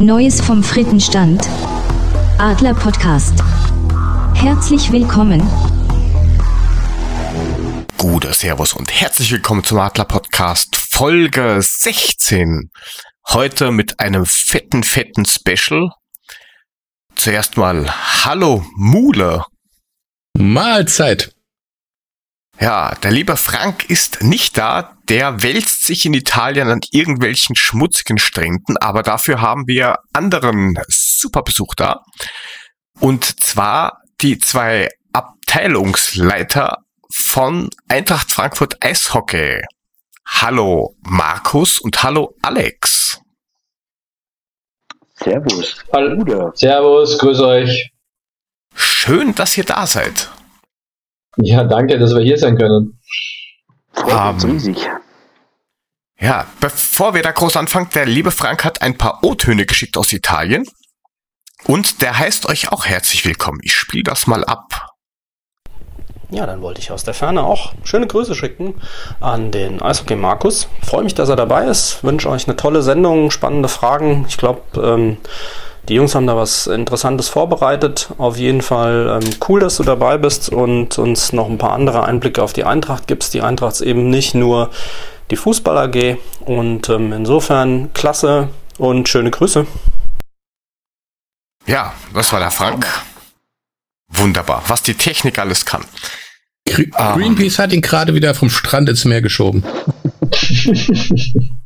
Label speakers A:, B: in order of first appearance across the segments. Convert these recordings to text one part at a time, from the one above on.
A: Neues vom Frittenstand. Adler Podcast. Herzlich willkommen.
B: Gute Servus und herzlich willkommen zum Adler Podcast Folge 16. Heute mit einem fetten, fetten Special. Zuerst mal Hallo Mule.
C: Mahlzeit.
B: Ja, der liebe Frank ist nicht da, der wälzt sich in Italien an irgendwelchen schmutzigen Stränden, aber dafür haben wir anderen Superbesuch da. Und zwar die zwei Abteilungsleiter von Eintracht Frankfurt Eishockey. Hallo Markus und hallo Alex.
D: Servus.
E: Hallo. Servus, grüß euch.
B: Schön, dass ihr da seid.
E: Ja, danke, dass wir hier sein können.
D: Freut
B: Ähm,
D: riesig.
B: Ja, bevor wir da groß anfangen, der liebe Frank hat ein paar O-Töne geschickt aus Italien. Und der heißt euch auch herzlich willkommen. Ich spiele das mal ab.
F: Ja, dann wollte ich aus der Ferne auch schöne Grüße schicken an den Eishockey Markus. Freue mich, dass er dabei ist. Wünsche euch eine tolle Sendung, spannende Fragen. Ich glaube, ähm, die Jungs haben da was Interessantes vorbereitet. Auf jeden Fall ähm, cool, dass du dabei bist und uns noch ein paar andere Einblicke auf die Eintracht gibst. Die Eintracht ist eben nicht nur die Fußball AG und ähm, insofern klasse und schöne Grüße.
B: Ja, das war der Frank. Wunderbar, was die Technik alles kann.
C: Gre
B: Ähm.
C: Greenpeace hat ihn gerade wieder vom Strand ins Meer geschoben.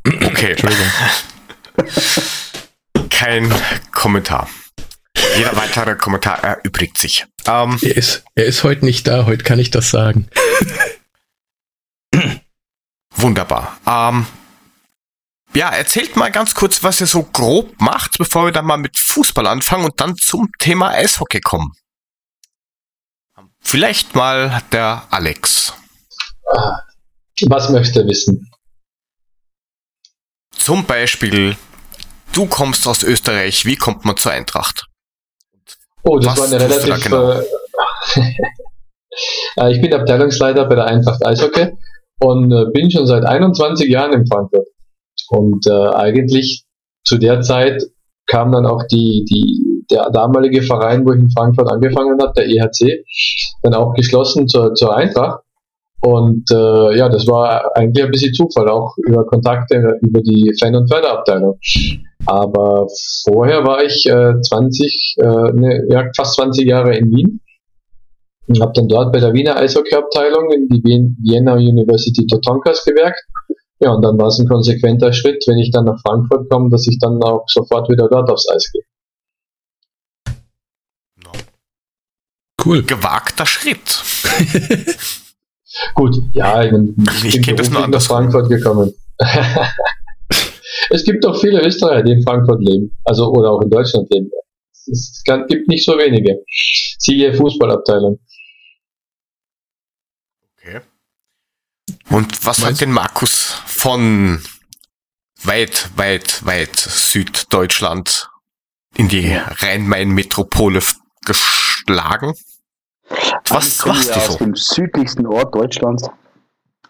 B: Okay. Entschuldigung. Kein Kommentar. Jeder weitere Kommentar erübrigt sich. Ähm,
C: Er ist, er ist heute nicht da, heute kann ich das sagen.
B: wunderbar. Ähm, ja, erzählt mal ganz kurz, was ihr so grob macht, bevor wir dann mal mit Fußball anfangen und dann zum Thema Eishockey kommen. Vielleicht mal der Alex.
E: Was möchtest du wissen?
B: Zum Beispiel, du kommst aus Österreich, wie kommt man zur Eintracht?
E: Oh, das
B: Was
E: war eine relativ.
B: genau?
E: Äh, äh, ich bin Abteilungsleiter bei der Eintracht Eishockey und äh, bin schon seit 21 Jahren in Frankfurt. Und äh, eigentlich zu der Zeit kam dann auch die, die, der damalige Verein, wo ich in Frankfurt angefangen habe, der EHC, dann auch geschlossen zur, zur Eintracht. Und äh, ja, das war eigentlich ein bisschen Zufall, auch über Kontakte über die Fan- und Förderabteilung. Aber vorher war ich äh, 20, äh, ne, ja, fast 20 Jahre in Wien und habe dann dort bei der Wiener Eishockey-Abteilung in die Wien Vienna University Totonkas gewirkt. Ja, und dann war es ein konsequenter Schritt, wenn ich dann nach Frankfurt komme, dass ich dann auch sofort wieder dort aufs Eis gehe.
C: Cool.
B: Gewagter Schritt.
E: Gut, ja, ich, bin-
B: Ich
E: bin
B: das nur
E: nach. Frankfurt gekommen. es gibt doch viele Österreicher, die in Frankfurt leben, also oder auch in Deutschland leben. Es gibt nicht so wenige. Siehe Fußballabteilung.
B: Okay. Und was hat
C: Meinst-
B: den Markus von weit, weit, weit Süddeutschland in die Rhein-Main-Metropole geschlagen?
D: Also
B: Was
D: ich komme
B: machst
D: ja aus
B: so?
D: dem südlichsten Ort Deutschlands.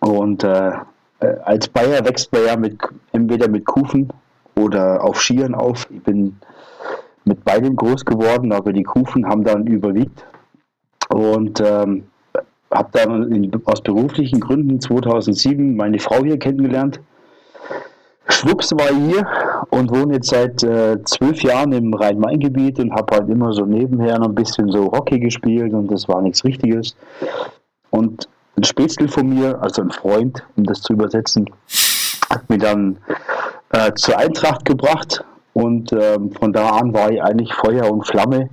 D: Und äh, als Bayer wächst man ja mit, entweder mit Kufen oder auf Skiern auf. Ich bin mit beidem groß geworden, aber die Kufen haben dann überwiegt. Und ähm, habe dann in, aus beruflichen Gründen 2007 meine Frau hier kennengelernt. Schwupps war hier und wohne jetzt seit äh, zwölf Jahren im Rhein-Main-Gebiet und habe halt immer so nebenher noch ein bisschen so Hockey gespielt und das war nichts Richtiges. Und ein Spätzle von mir, also ein Freund, um das zu übersetzen, hat mir dann äh, zur Eintracht gebracht und ähm, von da an war ich eigentlich Feuer und Flamme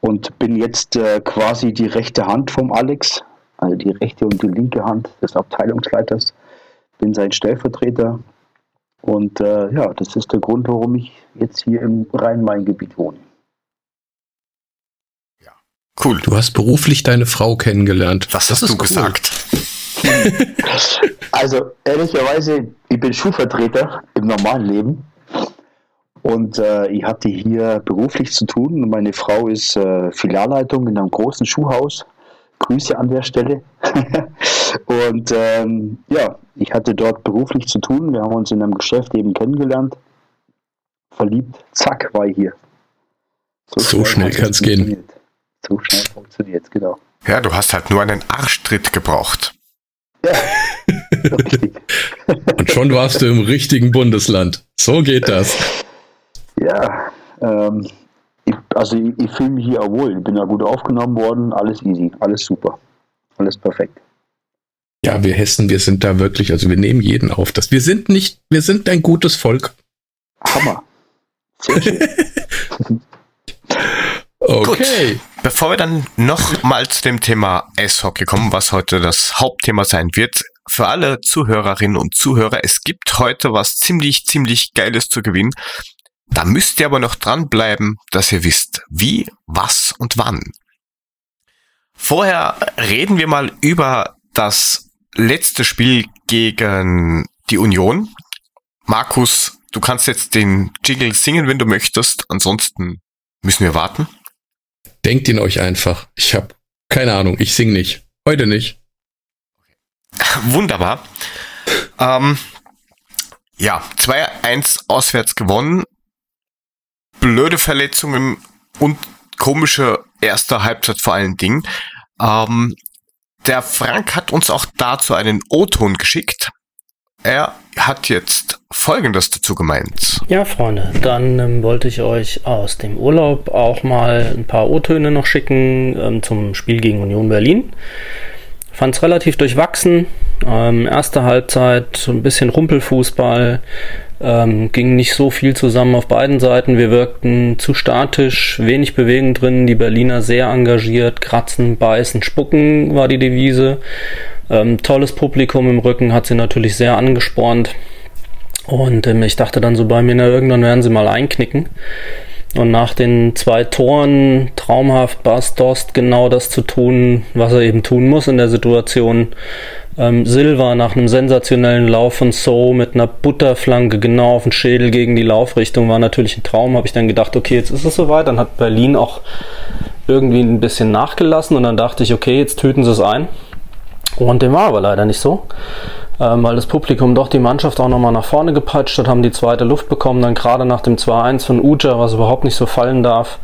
D: und bin jetzt äh, quasi die rechte Hand vom Alex, also die rechte und die linke Hand des Abteilungsleiters. Bin sein Stellvertreter und äh, ja, das ist der Grund, warum ich jetzt hier im Rhein-Main-Gebiet wohne.
B: Cool.
C: Du hast beruflich deine Frau kennengelernt.
B: Das,
C: Das
B: hast du
C: cool.
B: gesagt.
D: Also ehrlicherweise, ich bin Schulvertreter im normalen Leben und äh, ich hatte hier beruflich zu tun. Meine Frau ist äh, Filialleitung in einem großen Schuhhaus. Grüße an der Stelle. und ähm, ja, ich hatte dort beruflich zu tun. Wir haben uns in einem Geschäft eben kennengelernt. verliebt, zack, war ich hier.
C: So schnell
D: hat es
C: kann's gehen.
D: So schnell funktioniert genau.
B: Ja, du hast halt nur einen Arschtritt gebraucht.
D: Ja.
C: Und schon warst du im richtigen Bundesland. So geht das.
D: Ja, ähm, ich, also ich, ich fühle mich hier auch wohl. Ich bin ja gut aufgenommen worden, alles easy, alles super. Alles perfekt.
C: Ja, wir Hessen, wir sind da wirklich, also wir nehmen jeden auf. Das, wir sind nicht, wir sind ein gutes Volk.
D: Hammer.
C: Okay.
B: Bevor wir dann noch mal zu dem Thema Eishockey kommen, was heute das Hauptthema sein wird, für alle Zuhörerinnen und Zuhörer, es gibt heute was ziemlich, ziemlich Geiles zu gewinnen. Da müsst ihr aber noch dranbleiben, dass ihr wisst, wie, was und wann. Vorher reden wir mal über das letzte Spiel gegen die Union. Markus, du kannst jetzt den Jingle singen, wenn du möchtest. Ansonsten müssen wir warten.
C: Denkt ihn euch einfach. Ich habe keine Ahnung, ich sing nicht. Heute nicht.
B: Wunderbar. Ähm, ja, 2-1 auswärts gewonnen. Blöde Verletzungen und komische erste Halbzeit vor allen Dingen. Ähm, der Frank hat uns auch dazu einen O-Ton geschickt. Er hat jetzt Folgendes dazu gemeint.
F: Ja, Freunde, dann ähm, wollte ich euch aus dem Urlaub auch mal ein paar O-Töne noch schicken ähm, zum Spiel gegen Union Berlin. Fand es relativ durchwachsen. Ähm, erste Halbzeit so ein bisschen Rumpelfußball. Ähm, ging nicht so viel zusammen auf beiden Seiten. Wir wirkten zu statisch, wenig Bewegung drin. Die Berliner sehr engagiert. Kratzen, beißen, spucken war die Devise. Ähm, tolles Publikum im Rücken hat sie natürlich sehr angespornt. Und ähm, ich dachte dann so bei mir, na, irgendwann werden sie mal einknicken. Und nach den zwei Toren traumhaft Bas Dost genau das zu tun, was er eben tun muss in der Situation. Ähm, Silva nach einem sensationellen Lauf von So mit einer Butterflanke genau auf den Schädel gegen die Laufrichtung war natürlich ein Traum. Habe ich dann gedacht, okay, jetzt ist es soweit. Dann hat Berlin auch irgendwie ein bisschen nachgelassen und dann dachte ich, okay, jetzt töten sie es ein. Und dem war aber leider nicht so, ähm, weil das Publikum doch die Mannschaft auch nochmal nach vorne gepeitscht hat, haben die zweite Luft bekommen, dann gerade nach dem 2-1 von Uja, was überhaupt nicht so fallen darf.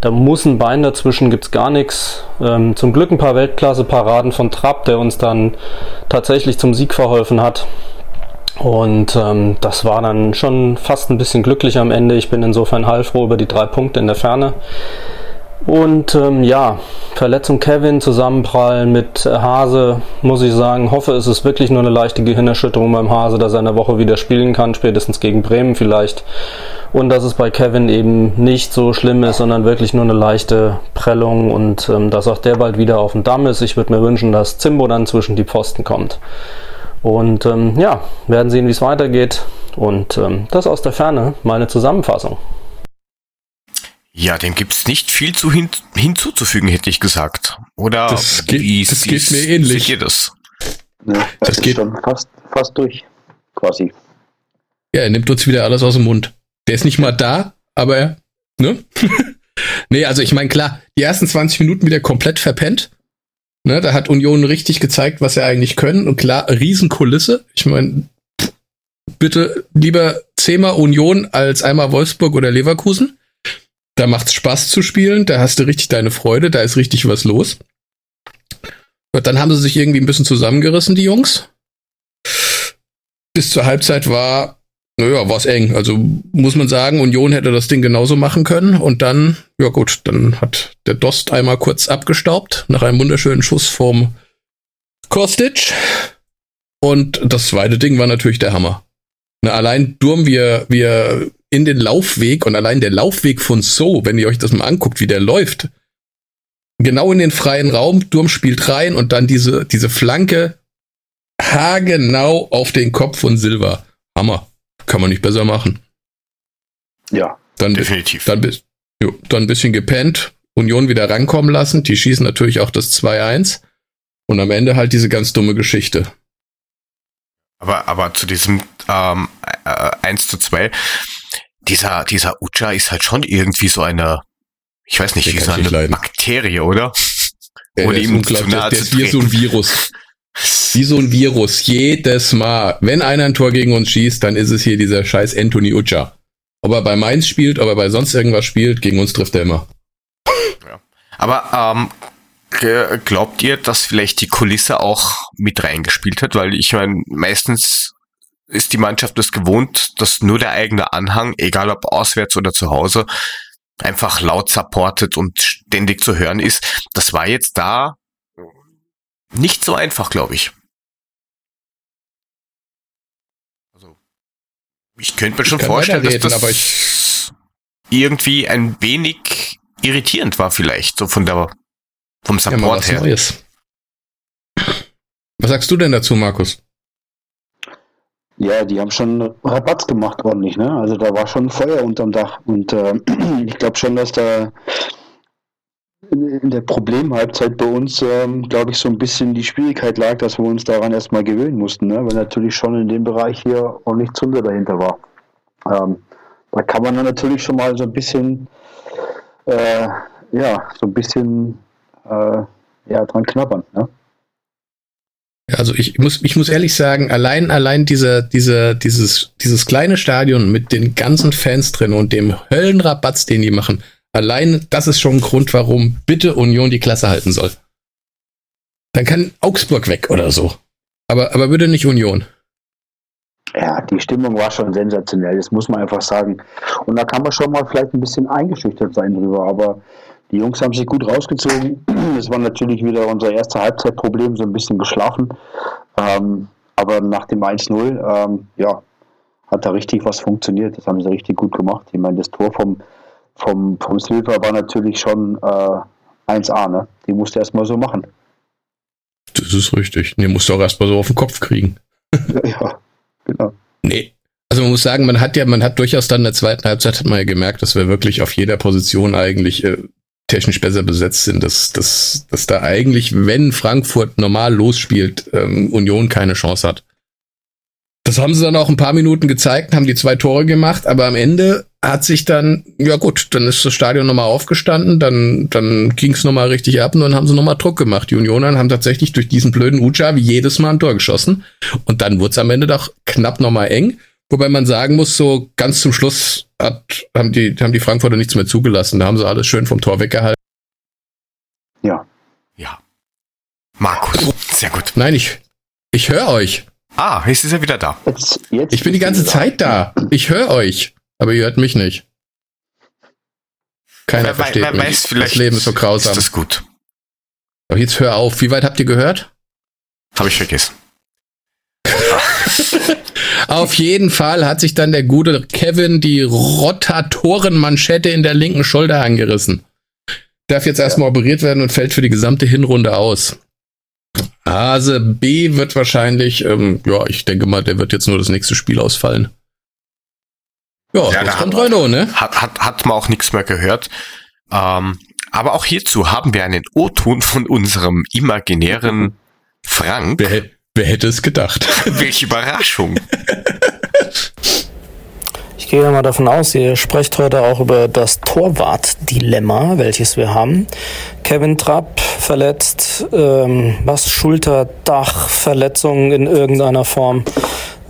F: Da muss ein Bein dazwischen, gibt's gar nichts. Ähm, zum Glück ein paar Weltklasse-Paraden von Trapp, der uns dann tatsächlich zum Sieg verholfen hat. Und ähm, das war dann schon fast ein bisschen glücklich am Ende. Ich bin insofern heilfroh über die drei Punkte in der Ferne. Und ähm, ja, Verletzung Kevin, Zusammenprall mit äh, Hase, muss ich sagen, hoffe, es ist wirklich nur eine leichte Gehirnerschütterung beim Hase, dass er in der Woche wieder spielen kann, spätestens gegen Bremen vielleicht. Und dass es bei Kevin eben nicht so schlimm ist, sondern wirklich nur eine leichte Prellung und ähm, dass auch der bald wieder auf dem Damm ist. Ich würde mir wünschen, dass Zimbo dann zwischen die Pfosten kommt. Und ähm, ja, werden sehen, wie es weitergeht. Und ähm, das aus der Ferne, meine Zusammenfassung.
B: Ja, dem gibt's nicht viel zu hin hinzuzufügen, hätte ich gesagt. Oder
C: Das geht-
B: wie
C: das geht mir ähnlich.
B: ihr das?
D: Ne, das,
C: Das
D: ist
C: geht-
D: schon fast, fast durch, quasi.
C: Ja, er nimmt uns wieder alles aus dem Mund. Der ist nicht mal da, aber er, ne? nee, also ich meine, klar, die ersten 20 Minuten wieder komplett verpennt. Ne, da hat Union richtig gezeigt, was sie eigentlich können. Und klar, Riesenkulisse. Ich meine, bitte lieber zehnmal Union als einmal Wolfsburg oder Leverkusen. Da macht's Spaß zu spielen, da hast du richtig deine Freude, da ist richtig was los. Und dann haben sie sich irgendwie ein bisschen zusammengerissen, die Jungs. Bis zur Halbzeit war naja, war es eng. Also muss man sagen, Union hätte das Ding genauso machen können. Und dann, ja gut, dann hat der Dost einmal kurz abgestaubt nach einem wunderschönen Schuss vom Kostic. Und das zweite Ding war natürlich der Hammer. Na, allein Durm, wie wie er in den Laufweg und allein der Laufweg von So, wenn ihr euch das mal anguckt, wie der läuft, genau in den freien Raum, Durm spielt rein und dann diese, diese Flanke haargenau auf den Kopf von Silva. Hammer. Kann man nicht besser machen.
D: Ja,
C: Dann,
B: Definitiv.
C: dann, jo, dann ein bisschen gepennt, Union wieder rankommen lassen. Die schießen natürlich auch das 2-1. Und am Ende halt diese ganz dumme Geschichte.
B: Aber, aber zu diesem ähm, äh, 1 zu 2, dieser, dieser Ucha ist halt schon irgendwie so eine, ich weiß nicht, wie so eine
C: leiden.
B: Bakterie, oder?
C: Der,
B: Ohne
C: der
B: ihm zu nahe
C: der
B: zu
C: ist wie so ein Virus. Wie so ein Virus. Jedes Mal. Wenn einer ein Tor gegen uns schießt, dann ist es hier dieser scheiß Anthony Ucha. Ob er bei Mainz spielt, ob er bei sonst irgendwas spielt, gegen uns trifft er immer.
B: Ja. Aber ähm, glaubt ihr, dass vielleicht die Kulisse auch mit reingespielt hat? Weil ich meine, meistens ist die Mannschaft das gewohnt, dass nur der eigene Anhang, egal ob auswärts oder zu Hause, einfach laut supportet und ständig zu hören ist. Das war jetzt da nicht so einfach, glaube ich. Also, ich könnte mir schon vorstellen, dass das irgendwie ein wenig irritierend war, vielleicht, so von der, vom Support ja, her. Neues.
C: Was sagst du denn dazu, Markus?
D: Ja, die haben schon Rabatz gemacht ordentlich, ne? Also da war schon Feuer unterm Dach. Und äh, ich glaube schon, dass da in der Problemhalbzeit bei uns, ähm, glaube ich, so ein bisschen die Schwierigkeit lag, dass wir uns daran erstmal gewöhnen mussten, ne? weil natürlich schon in dem Bereich hier ordentlich Zunder dahinter war. Ähm, da kann man dann natürlich schon mal so ein bisschen, äh, ja, so ein bisschen äh, ja, dran knabbern. Ne?
C: Also ich muss, ich muss ehrlich sagen, allein, allein dieser, dieser, dieses, dieses kleine Stadion mit den ganzen Fans drin und dem Höllenrabatz, den die machen, allein das ist schon ein Grund, warum bitte Union die Klasse halten soll. Dann kann Augsburg weg oder so. Aber, aber bitte nicht Union.
D: Ja, die Stimmung war schon sensationell, das muss man einfach sagen. Und da kann man schon mal vielleicht ein bisschen eingeschüchtert sein drüber, aber die Jungs haben sich gut rausgezogen. Es war natürlich wieder unser erster Halbzeitproblem, so ein bisschen geschlafen. Ähm, aber nach dem 1-0, ähm, ja, hat da richtig was funktioniert. Das haben sie richtig gut gemacht. Ich meine, das Tor vom, vom, vom Silva war natürlich schon äh, 1A, ne? Die musste erst mal so machen.
C: Das ist richtig. Den musst du auch erst mal so auf den Kopf kriegen.
D: ja, genau.
C: Nee. Also man muss sagen, man hat ja, man hat durchaus dann in der zweiten Halbzeit hat man ja gemerkt, dass wir wirklich auf jeder Position eigentlich äh, technisch besser besetzt sind, dass, dass, dass da eigentlich, wenn Frankfurt normal losspielt, ähm, Union keine Chance hat. Das haben sie dann auch ein paar Minuten gezeigt, haben die zwei Tore gemacht, aber am Ende hat sich dann, ja gut, dann ist das Stadion nochmal aufgestanden, dann, dann ging es nochmal richtig ab und dann haben sie nochmal Druck gemacht. Die Unionern haben tatsächlich durch diesen blöden Ucha wie jedes Mal ein Tor geschossen und dann wurde es am Ende doch knapp nochmal eng. Wobei man sagen muss, so ganz zum Schluss hat, haben, die, haben die Frankfurter nichts mehr zugelassen. Da haben sie alles schön vom Tor weggehalten.
D: Ja.
B: Ja. Markus, sehr gut.
C: Nein, ich, ich höre euch.
B: Ah, jetzt ist er wieder da.
C: Jetzt, jetzt ich bin die ganze Zeit da. Ich höre euch, aber ihr hört mich nicht. Keiner wer, versteht wer, wer mich. Weiß,
B: vielleicht das Leben ist so grausam. Ist das gut.
C: Aber jetzt hör auf. Wie weit habt ihr gehört?
B: Habe ich vergessen.
C: Auf jeden Fall hat sich dann der gute Kevin die Rotatorenmanschette in der linken Schulter angerissen. Darf jetzt erstmal operiert werden und fällt für die gesamte Hinrunde aus. Hase B wird wahrscheinlich, ähm, ja, ich denke mal, der wird jetzt nur das nächste Spiel ausfallen.
B: Ja, ja jetzt kommt Renault, ne? Hat, hat, hat man auch nichts mehr gehört. Ähm, aber auch hierzu haben wir einen O-Ton von unserem imaginären Frank.
C: Wer, Wer hätte es gedacht?
B: Welche Überraschung.
F: Ich gehe mal davon aus, ihr sprecht heute auch über das Torwart-Dilemma, welches wir haben. Kevin Trapp verletzt, ähm, was Schulterdachverletzungen in irgendeiner Form.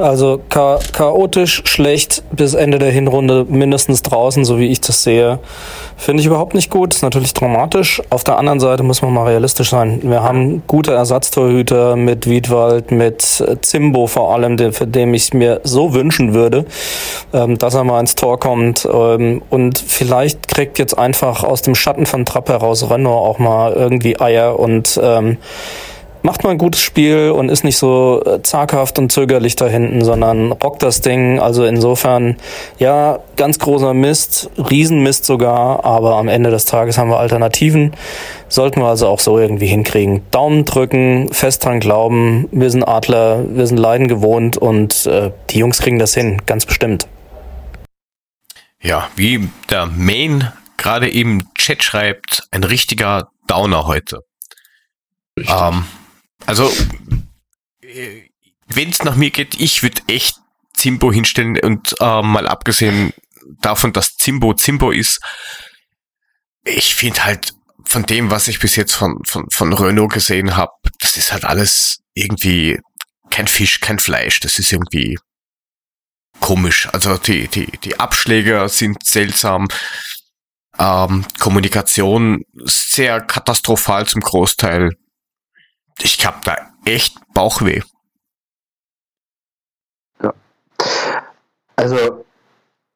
F: Also cha chaotisch, schlecht bis Ende der Hinrunde mindestens draußen, so wie ich das sehe. Finde ich überhaupt nicht gut. Ist natürlich dramatisch. Auf der anderen Seite muss man mal realistisch sein. Wir haben gute Ersatztorhüter mit Wiedwald, mit Zimbo vor allem, für den ich mir so wünschen würde, ähm, dass er mal ins Tor kommt. Ähm, und vielleicht kriegt jetzt einfach aus dem Schatten von Trapp heraus Renault auch mal irgendwie Eier und ähm, macht mal ein gutes Spiel und ist nicht so äh, zaghaft und zögerlich da hinten, sondern rockt das Ding. Also insofern, ja, ganz großer Mist, Riesenmist sogar, aber am Ende des Tages haben wir Alternativen. Sollten wir also auch so irgendwie hinkriegen. Daumen drücken, fest dran glauben, wir sind Adler, wir sind Leiden gewohnt und äh, die Jungs kriegen das hin, ganz bestimmt.
B: Ja, wie der Main gerade im Chat schreibt, ein richtiger Downer heute. Ähm, also, äh, wenn es nach mir geht, ich würde echt Zimbo hinstellen und äh, mal abgesehen davon, dass Zimbo Zimbo ist, ich finde halt von dem, was ich bis jetzt von, von, von Renault gesehen habe, das ist halt alles irgendwie kein Fisch, kein Fleisch. Das ist irgendwie, komisch. Also die, die, die Abschläge sind seltsam. Ähm, Kommunikation sehr katastrophal zum Großteil. Ich hab da echt Bauchweh.
D: Ja. Also,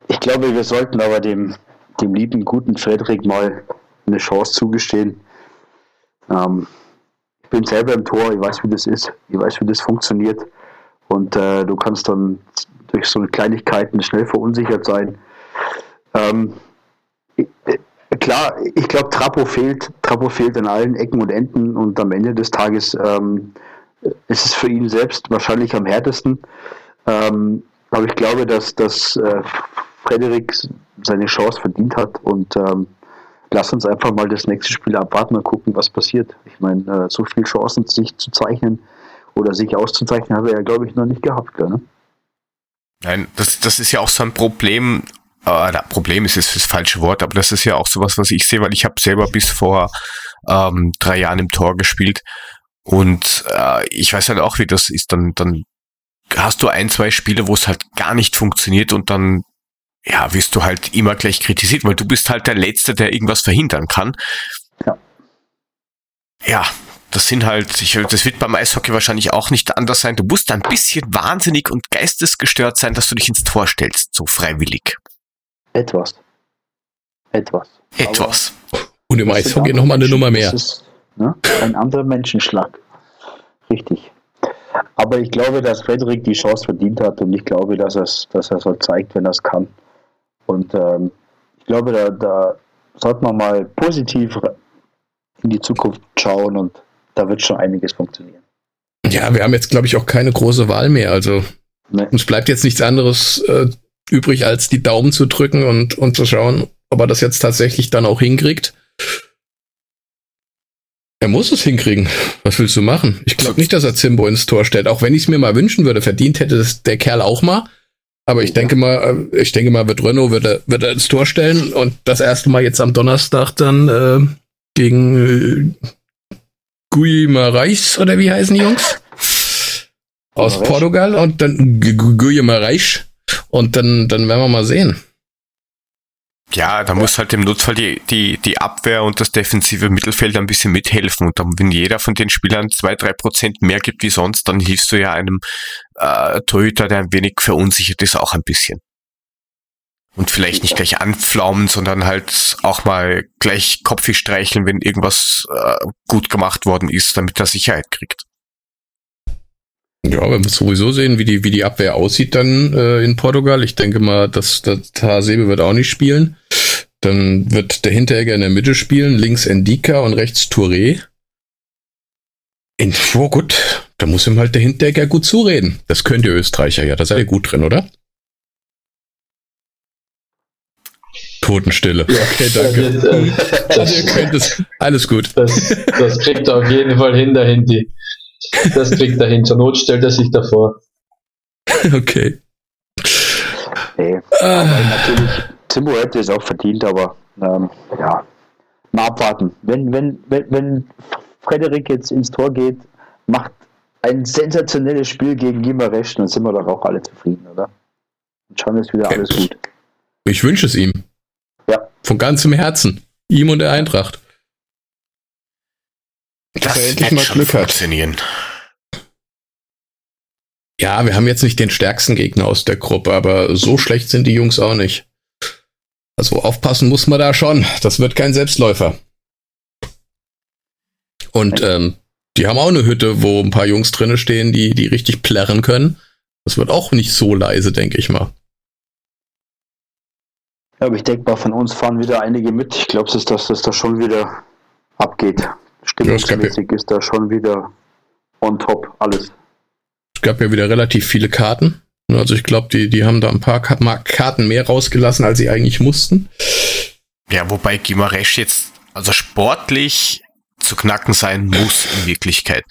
D: ich glaube, wir sollten aber dem, dem lieben, guten Frederik mal eine Chance zugestehen. Ähm, ich bin selber im Tor, ich weiß, wie das ist, ich weiß, wie das funktioniert. Und äh, du kannst dann durch so Kleinigkeiten schnell verunsichert sein. Ähm, äh, klar, ich glaube, Trapo fehlt, Trapo fehlt an allen Ecken und Enden und am Ende des Tages ähm, ist es für ihn selbst wahrscheinlich am härtesten. Ähm, aber ich glaube, dass, dass äh, Frederik seine Chance verdient hat und ähm, lass uns einfach mal das nächste Spiel abwarten und gucken, was passiert. Ich meine, äh, so viele Chancen sich zu zeichnen oder sich auszuzeichnen, hat er ja, glaube ich, noch nicht gehabt. Ne?
B: Nein, das, das ist ja auch so ein Problem. Äh, Problem ist jetzt das falsche Wort, aber das ist ja auch sowas, was ich sehe, weil ich habe selber bis vor ähm, drei Jahren im Tor gespielt und äh, ich weiß halt auch, wie das ist. Dann, dann hast du ein, zwei Spiele, wo es halt gar nicht funktioniert und dann ja, wirst du halt immer gleich kritisiert, weil du bist halt der Letzte, der irgendwas verhindern kann. Ja. Ja, das sind halt, ich, das wird beim Eishockey wahrscheinlich auch nicht anders sein. Du musst ein bisschen wahnsinnig und geistesgestört sein, dass du dich ins Tor stellst, so freiwillig.
D: Etwas. Etwas.
B: Etwas.
C: Aber und im Eishockey nochmal eine Nummer mehr. Das
D: ist ne, ein anderer Menschenschlag. Richtig. Aber ich glaube, dass Frederik die Chance verdient hat und ich glaube, dass er es dass er so zeigt, wenn er es kann. Und ähm, ich glaube, da, da sollte man mal positiv in die Zukunft schauen und da wird schon einiges funktionieren.
C: Ja, wir haben jetzt, glaube ich, auch keine große Wahl mehr. Also nee. uns bleibt jetzt nichts anderes äh, übrig, als die Daumen zu drücken und, und zu schauen, ob er das jetzt tatsächlich dann auch hinkriegt. Er muss es hinkriegen. Was willst du machen? Ich glaube nicht, dass er Zimbo ins Tor stellt. Auch wenn ich es mir mal wünschen würde, verdient hätte das der Kerl auch mal. Aber ich denke mal, äh, ich denke mal, wird Renault wird er, wird er ins Tor stellen und das erste Mal jetzt am Donnerstag dann äh, gegen äh, Guimarães oder wie heißen die Jungs? Aus Portugal und dann Guimarães und dann dann werden wir mal sehen.
B: Ja, da muss halt im Notfall die, die, die Abwehr und das defensive Mittelfeld ein bisschen mithelfen. Und dann, wenn jeder von den Spielern zwei, drei Prozent mehr gibt wie sonst, dann hilfst du ja einem äh, Torhüter, der ein wenig verunsichert ist, auch ein bisschen. Und vielleicht nicht gleich anpflaumen, sondern halt auch mal gleich Kopf streicheln, wenn irgendwas äh, gut gemacht worden ist, damit er Sicherheit kriegt.
C: Ja, wir müssen sowieso sehen, wie die, wie die Abwehr aussieht dann äh, in Portugal. Ich denke mal, dass der Hasebe wird auch nicht spielen. Dann wird der Hinteregger in der Mitte spielen, links Endika und rechts Touré. In, oh gut, da muss ihm halt der Hinteregger gut zureden. Das könnt ihr Österreicher ja, da seid ihr gut drin, oder? Totenstille. Ja, okay, danke. Das, das, ihr könnt es. Alles gut.
E: Das, das kriegt er auf jeden Fall hin, der Hindi. Das kriegt er hin. Zur Not stellt er sich davor.
C: Okay.
D: Nee, ah. natürlich, Timbo hätte es auch verdient, aber ähm, ja, mal abwarten. Wenn, wenn, wenn, wenn Frederik jetzt ins Tor geht, macht ein sensationelles Spiel gegen Gimaresch, dann sind wir doch auch alle zufrieden, oder? Und schon ist wieder alles gut.
C: Ich wünsche es ihm.
D: Ja.
C: Von ganzem Herzen. Ihm und der Eintracht.
B: Das er endlich mal Glück funktionieren.
C: Ja, wir haben jetzt nicht den stärksten Gegner aus der Gruppe, aber so schlecht sind die Jungs auch nicht. Also aufpassen muss man da schon. Das wird kein Selbstläufer. Und ähm, die haben auch eine Hütte, wo ein paar Jungs drinne stehen, die, die richtig plärren können. Das wird auch nicht so leise, denke ich mal.
D: Ja, aber ich denke mal, von uns fahren wieder einige mit. Ich glaube, dass das da schon wieder abgeht. Stimmungsmäßig ja, ist da schon wieder on top alles.
C: Es gab ja wieder relativ viele Karten. Also ich glaube, die, die haben da ein paar Karten mehr rausgelassen, als sie eigentlich mussten.
B: Ja, wobei Gimaresch jetzt also sportlich zu knacken sein muss in Wirklichkeit.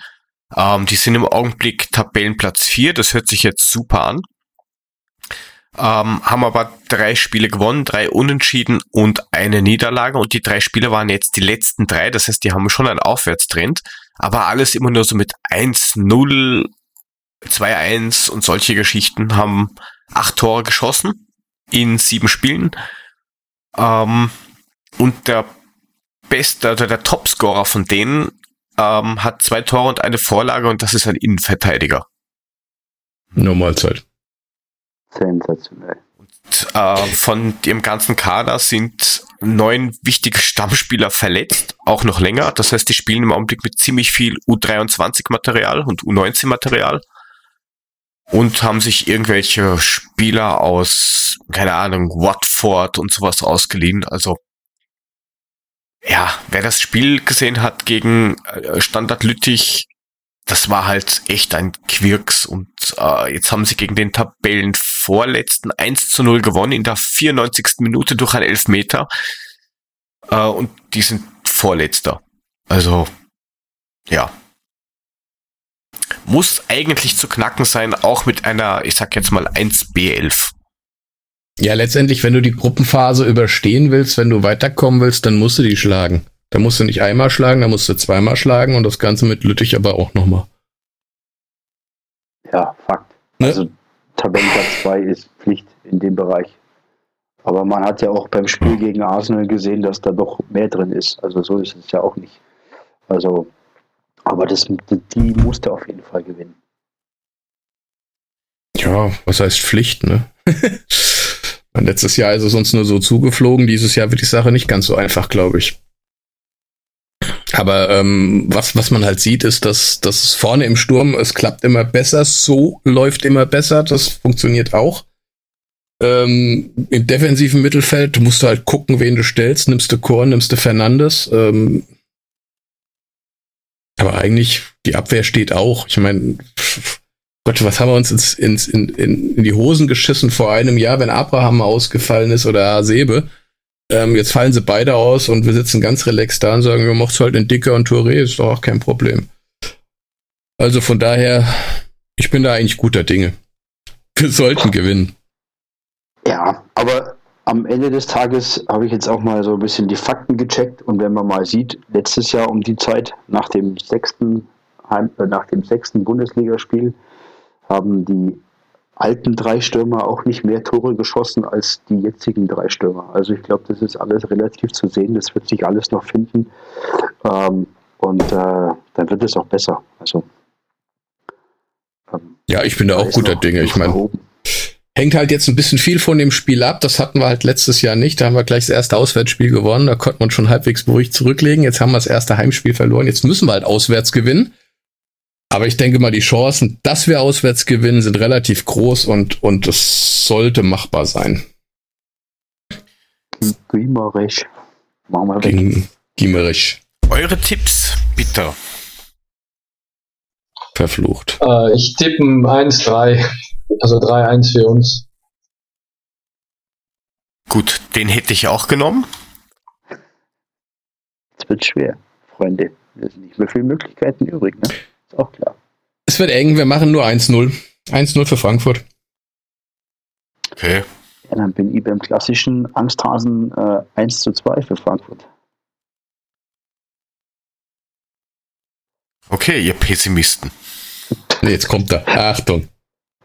B: Ähm, die sind im Augenblick Tabellenplatz 4, das hört sich jetzt super an. Ähm, haben aber drei Spiele gewonnen, drei Unentschieden und eine Niederlage. Und die drei Spiele waren jetzt die letzten drei. Das heißt, die haben schon einen Aufwärtstrend. Aber alles immer nur so mit 1-0, 2-1 und solche Geschichten haben acht Tore geschossen in sieben Spielen. Ähm, und der beste, oder der Topscorer von denen ähm, hat zwei Tore und eine Vorlage und das ist ein Innenverteidiger.
C: Normalzeit.
D: Sensationell.
B: Und, äh, von dem ganzen Kader sind neun wichtige Stammspieler verletzt, auch noch länger. Das heißt, die spielen im Augenblick mit ziemlich viel U23-Material und U19-Material und haben sich irgendwelche Spieler aus, keine Ahnung, Watford und sowas ausgeliehen. Also ja, wer das Spiel gesehen hat gegen äh, Standard Lüttich, das war halt echt ein Quirks und äh, jetzt haben sie gegen den Tabellenvorletzten 1 zu 0 gewonnen in der 94. Minute durch einen Elfmeter äh, und die sind Vorletzter. Also, ja. Muss eigentlich zu knacken sein, auch mit einer, ich sag jetzt mal 1B11.
C: Ja, letztendlich, wenn du die Gruppenphase überstehen willst, wenn du weiterkommen willst, dann musst du die schlagen. Da musst du nicht einmal schlagen, da musst du zweimal schlagen und das Ganze mit Lüttich aber auch nochmal.
D: Ja, Fakt.
C: Ne?
D: Also Tabellenplatz 2 ist Pflicht in dem Bereich. Aber man hat ja auch beim Spiel gegen Arsenal gesehen, dass da doch mehr drin ist. Also so ist es ja auch nicht. Also, aber das, die musste auf jeden Fall gewinnen.
C: Ja, was heißt Pflicht, ne? Letztes Jahr ist es uns nur so zugeflogen, dieses Jahr wird die Sache nicht ganz so einfach, glaube ich. Aber ähm, was, was man halt sieht, ist, dass, dass vorne im Sturm, es klappt immer besser, so läuft immer besser, das funktioniert auch. Ähm, Im defensiven Mittelfeld musst du halt gucken, wen du stellst. Nimmst du Korn, nimmst du Fernandes. Ähm, aber eigentlich, die Abwehr steht auch. Ich meine, Gott, was haben wir uns ins, ins, in, in, in die Hosen geschissen vor einem Jahr, wenn Abraham ausgefallen ist oder Sebe. Ähm, jetzt fallen sie beide aus und wir sitzen ganz relaxed da und sagen, wir macht's halt in Dicker und Touré, ist doch auch kein Problem. Also von daher, ich bin da eigentlich guter Dinge. Wir sollten gewinnen.
D: Ja, aber am Ende des Tages habe ich jetzt auch mal so ein bisschen die Fakten gecheckt und wenn man mal sieht, letztes Jahr um die Zeit nach dem sechsten Heim, äh, nach dem sechsten Bundesligaspiel haben die alten drei Stürmer auch nicht mehr Tore geschossen als die jetzigen drei Stürmer. Also ich glaube, das ist alles relativ zu sehen. Das wird sich alles noch finden. Ähm, und äh, dann wird es auch besser. Also ähm,
C: Ja, ich bin da auch guter Dinge. Ich meine, hängt halt jetzt ein bisschen viel von dem Spiel ab. Das hatten wir halt letztes Jahr nicht. Da haben wir gleich das erste Auswärtsspiel gewonnen. Da konnte man schon halbwegs beruhigt zurücklegen. Jetzt haben wir das erste Heimspiel verloren. Jetzt müssen wir halt auswärts gewinnen. Aber ich denke mal, die Chancen, dass wir auswärts gewinnen, sind relativ groß und, und es sollte machbar sein.
D: Giemerisch. Machen wir weg.
B: Eure Tipps, bitte.
C: Verflucht.
E: Äh, ich tippe ein 1-3. Also 3-1 für uns.
B: Gut, den hätte ich auch genommen.
D: Es wird schwer, Freunde. Es sind nicht mehr viele Möglichkeiten übrig, ne? Ist auch klar.
C: Es wird eng. Wir machen nur 1-0. 1-0 für Frankfurt.
B: Okay.
D: Ja, dann bin ich beim klassischen Angsthasen äh, 1 zu 2 für Frankfurt.
B: Okay, ihr Pessimisten.
C: Nee, jetzt kommt er. Achtung.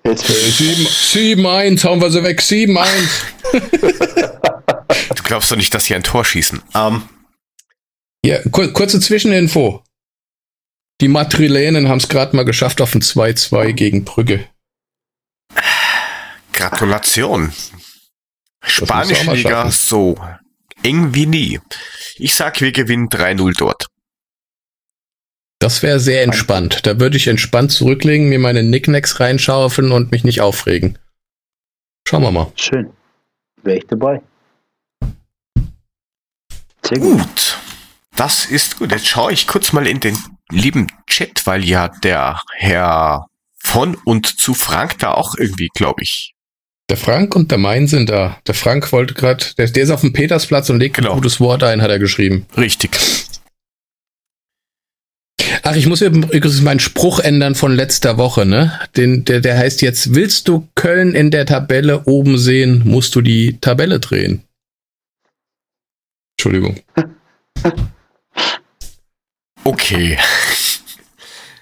D: Jetzt
C: Äh, sieben- 7-1, hauen wir sie weg. 7-1.
B: Du glaubst doch nicht, dass sie ein Tor schießen. Ähm,
C: Ja, kur kurze Zwischeninfo. Die Madrilänen haben es gerade mal geschafft auf ein 2-2 gegen Brügge.
B: Gratulation.
C: musst du
B: Spanische
C: auch mal
B: Liga
C: schaffen.
B: so eng wie nie. Ich sag, wir gewinnen 3-0 dort.
C: Das wäre sehr entspannt. Da würde ich entspannt zurücklegen, mir meine Nicknacks reinschaufeln und mich nicht aufregen. Schauen wir mal.
D: schön. Wäre ich dabei. Sehr gut.
B: Gut. Das ist gut. Jetzt schaue ich kurz mal in den lieben Chat, weil ja der Herr von und zu Frank da auch irgendwie, glaube ich.
C: Der Frank und der Main sind da. Der Frank wollte gerade, der, der ist auf dem Petersplatz und legt
B: Genau.
C: ein gutes Wort ein, hat er geschrieben.
B: Richtig.
C: Ach, ich muss übrigens meinen Spruch ändern von letzter Woche, ne? Den, der, der heißt jetzt, willst du Köln in der Tabelle oben sehen, musst du die Tabelle drehen. Entschuldigung.
B: Okay.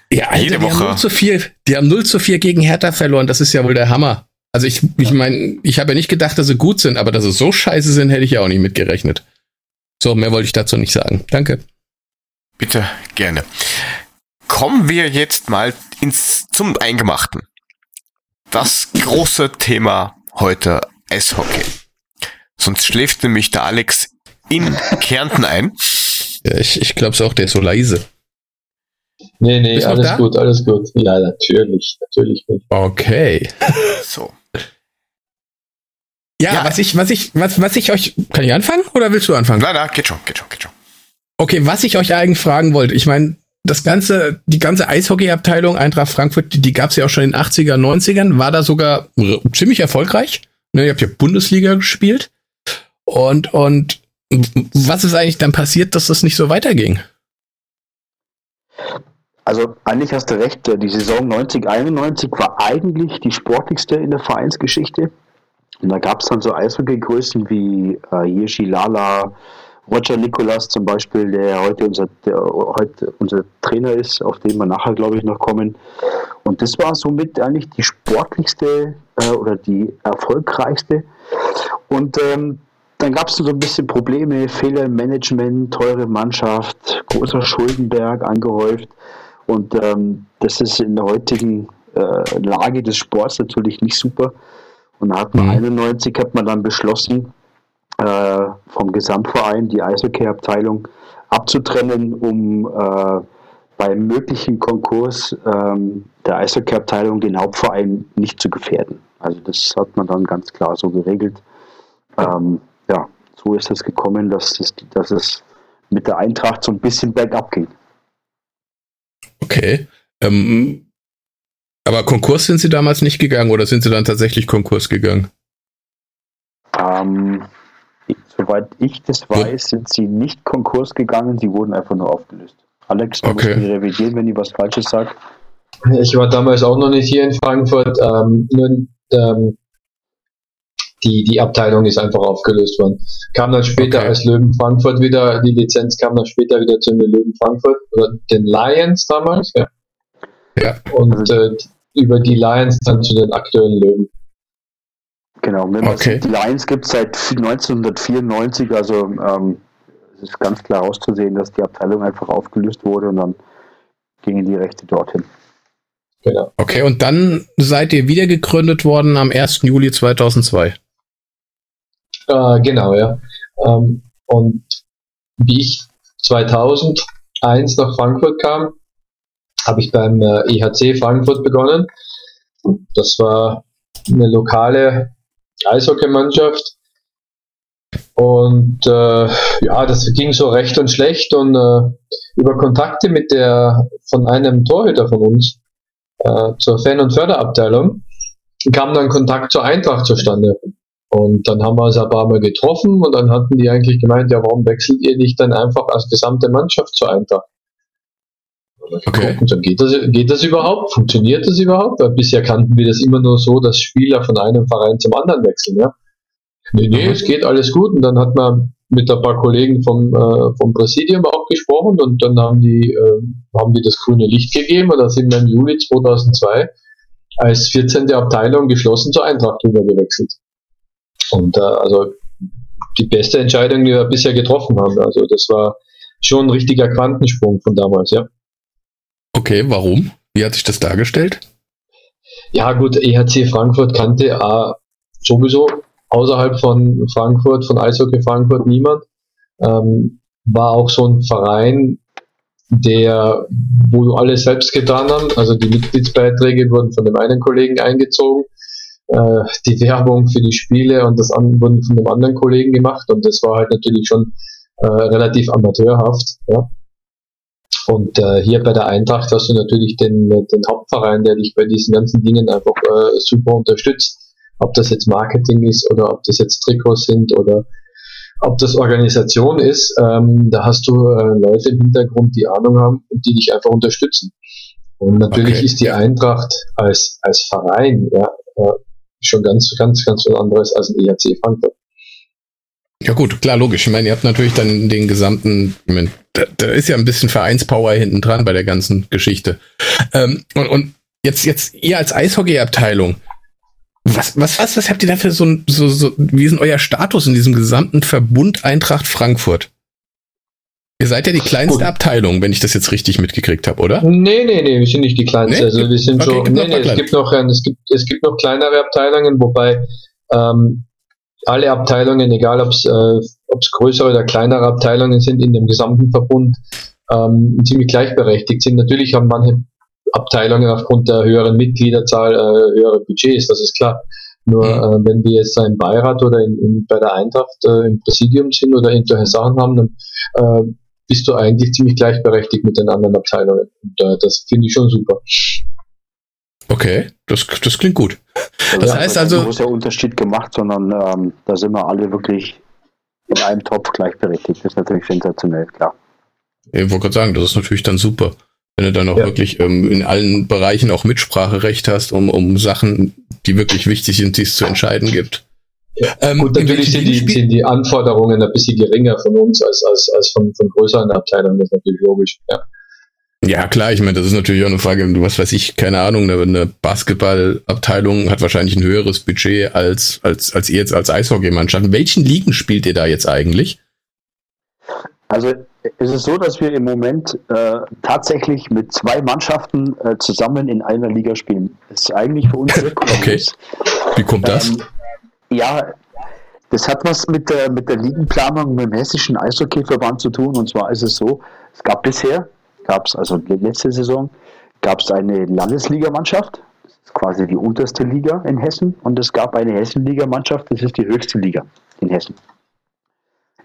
C: Ja, Alter,
B: Jede
C: die
B: Woche.
C: Haben 0 zu 4, die haben 0 zu 4 gegen Hertha verloren. Das ist ja wohl der Hammer. Also ich, ich meine, ich habe ja nicht gedacht, dass sie gut sind, aber dass sie so scheiße sind, hätte ich ja auch nicht mitgerechnet. So, mehr wollte ich dazu nicht sagen. Danke.
B: Bitte, gerne. Kommen wir jetzt mal ins, zum Eingemachten. Das große Thema heute Eishockey. Sonst schläft nämlich der Alex in Kärnten ein.
C: Ja, ich ich glaube es auch, der ist so leise.
E: Nee, nee,
C: Bist
E: alles gut, alles gut. Ja, natürlich, natürlich nicht.
C: Okay.
B: So.
C: Ja,
B: Ja.
C: was ich, was ich, was, was ich euch, kann ich anfangen oder willst du anfangen?
B: Na, na, geht schon, geht schon, geht schon.
C: Okay, was ich euch eigentlich fragen wollte, ich meine, das ganze, die ganze Eishockey-Abteilung Eintracht Frankfurt, die, die gab es ja auch schon in den 80er, 90ern, war da sogar ziemlich erfolgreich. Ne, ihr habt ja Bundesliga gespielt. Und, und was ist eigentlich dann passiert, dass das nicht so weiterging?
D: Also eigentlich hast du recht, die Saison 90-91 war eigentlich die sportlichste in der Vereinsgeschichte. Und da gab es dann so Eishockey-Größen wie äh, Hirschi Lala, Roger Nicolas zum Beispiel, der heute unser, der heute unser Trainer ist, auf den wir nachher, glaube ich, noch kommen. Und das war somit eigentlich die sportlichste äh, oder die erfolgreichste. Und ähm, dann gab es so ein bisschen Probleme, Fehler im Management, teure Mannschaft, großer Schuldenberg angehäuft. Und ähm, das ist in der heutigen äh, Lage des Sports natürlich nicht super. Und da hat man
C: Mhm.
D: 91 hat man dann beschlossen, äh, vom Gesamtverein die Eishockey-Abteilung abzutrennen, um äh, beim möglichen Konkurs ähm, der Eishockey-Abteilung den Hauptverein nicht zu gefährden. Also das hat man dann ganz klar so geregelt. Ähm, ja, so ist es gekommen, dass es, dass es mit der Eintracht so ein bisschen bergab ging.
C: Okay. Ähm, aber Konkurs sind sie damals nicht gegangen oder sind sie dann tatsächlich Konkurs gegangen?
D: Ähm, soweit ich das weiß, sind sie nicht Konkurs gegangen, sie wurden einfach nur aufgelöst. Alex, du
C: Okay.
D: musst mich revidieren, wenn ich was Falsches sage.
E: Ich war damals auch noch nicht hier in Frankfurt. Ähm, nur, ähm, die, die Abteilung ist einfach aufgelöst worden. Kam dann später
C: Okay.
E: als Löwen Frankfurt wieder, die Lizenz kam dann später wieder zu den Löwen Frankfurt oder den Lions damals. Ja.
C: Ja.
E: Und äh, über die Lions dann zu den aktuellen Löwen.
D: Genau, wenn man
C: Okay.
D: sieht, die Lions gibt es seit 1994, also ähm, es ist ganz klar auszusehen, dass die Abteilung einfach aufgelöst wurde und dann gingen die Rechte dorthin.
E: Genau.
C: Okay, und dann seid ihr wieder gegründet worden am 1. Juli 2002.
E: Äh, genau, ja. Ähm, und wie ich 2001 nach Frankfurt kam, habe ich beim äh, EHC Frankfurt begonnen. Das war eine lokale Eishockeymannschaft. Und äh, ja, das ging so recht und schlecht. Und äh, über Kontakte mit der von einem Torhüter von uns äh, zur Fan- und Förderabteilung kam dann Kontakt zur Eintracht zustande. Und dann haben wir uns ein paar Mal getroffen und dann hatten die eigentlich gemeint, ja, warum wechselt ihr nicht dann einfach als gesamte Mannschaft zur Eintracht?
C: Okay.
E: Und dann geht das, geht das überhaupt? Funktioniert das überhaupt? Weil bisher kannten wir das immer nur so, dass Spieler von einem Verein zum anderen wechseln, ja. Nee, nee,
C: Mhm.
E: es geht alles gut. Und dann hat man mit ein paar Kollegen vom, äh, vom Präsidium auch gesprochen und dann haben die, äh, haben die das grüne Licht gegeben und da sind wir im Juli 2002 als 14. Abteilung geschlossen zur Eintracht rüber gewechselt. Und äh, also die beste Entscheidung, die wir bisher getroffen haben. Also das war schon ein richtiger Quantensprung von damals, ja.
C: Okay, warum? Wie hat sich das dargestellt?
E: Ja gut, EHC Frankfurt kannte äh, sowieso außerhalb von Frankfurt, von Eishockey Frankfurt niemand. Ähm, war auch so ein Verein, der, wo alle selbst getan haben. Also die Mitgliedsbeiträge wurden von dem einen Kollegen eingezogen, äh, die Werbung für die Spiele und das an, wurden von dem anderen Kollegen gemacht und das war halt natürlich schon äh, relativ amateurhaft. Ja. Und äh, hier bei der Eintracht hast du natürlich den, den Hauptverein, der dich bei diesen ganzen Dingen einfach äh, super unterstützt. Ob das jetzt Marketing ist oder ob das jetzt Trikots sind oder ob das Organisation ist, ähm, da hast du äh, Leute im Hintergrund, die Ahnung haben und die dich einfach unterstützen. Und natürlich
C: Okay.
E: ist die Eintracht als, als Verein ja, äh, schon ganz, ganz, ganz was anderes als ein EHC Frankfurt.
C: Ja gut, klar, logisch. Ich meine, ihr habt natürlich dann den gesamten, ich meine, da, da ist ja ein bisschen Vereinspower hinten dran bei der ganzen Geschichte. Ähm, und, und jetzt, jetzt ihr als Eishockey-Abteilung, Was, was, was, was habt ihr da für so ein, so, so, wie ist denn euer Status in diesem gesamten Verbund Eintracht Frankfurt? Ihr seid ja die kleinste
E: Gut.
C: Abteilung, wenn ich das jetzt richtig mitgekriegt habe, oder?
E: Nee, nee, nee, wir sind nicht die kleinste.
C: Nee?
E: Also wir sind
C: Okay, noch
E: nee, nee, es gibt noch ein, es gibt, es gibt noch kleinere Abteilungen, wobei ähm, alle Abteilungen, egal ob es äh, größere oder kleinere Abteilungen sind in dem gesamten Verbund, ähm, ziemlich gleichberechtigt sind. Natürlich haben manche Abteilungen aufgrund der höheren Mitgliederzahl äh, höhere Budgets, das ist klar. Nur
C: Mhm.
E: äh, wenn wir jetzt im Beirat oder in, in, bei der Eintracht äh, im Präsidium sind oder irgendwelche Sachen haben, dann äh, bist du eigentlich ziemlich gleichberechtigt mit den anderen Abteilungen. Und äh, das finde ich schon super.
C: Okay, das, das klingt gut. Das
D: Da
C: heißt also-
D: kein großer Unterschied gemacht, sondern ähm, da sind wir alle wirklich in einem Topf gleichberechtigt. Das ist natürlich sensationell, klar.
C: Ich wollte gerade sagen, das ist natürlich dann super. Wenn du dann auch
E: Ja.
C: wirklich ähm, in allen Bereichen auch Mitspracherecht hast, um, um Sachen, die wirklich wichtig sind, die es zu entscheiden gibt. Ähm,
E: Gut, natürlich sind die, sind die Anforderungen ein bisschen geringer von uns als, als, als von, von größeren Abteilungen, das ist natürlich logisch. Ja.
C: Ja, klar, ich meine, das ist natürlich auch eine Frage, was weiß ich, keine Ahnung, eine, Basketballabteilung hat wahrscheinlich ein höheres Budget als, als, als ihr jetzt als Eishockeymannschaft. In welchen Ligen spielt ihr da jetzt eigentlich?
D: Also es ist so, dass wir im Moment äh, tatsächlich mit zwei Mannschaften äh, zusammen in einer Liga spielen. Das ist eigentlich für uns sehr
C: Okay.
D: kurios.
C: Wie kommt das?
D: Ähm, ja, das hat was mit der, mit der Ligenplanung mit dem Hessischen Eishockeyverband zu tun. Und zwar ist es so, es gab bisher, gab es also letzte Saison, gab es eine Landesligamannschaft, das ist quasi die unterste Liga in Hessen, und es gab eine Hessenligamannschaft, das ist die höchste Liga in Hessen.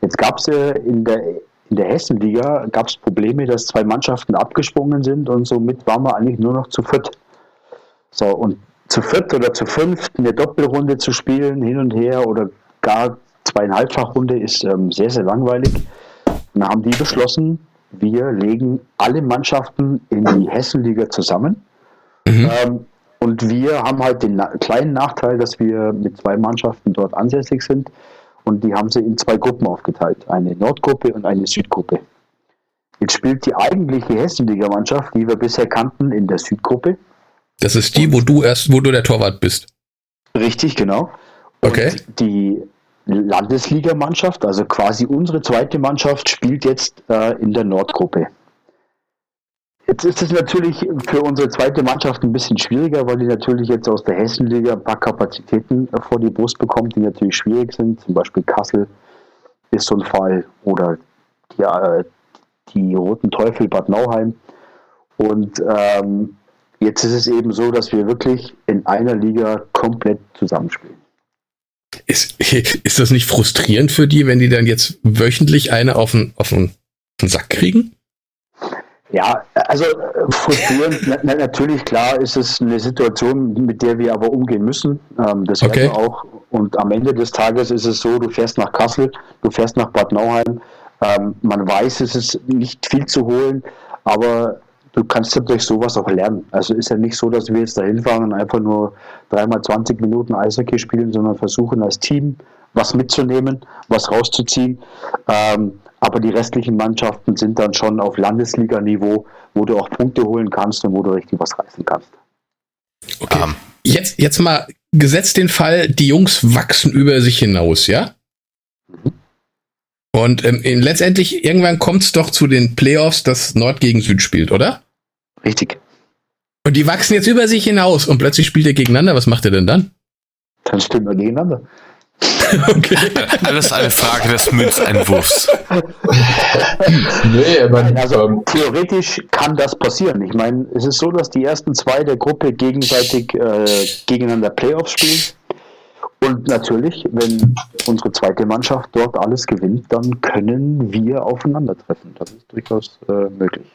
D: Jetzt gab es äh, in der in der Hessenliga gab es Probleme, dass zwei Mannschaften abgesprungen sind und somit waren wir eigentlich nur noch zu viert. So, und zu viert oder zu fünft eine Doppelrunde zu spielen, hin und her oder gar zweieinhalbfach-Runde ist ähm, sehr, sehr langweilig. Und dann haben die beschlossen, wir legen alle Mannschaften in die Hessenliga zusammen.
C: Mhm.
D: Ähm, und wir haben halt den kleinen Nachteil, dass wir mit zwei Mannschaften dort ansässig sind. Und die haben sie in zwei Gruppen aufgeteilt. Eine Nordgruppe und eine Südgruppe. Jetzt spielt die eigentliche Hessenliga-Mannschaft, die wir bisher kannten, in der Südgruppe.
C: Das ist die, wo du erst, wo du der Torwart bist.
D: Richtig, genau. Und
C: Okay.
D: die Landesligamannschaft, also quasi unsere zweite Mannschaft, spielt jetzt äh, in der Nordgruppe. Jetzt ist es natürlich für unsere zweite Mannschaft ein bisschen schwieriger, weil die natürlich jetzt aus der Hessenliga ein paar Kapazitäten äh, vor die Brust bekommt, die natürlich schwierig sind. Zum Beispiel Kassel ist so ein Fall oder die, äh, die Roten Teufel Bad Nauheim. Und ähm, jetzt ist es eben so, dass wir wirklich in einer Liga komplett zusammenspielen.
C: Ist, ist das nicht frustrierend für die, wenn die dann jetzt wöchentlich eine auf den, auf den, auf den Sack kriegen?
D: Ja, also frustrierend, na, natürlich, klar ist es eine Situation, mit der wir aber umgehen müssen. Ähm, das
C: Okay.
D: werden wir auch. Und am Ende des Tages ist es so, du fährst nach Kassel, du fährst nach Bad Nauheim. Ähm, man weiß, es ist nicht viel zu holen, aber du kannst ja durch sowas auch lernen. Also ist ja nicht so, dass wir jetzt dahin fahren und einfach nur dreimal 20 Minuten Eishockey spielen, sondern versuchen als Team was mitzunehmen, was rauszuziehen. Ähm, aber die restlichen Mannschaften sind dann schon auf Landesliga-Niveau, wo du auch Punkte holen kannst und wo du richtig was reißen kannst.
C: Okay.
B: Ähm,
C: Jetzt, jetzt mal gesetzt den Fall, die Jungs wachsen über sich hinaus, ja? Und ähm, in, letztendlich, irgendwann kommt es doch zu den Playoffs, dass Nord gegen Süd spielt, oder?
D: Richtig.
C: Und die wachsen jetzt über sich hinaus und plötzlich spielt ihr gegeneinander. Was macht ihr denn dann?
D: Dann stimmen wir gegeneinander.
C: Okay.
B: alles eine Frage des Münzeinwurfs.
E: Nee, mein,
D: Also
E: ähm,
D: theoretisch kann das passieren. Ich meine, es ist so, dass die ersten zwei der Gruppe gegenseitig äh, gegeneinander Playoffs spielen. Und natürlich, wenn unsere zweite Mannschaft dort alles gewinnt, dann können wir aufeinandertreffen. Das ist durchaus äh, möglich.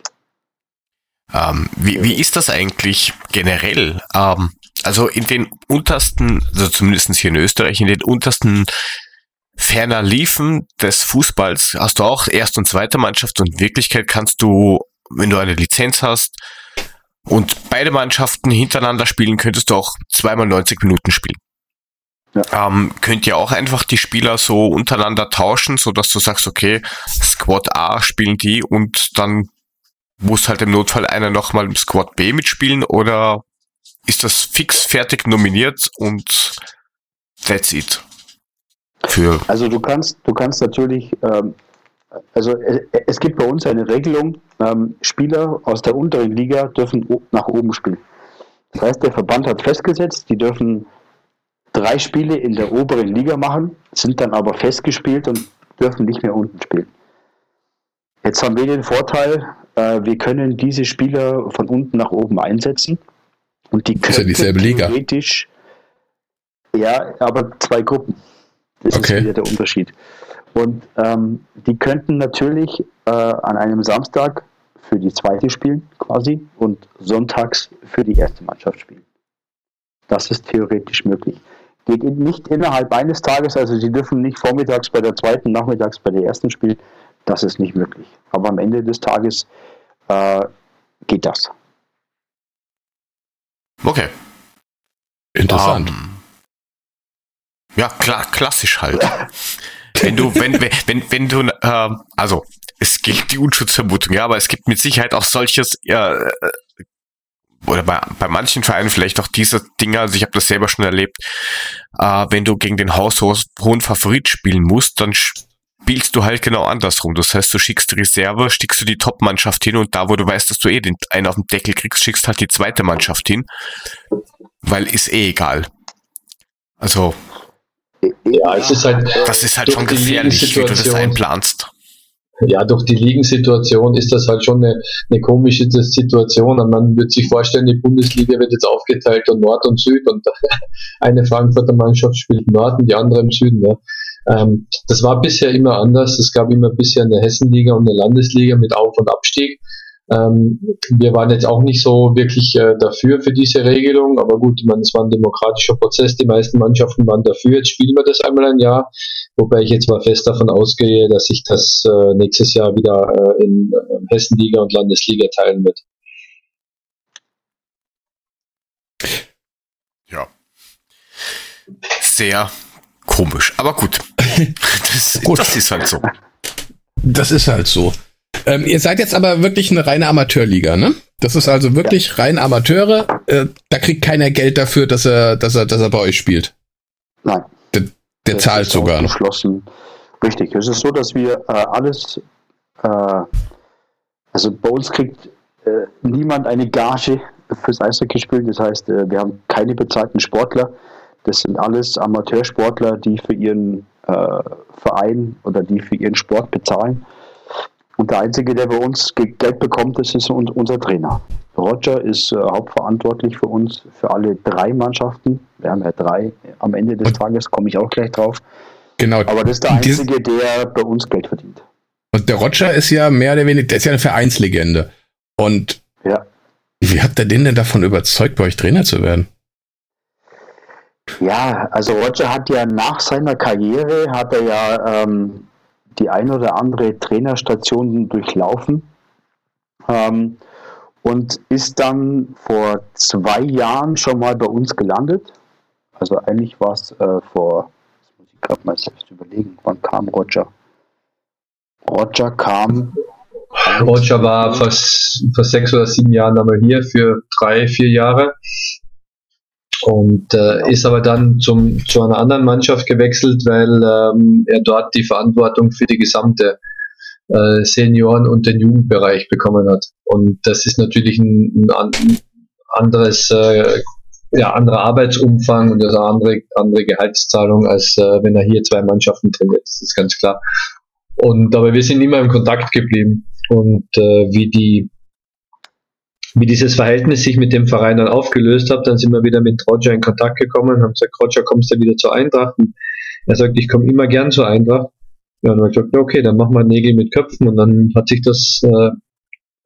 B: Ähm, wie, wie ist das eigentlich generell? Ähm, also in den untersten, also zumindest hier in Österreich, in den untersten ferner Liefen des Fußballs hast du auch Erst- und Zweite Mannschaft und in Wirklichkeit kannst du, wenn du eine Lizenz hast und beide Mannschaften hintereinander spielen, könntest du auch zweimal 90 Minuten spielen. Ähm, könnt ihr auch einfach die Spieler so untereinander tauschen, so dass du sagst, okay, Squad A spielen die und dann muss halt im Notfall einer nochmal im Squad B mitspielen oder ist das fix fertig nominiert und that's it.
D: Für also du kannst, du kannst natürlich, ähm, also es, es, gibt bei uns eine Regelung, ähm, Spieler aus der unteren Liga dürfen nach oben spielen. Das heißt, der Verband hat festgesetzt, die dürfen drei Spiele in der oberen Liga machen, sind dann aber festgespielt und dürfen nicht mehr unten spielen. Jetzt haben wir den Vorteil, äh, wir können diese Spieler von unten nach oben einsetzen und die können
C: ist ja dieselbe Liga.
D: theoretisch, ja, aber zwei Gruppen. Das okay. ist wieder der Unterschied. Und ähm, die könnten natürlich äh, an einem Samstag für die zweite spielen, quasi, und sonntags für die erste Mannschaft spielen. Das ist theoretisch möglich. Geht nicht innerhalb eines Tages, also sie dürfen nicht vormittags bei der zweiten, nachmittags bei der ersten spielen. Das ist nicht möglich. Aber am Ende des Tages äh, geht das.
B: Okay.
C: Interessant. Um, ähm,
B: ja, klar, klassisch halt. wenn du, wenn, wenn, wenn du, äh, also es gilt die Unschutzvermutung, ja, aber es gibt mit Sicherheit auch solches, ja, äh, oder bei, bei manchen Vereinen vielleicht auch diese Dinger, also ich habe das selber schon erlebt, äh, wenn du gegen den haushohen Favorit spielen musst, dann spielst du halt genau andersrum. Das heißt, du schickst die Reserve, schickst du die Top-Mannschaft hin und da, wo du weißt, dass du eh den einen auf den Deckel kriegst, schickst halt die zweite Mannschaft hin, weil ist eh egal. Also
E: ja, es ist halt.
B: Das ist halt schon gefährlich, wie du das einplanst.
E: Ja, durch die Ligensituation ist das halt schon eine, eine komische Situation. Und man wird sich vorstellen, die Bundesliga wird jetzt aufgeteilt in Nord und Süd und eine Frankfurter Mannschaft spielt im Norden, die andere im Süden. Ja. Ähm, das war bisher immer anders. Es gab immer bisher eine Hessenliga und eine Landesliga mit Auf- und Abstieg. Ähm, wir waren jetzt auch nicht so wirklich äh, dafür für diese Regelung, aber gut, ich meine, es war ein demokratischer Prozess, die meisten Mannschaften waren dafür, jetzt spielen wir das einmal ein Jahr, wobei ich jetzt mal fest davon ausgehe, dass sich das äh, nächstes Jahr wieder äh, in äh, Hessenliga und Landesliga teilen wird.
B: Ja. Sehr komisch, aber gut. Das, gut. das ist halt so.
C: Das ist halt so. Ähm, ihr seid jetzt aber wirklich eine reine Amateurliga, ne? Das ist also wirklich ja. rein Amateure. Äh, da kriegt keiner Geld dafür, dass er, dass er, dass er bei euch spielt.
D: Nein.
C: Der, der das zahlt sogar
D: noch. Geschlossen. Richtig. Es ist so, dass wir äh, alles, äh, also bei uns kriegt äh, niemand eine Gage fürs Eishockey spielen. Das heißt, äh, wir haben keine bezahlten Sportler. Das sind alles Amateursportler, die für ihren äh, Verein oder die für ihren Sport bezahlen. Und der Einzige, der bei uns Geld bekommt, das ist unser Trainer. Roger ist äh, hauptverantwortlich für uns, für alle drei Mannschaften. Wir haben ja drei. Am Ende des Tages komme ich auch gleich drauf.
C: Genau.
D: Aber das ist der Einzige, der bei uns Geld verdient.
C: Und der Roger ist ja mehr oder weniger, der ist ja eine Vereinslegende. Und
D: ja.
C: wie habt ihr den denn davon überzeugt, bei euch Trainer zu werden?
D: Ja, also Roger hat ja nach seiner Karriere, hat er ja ähm, die ein oder andere Trainerstation durchlaufen ähm, und ist dann vor zwei Jahren schon mal bei uns gelandet. Also eigentlich war es äh, vor, das muss ich gerade mal selbst überlegen, wann kam Roger? Roger kam.
E: Roger war vor, sechs oder sieben Jahren einmal hier für drei, vier Jahre und äh, ist aber dann zum, zu einer anderen Mannschaft gewechselt, weil ähm, er dort die Verantwortung für die gesamte äh, Senioren- und den Jugendbereich bekommen hat. Und das ist natürlich ein, ein anderes, äh, ja, anderer Arbeitsumfang und eine andere, andere Gehaltszahlung, als äh, wenn er hier zwei Mannschaften trainiert. Das ist ganz klar. Und aber wir sind immer im Kontakt geblieben. Und äh, wie die wie dieses Verhältnis sich mit dem Verein dann aufgelöst hat, dann sind wir wieder mit Roger in Kontakt gekommen und haben gesagt, Roger, kommst du wieder zur Eintracht? Und er sagt, ich komme immer gern zur Eintracht. Ja, und dann haben wir gesagt, okay, dann machen wir Nägel mit Köpfen und dann hat sich das, äh,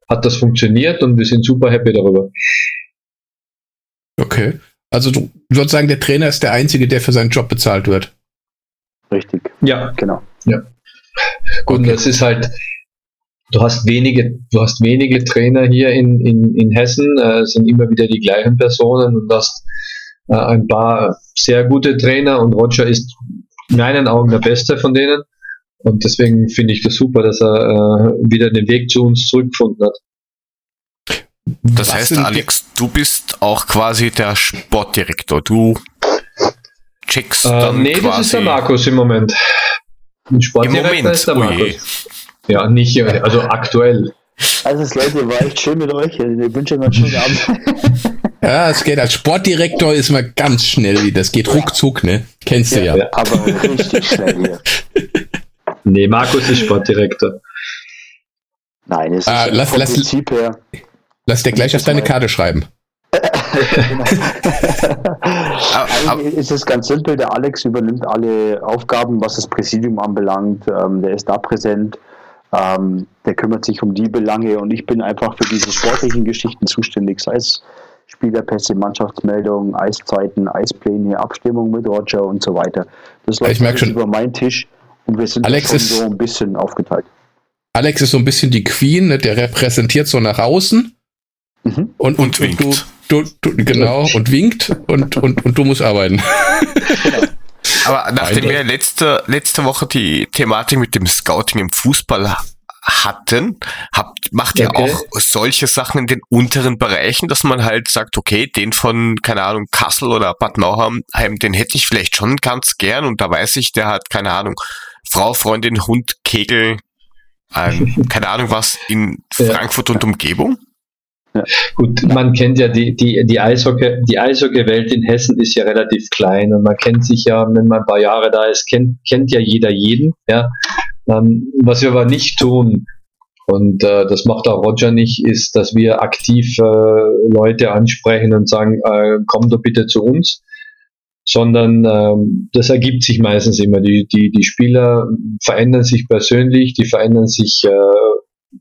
E: hat das funktioniert und wir sind super happy darüber.
C: Okay. Also du würdest sagen, der Trainer ist der Einzige, der für seinen Job bezahlt wird.
D: Richtig.
E: Ja. Genau. Ja. Gut, okay. das ist halt, du hast wenige, du hast wenige Trainer hier in, in, in Hessen, äh, sind immer wieder die gleichen Personen und hast äh, ein paar sehr gute Trainer und Roger ist in meinen Augen der beste von denen. Und deswegen finde ich das super, dass er äh, wieder den Weg zu uns zurückgefunden hat.
B: Das
C: Was
B: heißt, Alex, du bist auch quasi der Sportdirektor. Du checkst
E: Äh,
B: dann
E: nee,
B: quasi
E: das ist der Markus im Moment. Ein
B: im
E: Sportdirektor
B: Moment.
E: ist der
B: Oh.
E: Markus. Ja, nicht, also aktuell.
D: Also Leute, war echt schön mit euch. Ich wünsche euch noch einen schönen Abend.
C: Ja, es geht als Sportdirektor ist man ganz schnell. Das geht ruckzuck, ne? Kennst du ja.
E: Ja.
D: Aber richtig schnell hier.
E: Nee, Markus ist Sportdirektor.
D: Nein, es ist
C: Ah,
D: ja
C: lass- lass-
D: Prinzip her.
C: Lass dir gleich auf deine Karte schreiben.
D: Eigentlich ist es ganz simpel. Der Alex übernimmt alle Aufgaben, was das Präsidium anbelangt. Ähm, der ist da präsent. Ähm, der kümmert sich um die Belange und ich bin einfach für diese sportlichen Geschichten zuständig, sei es Spielerpässe, Mannschaftsmeldungen, Eiszeiten, Eispläne, Abstimmung mit Roger und so weiter. Das läuft
C: ich merk
D: alles
C: schon-
D: über meinen Tisch und wir sind
C: Alex
D: schon
C: ist-
D: so ein bisschen aufgeteilt.
C: Alex ist so ein bisschen die Queen, ne? der repräsentiert so nach außen
D: Mhm.
C: und,
B: Und
C: und, du,
B: winkt.
C: du, du, genau, und winkt und, und, und du musst arbeiten.
B: Aber nachdem wir letzte, letzte Woche die Thematik mit dem Scouting im Fußball hatten, habt, macht ihr
E: Okay.
B: auch solche Sachen in den unteren Bereichen, dass man halt sagt, okay, den von, keine Ahnung, Kassel oder Bad Nauheim, den hätte ich vielleicht schon ganz gern und da weiß ich, der hat, keine Ahnung, Frau, Freundin, Hund, Kegel, ähm, keine Ahnung was, in. Frankfurt und Umgebung?
E: Gut, man kennt ja die, die, die Eishockey, die Eishockey-Welt in Hessen ist ja relativ klein und man kennt sich ja, wenn man ein paar Jahre da ist, kennt, kennt ja jeder jeden, ja. Ähm, was wir aber nicht tun, und äh, das macht auch Roger nicht, ist, dass wir aktiv äh, Leute ansprechen und sagen, äh, komm doch bitte zu uns, sondern ähm, das ergibt sich meistens immer. Die, die, die Spieler verändern sich persönlich, die verändern sich äh,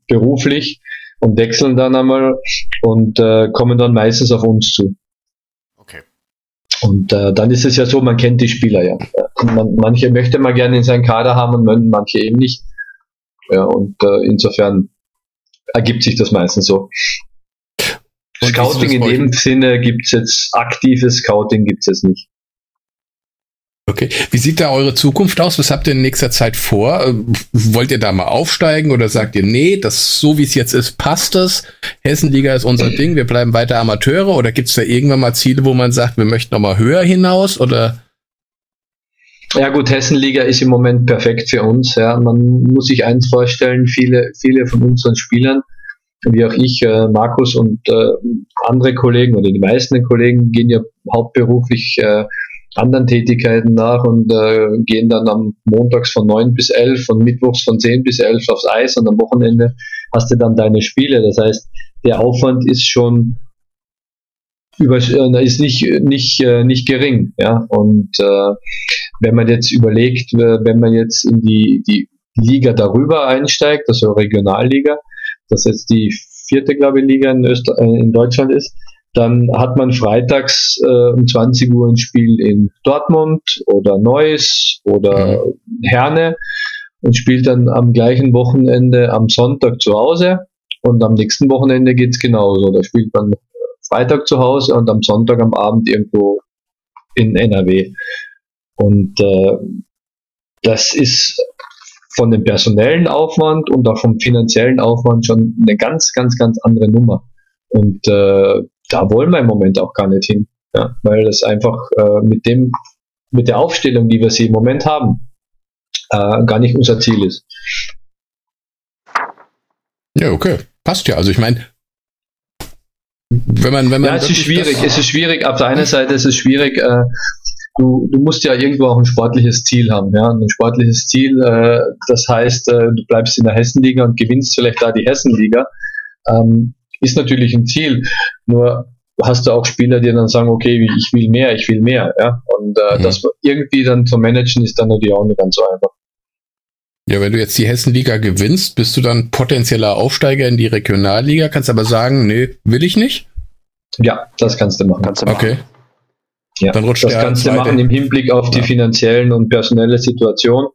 E: beruflich und wechseln dann einmal und äh, kommen dann meistens auf uns zu.
B: Okay.
E: Und äh, dann ist es ja so, man kennt die Spieler ja. Man, manche möchte man gerne in seinen Kader haben und man- manche eben nicht. Ja, und äh, insofern ergibt sich das meistens so.
C: Und
E: Scouting in dem Sinne gibt's jetzt, aktives Scouting gibt's jetzt nicht.
C: Okay. Wie sieht da eure Zukunft aus? Was habt ihr in nächster Zeit vor? Äh, Wollt ihr da mal aufsteigen oder sagt ihr, nee, das so wie es jetzt ist, passt es? Hessenliga ist unser Ding, wir bleiben weiter Amateure oder gibt's da irgendwann mal Ziele, wo man sagt, wir möchten noch mal höher hinaus oder
E: Ja gut, Hessenliga ist im Moment perfekt für uns. Ja. Man muss sich eins vorstellen, viele, viele von unseren Spielern, wie auch ich, äh, Markus und äh, andere Kollegen oder die meisten Kollegen gehen ja hauptberuflich äh, anderen Tätigkeiten nach und äh, gehen dann am Montags von 9 bis 11 und mittwochs von 10 bis 11 aufs Eis und am Wochenende hast du dann deine Spiele. Das heißt, der Aufwand ist schon über, äh, ist nicht, nicht, äh, nicht gering. Ja? Und äh, wenn man jetzt überlegt, wenn man jetzt in die, die Liga darüber einsteigt, also Regionalliga, das jetzt die vierte, glaube ich, Liga in, Öster äh, in Deutschland ist, dann hat man freitags äh, um 20 Uhr ein Spiel in Dortmund oder Neuss oder Herne und spielt dann am gleichen Wochenende am Sonntag zu Hause und am nächsten Wochenende geht's genauso. Da spielt man Freitag zu Hause und am Sonntag am Abend irgendwo in NRW. Und äh, das ist von dem personellen Aufwand und auch vom finanziellen Aufwand schon eine ganz, ganz, ganz andere Nummer. Und äh, da wollen wir im Moment auch gar nicht hin, ja, weil das einfach äh, mit dem, mit der Aufstellung, die wir sie im Moment haben, äh, gar nicht unser Ziel ist.
C: Ja, okay. Passt ja. Also ich meine, wenn man, wenn man.
E: Ja, es ist schwierig. Es ist schwierig. Auf der einen Seite ist es schwierig. Äh, du, du musst ja irgendwo auch ein sportliches Ziel haben. Ja, ein sportliches Ziel. Äh, das heißt, äh, du bleibst in der Hessenliga und gewinnst vielleicht da die Hessenliga. Ähm, ist natürlich ein Ziel. Nur hast du auch Spieler, die dann sagen, okay, ich will mehr, ich will mehr. Ja, und äh,
C: Mhm.
E: das irgendwie dann zu managen ist dann natürlich auch nicht ganz so einfach.
C: Ja, wenn du jetzt die Hessenliga gewinnst, bist du dann potenzieller Aufsteiger in die Regionalliga, kannst aber sagen, nee, will ich nicht.
E: Ja, das kannst du machen.
D: Kannst du machen.
C: Okay.
E: Ja,
C: Dann rutscht
E: das
C: der
E: kannst du machen im Hinblick auf die
C: Ja.
E: finanziellen und personelle Situation.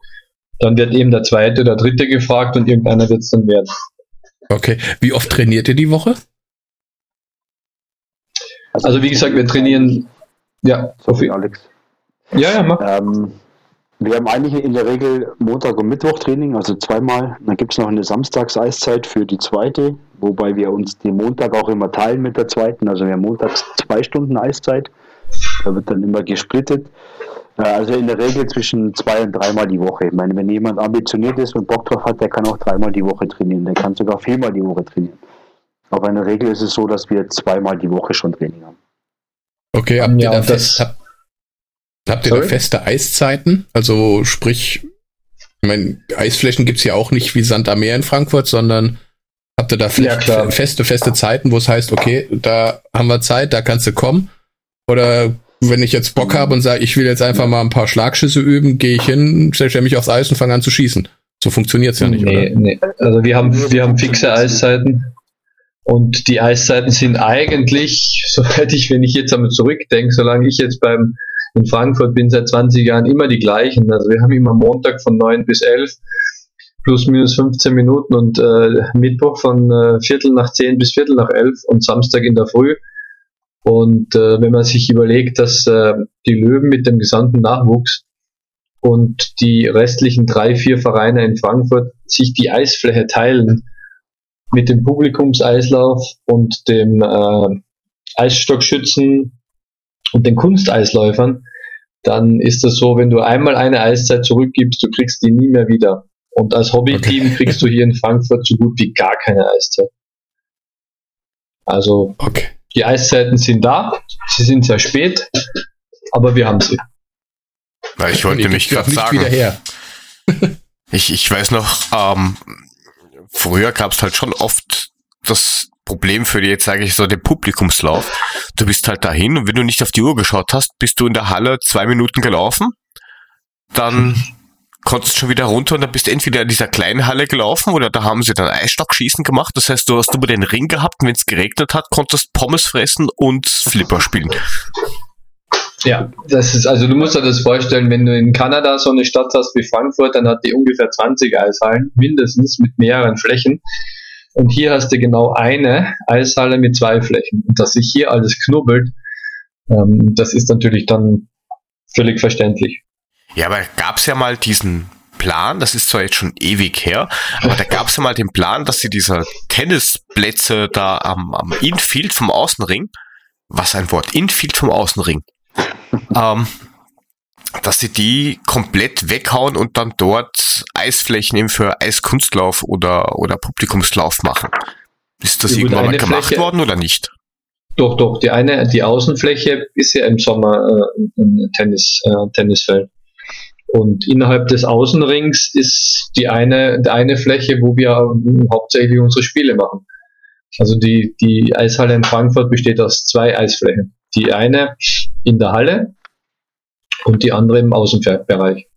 E: Dann wird eben der zweite oder dritte gefragt und irgendeiner wird es dann werden.
C: Okay. Wie oft trainiert ihr die Woche?
E: Also wie gesagt, wir trainieren. Ja,
D: Sophie. Alex.
E: Ja, ja, mach.
D: Ähm, wir haben eigentlich in der Regel Montag und Mittwoch Training, also zweimal. Dann gibt es noch eine Samstags-Eiszeit für die zweite, wobei wir uns den Montag auch immer teilen mit der zweiten. Also wir haben montags zwei Stunden Eiszeit. Da wird dann immer gesplittet. Also in der Regel zwischen zwei und dreimal die Woche. Ich meine, wenn jemand ambitioniert ist und Bock drauf hat, der kann auch dreimal die Woche trainieren. Der kann sogar viermal die Woche trainieren. Aber in der Regel ist es so, dass wir zweimal die Woche schon Training haben.
C: Okay, habt
E: Ja,
C: ihr da, fest,
E: das-
C: habt, habt ihr da feste Eiszeiten? Also sprich, ich meine, Eisflächen gibt's ja auch nicht wie Sand am Meer in Frankfurt, sondern habt ihr da
E: Ja,
C: feste, feste Zeiten, wo es heißt, okay, da haben wir Zeit, da kannst du kommen? Oder wenn ich jetzt Bock habe und sage, ich will jetzt einfach mal ein paar Schlagschüsse üben, gehe ich hin, stelle mich aufs Eis und fange an zu schießen. So funktioniert's ja nicht,
E: nee,
C: oder?
E: nee. Also wir haben, wir haben fixe Eiszeiten. Und die Eiszeiten sind eigentlich, soweit ich, wenn ich jetzt einmal zurückdenke, solange ich jetzt beim in Frankfurt bin seit 20 Jahren immer die gleichen. Also wir haben immer Montag von 9 bis 11 plus minus 15 Minuten und äh, Mittwoch von äh, Viertel nach 10 bis Viertel nach 11 und Samstag in der Früh. Und äh, wenn man sich überlegt, dass äh, die Löwen mit dem gesamten Nachwuchs und die restlichen drei, vier Vereine in Frankfurt sich die Eisfläche teilen mit dem Publikumseislauf und dem äh, Eisstockschützen und den Kunsteisläufern, dann ist das so, wenn du einmal eine Eiszeit zurückgibst, du kriegst die nie mehr wieder. Und als Hobbyteam
C: Okay.
E: kriegst du hier in Frankfurt so gut wie gar keine Eiszeit. Also
C: Okay.
E: Die Eiszeiten sind da, sie sind sehr spät, aber wir haben sie.
B: Weil ich wollte mich gerade
C: wieder
B: sagen,
C: her.
B: ich, ich weiß noch, ähm, früher gab es halt schon oft das Problem für die, jetzt sage ich so, den Publikumslauf. Du bist halt dahin und wenn du nicht auf die Uhr geschaut hast, bist du in der Halle zwei Minuten gelaufen, dann konntest schon wieder runter und dann bist du entweder in dieser kleinen Halle gelaufen oder da haben sie dann Eisstockschießen gemacht. Das heißt, du hast über den Ring gehabt und wenn es geregnet hat, konntest Pommes fressen und Flipper spielen.
E: Ja, das ist, also du musst dir das vorstellen, wenn du in Kanada so eine Stadt hast wie Frankfurt, dann hat die ungefähr 20 Eishallen, mindestens mit mehreren Flächen. Und hier hast du genau eine Eishalle mit zwei Flächen. Und dass sich hier alles knubbelt, ähm, das ist natürlich dann völlig verständlich.
B: Ja, aber gab's ja mal diesen Plan, das ist zwar jetzt schon ewig her, aber da gab's ja mal den Plan, dass sie diese Tennisplätze da am, am Infield vom Außenring, was ein Wort, Infield vom Außenring, ähm, dass sie die komplett weghauen und dann dort Eisflächen eben für Eiskunstlauf oder, oder Publikumslauf machen. Ist das
E: Ja,
B: irgendwann mal gemacht
E: Fläche-
B: worden oder nicht?
E: Doch, doch, die eine, die Außenfläche ist ja im Sommer äh, ein Tennis, äh, Tennisfeld. Und innerhalb des Außenrings ist die eine, die eine Fläche, wo wir hauptsächlich unsere Spiele machen. Also die, die Eishalle in Frankfurt besteht aus zwei Eisflächen. Die eine in der Halle und die andere im Außenbereich.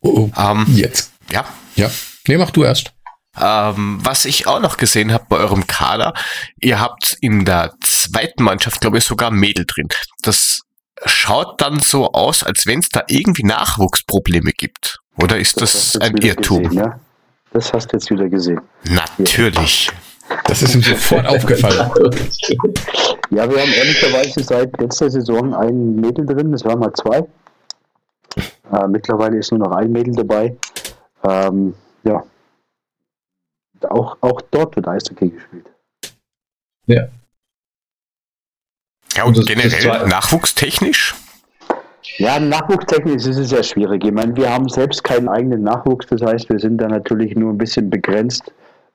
C: Oh,
B: Ähm,
C: jetzt.
B: ja,
C: Ja. Nee, mach du erst.
B: Ähm, was ich auch noch gesehen habe bei eurem Kader, ihr habt in der zweiten Mannschaft, glaube ich, sogar Mädel drin. Das schaut dann so aus, als wenn es da irgendwie Nachwuchsprobleme gibt. Oder ist das
D: jetzt
B: ein Irrtum?
D: Gesehen, ja? Das hast du jetzt wieder gesehen.
B: Natürlich.
C: Das ist ihm sofort aufgefallen.
D: Ja, wir haben ehrlicherweise seit letzter Saison ein Mädel drin, es waren mal zwei. Äh, mittlerweile ist nur noch ein Mädel dabei. Ähm, ja. Auch, auch dort wird Eishockey gespielt.
B: Ja, und
E: Und das- das
B: generell nachwuchstechnisch?
D: Ja, nachwuchstechnisch ist es sehr schwierig. Ich meine, wir haben selbst keinen eigenen Nachwuchs, das heißt, wir sind da natürlich nur ein bisschen begrenzt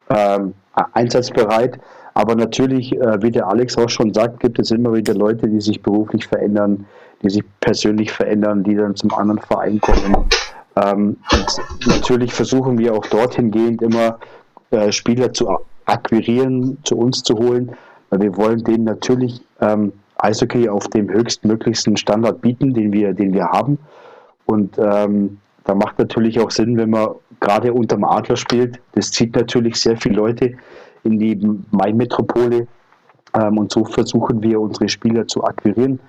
D: ähm, einsatzbereit. Aber natürlich, äh, wie der Alex auch schon sagt, gibt es immer wieder Leute, die sich beruflich verändern, die sich persönlich verändern, die dann zum anderen Verein kommen. Ähm, und natürlich versuchen wir auch dorthin gehend immer äh, Spieler zu akquirieren, zu uns zu holen, weil wir wollen denen natürlich ähm, Eishockey auf dem höchstmöglichsten Standard bieten, den wir, den wir haben. Und ähm, da macht natürlich auch Sinn, wenn man gerade unterm Adler spielt. Das zieht natürlich sehr viele Leute in die Main-Metropole. Ähm, und so versuchen wir, unsere Spieler zu akquirieren.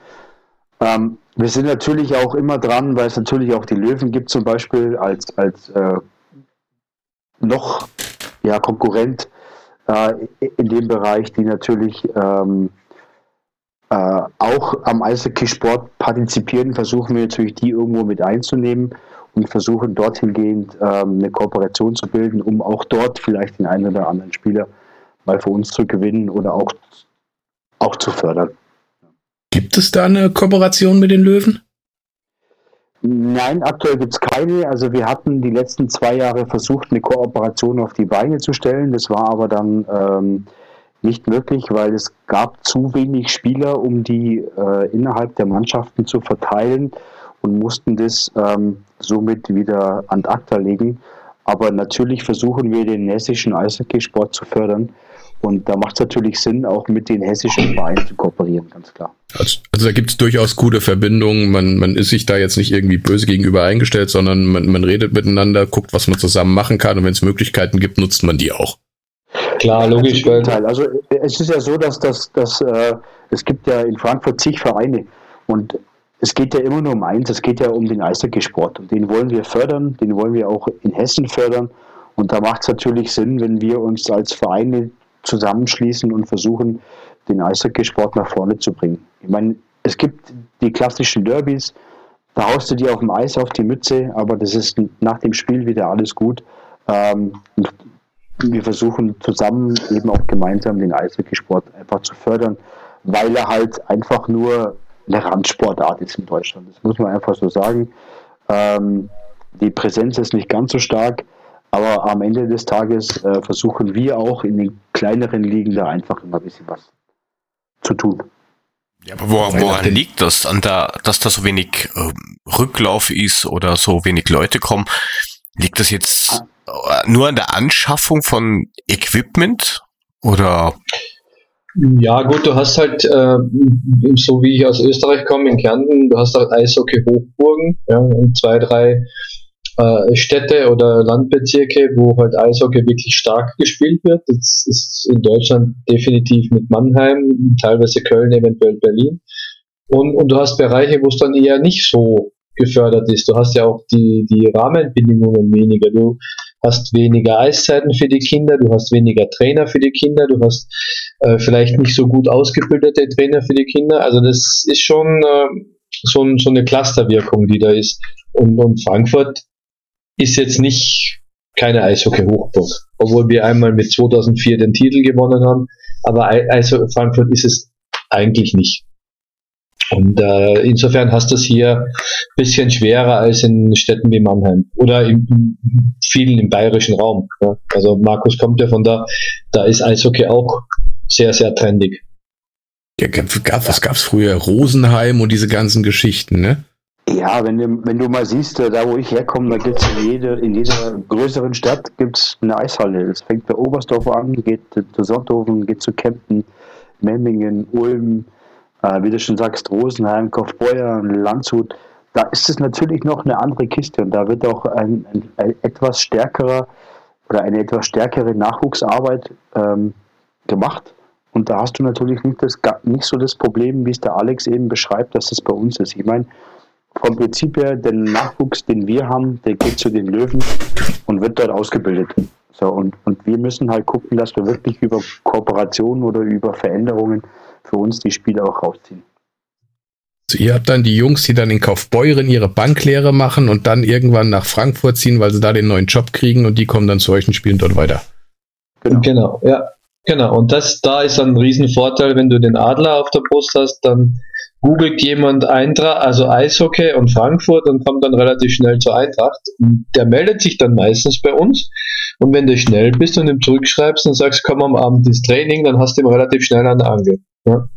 D: Ähm, wir sind natürlich auch immer dran, weil es natürlich auch die Löwen gibt, zum Beispiel als, als äh, noch ja, Konkurrent äh, in dem Bereich, die natürlich ähm, äh, auch am Eishockey-Sport partizipieren, versuchen wir natürlich die irgendwo mit einzunehmen und versuchen dorthin gehend ähm, eine Kooperation zu bilden, um auch dort vielleicht den einen oder anderen Spieler mal für uns zu gewinnen oder auch, auch zu fördern.
C: Gibt es da eine Kooperation mit den Löwen?
D: Nein, aktuell gibt es keine. Also wir hatten die letzten zwei Jahre versucht, eine Kooperation auf die Beine zu stellen. Das war aber dann ähm, nicht möglich, weil es gab zu wenig Spieler, um die äh, innerhalb der Mannschaften zu verteilen und mussten das ähm, somit wieder an acta legen. Aber natürlich versuchen wir den hessischen Eishockeysport zu fördern. Und da macht es natürlich Sinn, auch mit den hessischen Vereinen zu kooperieren, ganz klar.
C: Also, also da gibt es durchaus gute Verbindungen. Man, man ist sich da jetzt nicht irgendwie böse gegenüber eingestellt, sondern man, man redet miteinander, guckt, was man zusammen machen kann. Und wenn es Möglichkeiten gibt, nutzt man die auch.
D: Klar, logisch. Weil also es ist ja so, dass, dass, dass äh, es gibt ja in Frankfurt zig Vereine und es geht ja immer nur um eins, es geht ja um den Eishockeysport und den wollen wir fördern, den wollen wir auch in Hessen fördern und da macht es natürlich Sinn, wenn wir uns als Vereine zusammenschließen und versuchen, den Eishockeysport nach vorne zu bringen. Ich meine, es gibt die klassischen Derbys, da haust du dir auf dem Eis auf die Mütze, aber das ist nach dem Spiel wieder alles gut. Ähm, wir versuchen zusammen eben auch gemeinsam den Eishockeysport einfach zu fördern, weil er halt einfach nur eine Randsportart ist in Deutschland. Das muss man einfach so sagen. Ähm, die Präsenz ist nicht ganz so stark, aber am Ende des Tages äh, versuchen wir auch in den kleineren Ligen da einfach immer ein bisschen was zu tun.
B: Ja, aber woran, woran liegt das? An der, dass da so wenig äh, Rücklauf ist oder so wenig Leute kommen? Liegt das jetzt ah. Nur an der Anschaffung von Equipment oder?
E: Ja, gut, du hast halt, äh, so wie ich aus Österreich komme, in Kärnten, du hast halt Eishockey-Hochburgen ja, und zwei, drei äh, Städte oder Landbezirke, wo halt Eishockey wirklich stark gespielt wird. Das ist in Deutschland definitiv mit Mannheim, teilweise Köln, eventuell Berlin. Und, und du hast Bereiche, wo es dann eher nicht so gefördert ist. Du hast ja auch die, die Rahmenbedingungen weniger. Du hast weniger Eiszeiten für die Kinder, du hast weniger Trainer für die Kinder, du hast äh, vielleicht nicht so gut ausgebildete Trainer für die Kinder. Also das ist schon äh, so, so eine Clusterwirkung, die da ist. Und, und Frankfurt ist jetzt nicht keine Eishockey-Hochburg, obwohl wir einmal mit 2004 den Titel gewonnen haben, aber Eishockey Frankfurt ist es eigentlich nicht. Und äh, insofern hast du es hier ein bisschen schwerer als in Städten wie Mannheim oder im, im vielen im bayerischen Raum. Ja. Also Markus kommt ja von da, da ist Eishockey auch sehr, sehr trendig.
C: Ja, gab, was gab's früher? Rosenheim und diese ganzen Geschichten, ne?
D: Ja, wenn du, wenn du mal siehst, äh, da wo ich herkomme, da gibt es in, jede, in jeder größeren Stadt gibt's eine Eishalle. Es fängt bei Oberstdorf an, geht zu Sonthofen, geht zu Kempten, Memmingen, Ulm, äh, wie du schon sagst, Rosenheim, Kaufbeuern, Landshut. Da ist es natürlich noch eine andere Kiste und da wird auch ein, ein, ein etwas stärkerer oder eine etwas stärkere Nachwuchsarbeit ähm, gemacht. Und da hast du natürlich nicht, das, nicht so das Problem, wie es der Alex eben beschreibt, dass es bei uns ist. Ich meine, vom Prinzip her, der Nachwuchs, den wir haben, der geht zu den Löwen und wird dort ausgebildet. So, und, und wir müssen halt gucken, dass wir wirklich über Kooperationen oder über Veränderungen für uns die Spiele auch rausziehen.
C: Also ihr habt dann die Jungs, die dann in Kaufbeuren ihre Banklehre machen und dann irgendwann nach Frankfurt ziehen, weil sie da den neuen Job kriegen und die kommen dann zu euch und spielen dort weiter.
E: Genau, genau ja. Genau, und das da ist ein Riesenvorteil, wenn du den Adler auf der Brust hast, dann googelt jemand Eintracht, also Eishockey und Frankfurt und kommt dann relativ schnell zur Eintracht. Der meldet sich dann meistens bei uns. Und wenn du schnell bist und ihm zurückschreibst und sagst, komm am Abend ins Training, dann hast du ihm relativ schnell an der Angel. Ja.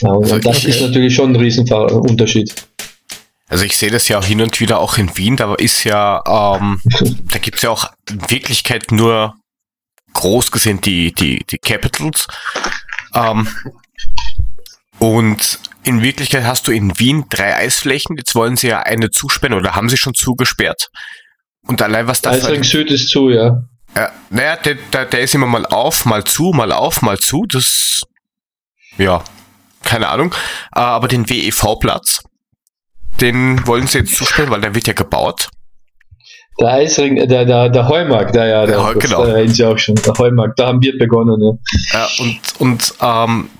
E: Ja, und also das ist natürlich schon ein Riesenunterschied.
B: Also ich sehe das ja auch hin und wieder auch in Wien, da ist ja, ähm, da gibt's ja auch in Wirklichkeit nur groß gesehen die, die, die Capitals. Ähm, und in Wirklichkeit hast du in Wien drei Eisflächen. Jetzt wollen sie ja eine zusperren oder haben sie schon zugesperrt. Und allein was da.
E: Eisring Süd ist zu, ja.
B: Ja, naja, der, der, der ist immer mal auf, mal zu, mal auf, mal zu. Das, ja, keine Ahnung. Äh, aber den WEV-Platz, den wollen sie jetzt zusperren, weil der wird ja gebaut.
E: Der Eisring, der, der, der Heumarkt, der, ja, der, ja, genau. das, äh, auch schon, der Heumarkt, da haben wir begonnen, ja.
B: ja und, und, ähm,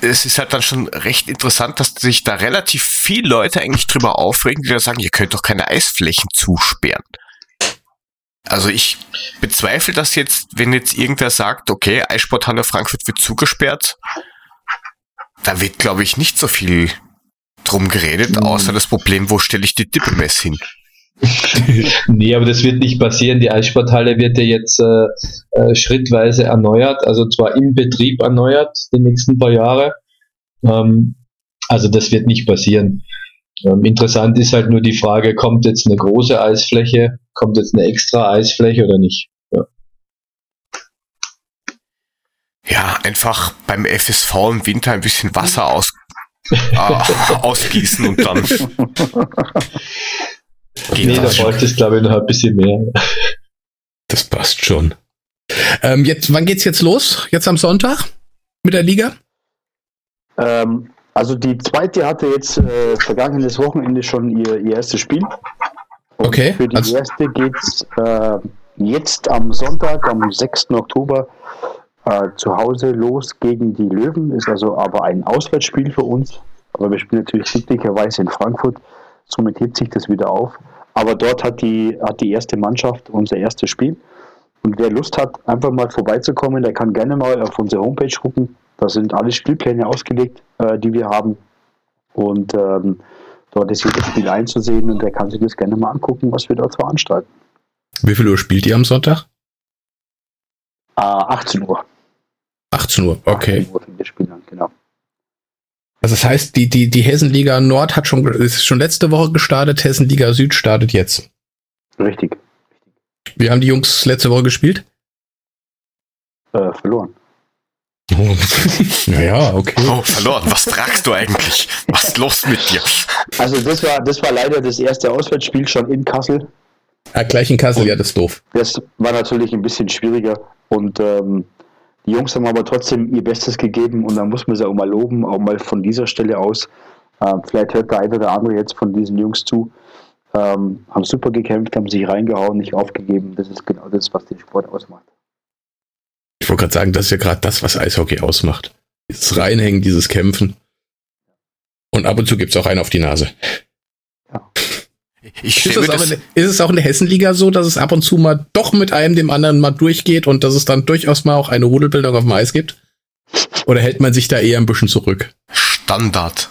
B: es ist halt dann schon recht interessant, dass sich da relativ viele Leute eigentlich drüber aufregen, die da sagen, ihr könnt doch keine Eisflächen zusperren. Also ich bezweifle das jetzt, wenn jetzt irgendwer sagt, okay, Eissporthalle Frankfurt wird zugesperrt, da wird, glaube ich, nicht so viel drum geredet, außer das Problem, wo stelle ich die Dippemess hin?
E: nee, aber das wird nicht passieren. Die Eissporthalle wird ja jetzt äh, äh, schrittweise erneuert, also zwar im Betrieb erneuert, die nächsten paar Jahre. Ähm, also das wird nicht passieren. Ähm, interessant ist halt nur die Frage, kommt jetzt eine große Eisfläche, kommt jetzt eine extra Eisfläche oder nicht? Ja,
B: ja einfach beim FSV im Winter ein bisschen Wasser aus, äh, ausgießen und dann.
E: Geht nee, da bräuchte es, glaube ich, noch ein bisschen mehr.
C: Das passt schon. Ähm, jetzt, wann geht's jetzt los? Jetzt am Sonntag mit der Liga?
D: Ähm, also die zweite hatte jetzt äh, vergangenes Wochenende schon ihr, ihr erstes Spiel. Und
C: okay.
D: Für die also erste geht's äh, jetzt am Sonntag, am 6. Oktober, äh, zu Hause los gegen die Löwen. Ist also aber ein Auswärtsspiel für uns. Aber wir spielen natürlich glücklicherweise in Frankfurt. Somit hebt sich das wieder auf. Aber dort hat die, hat die erste Mannschaft unser erstes Spiel. Und wer Lust hat, einfach mal vorbeizukommen, der kann gerne mal auf unsere Homepage gucken. Da sind alle Spielpläne ausgelegt, äh, die wir haben. Und ähm, dort ist jedes Spiel einzusehen und der kann sich das gerne mal angucken, was wir dort veranstalten.
C: Wie viel Uhr spielt ihr am Sonntag?
D: Äh, 18 Uhr.
C: 18 Uhr, okay. 18 Uhr
D: wir spielen, genau.
C: Also das heißt, die, die, die Hessenliga Nord hat schon, ist schon letzte Woche gestartet, Hessenliga Süd startet jetzt.
D: Richtig.
C: Wie haben die Jungs letzte Woche gespielt?
D: Äh, verloren.
C: Oh. naja, okay.
B: Oh, verloren. Was fragst du eigentlich? Was ist los mit dir?
D: Also das war, das war leider das erste Auswärtsspiel schon in Kassel.
C: Ja, gleich in Kassel, und ja, das ist doof.
D: Das war natürlich ein bisschen schwieriger und ähm, die Jungs haben aber trotzdem ihr Bestes gegeben und da muss man sie auch mal loben, auch mal von dieser Stelle aus. Äh, vielleicht hört der eine oder andere jetzt von diesen Jungs zu. Ähm, haben super gekämpft, haben sich reingehauen, nicht aufgegeben. Das ist genau das, was den Sport ausmacht.
C: Ich wollte gerade sagen, das ist ja gerade das, was Eishockey ausmacht. Dieses Reinhängen, dieses Kämpfen. Und ab und zu gibt es auch einen auf die Nase. Ja. Ich ist, es aber, ist es auch in der Hessenliga so, dass es ab und zu mal doch mit einem dem anderen mal durchgeht und dass es dann durchaus mal auch eine Rudelbildung auf dem Eis gibt? Oder hält man sich da eher ein bisschen zurück?
B: Standard.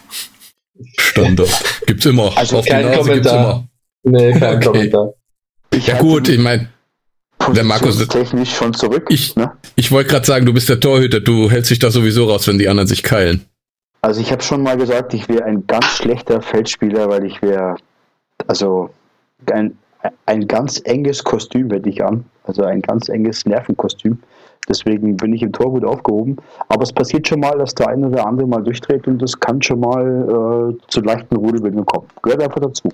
C: Standard. Gibt's immer.
E: Also auf kein Kommentar. Nee, kein okay. Kommentar.
C: Ich ja gut, ich meine, der Markus
D: technisch schon zurück.
C: Ich, ne? ich wollte gerade sagen, du bist der Torhüter, du hältst dich da sowieso raus, wenn die anderen sich keilen.
D: Also ich habe schon mal gesagt, ich wäre ein ganz schlechter Feldspieler, weil ich wäre also ein, ein ganz enges Kostüm hätte ich an, also ein ganz enges Nervenkostüm. Deswegen bin ich im Tor gut aufgehoben. Aber es passiert schon mal, dass der eine oder andere mal durchdreht und das kann schon mal äh, zu leichten Rudelbildungen kommen. Gehört einfach dazu.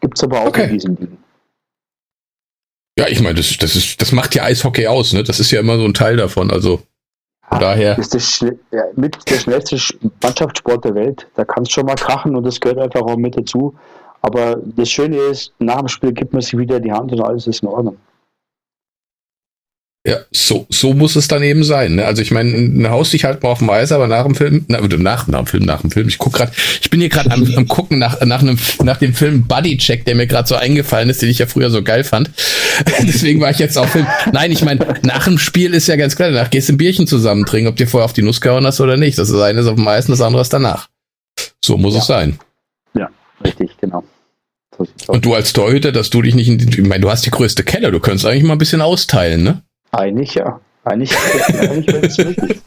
D: Gibt es aber auch okay. in diesen Ligen.
C: Ja, ich meine, das, das, ist, das macht ja Eishockey aus, ne? Das ist ja immer so ein Teil davon. Also von daher.
D: Das ist ja, mit der schnellste Mannschaftssport der Welt. Da kann es schon mal krachen und das gehört einfach auch mit dazu. Aber das Schöne ist, nach dem Spiel gibt man sich wieder die Hand und alles ist in Ordnung.
C: Ja, so, so muss es dann eben sein. Ne? Also ich meine, ein Haus dich halt mal auf dem Eis, aber nach dem Film, na, nach, nach dem Film, nach dem Film. Ich guck gerade, ich bin hier gerade am, am, gucken nach, nach, einem, nach dem Film Buddy Check, der mir gerade so eingefallen ist, den ich ja früher so geil fand. Deswegen war ich jetzt auf Film. Nein, ich meine, nach dem Spiel ist ja ganz klar, danach gehst du ein Bierchen zusammen trinken, ob dir vorher auf die Nuss gehauen hast oder nicht. Das ist eine ist auf dem Eis und das andere ist danach. So muss ja. es sein.
D: Ja, richtig, genau.
C: Und du als Torhüter, dass du dich nicht in die, ich meine, du hast die größte Keller, du könntest eigentlich mal ein bisschen austeilen, ne?
D: Eigentlich ja. Eigentlich, eigentlich wäre es möglich.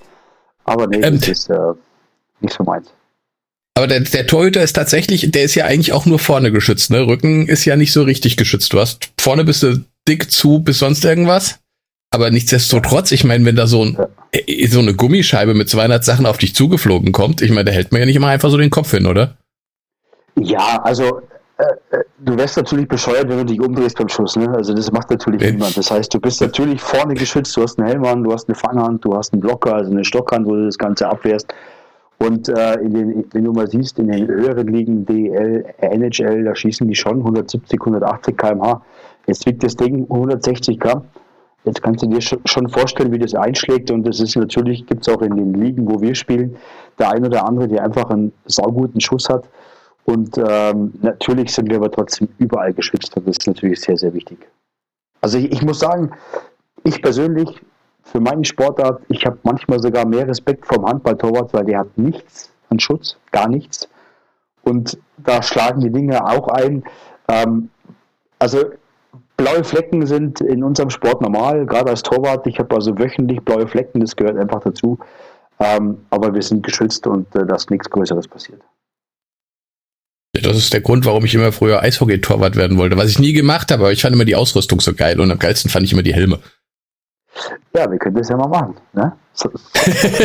D: Aber nee, ähm, das ist äh, nicht so meins.
C: Aber der, der Torhüter ist tatsächlich, der ist ja eigentlich auch nur vorne geschützt, ne? Rücken ist ja nicht so richtig geschützt. Du hast vorne bist du dick zu bis sonst irgendwas. Aber nichtsdestotrotz, ich meine, wenn da so, ein, ja. Äh, so eine Gummischeibe mit 200 Sachen auf dich zugeflogen kommt, ich meine, da hält man ja nicht immer einfach so den Kopf hin, oder?
D: Ja, also du wärst natürlich bescheuert, wenn du dich umdrehst beim Schuss. Ne? Also das macht natürlich ja. niemand. Das heißt, du bist natürlich vorne geschützt, du hast einen Helm an, du hast eine Fanghand, du hast einen Blocker, also eine Stockhand, wo du das Ganze abwehrst. Und äh, in den, wenn du mal siehst, in den höheren Ligen, DL, NHL, da schießen die schon 170, 180 km/h. Jetzt wiegt das Ding 160 Gramm. jetzt kannst du dir schon vorstellen, wie das einschlägt. Und das ist natürlich, gibt es auch in den Ligen, wo wir spielen, der ein oder andere, der einfach einen sauguten Schuss hat. Und ähm, natürlich sind wir aber trotzdem überall geschützt. Und das ist natürlich sehr, sehr wichtig. Also ich, ich muss sagen, ich persönlich für meinen Sportart, ich habe manchmal sogar mehr Respekt vom Handballtorwart, weil der hat nichts an Schutz, gar nichts. Und da schlagen die Dinge auch ein. Ähm, also blaue Flecken sind in unserem Sport normal, gerade als Torwart. Ich habe also wöchentlich blaue Flecken, das gehört einfach dazu. Ähm, aber wir sind geschützt und äh, dass nichts Größeres passiert.
C: Das ist der Grund, warum ich immer früher Eishockey-Torwart werden wollte. Was ich nie gemacht habe, aber ich fand immer die Ausrüstung so geil und am geilsten fand ich immer die Helme.
D: Ja, wir können das ja mal machen. Ne? So,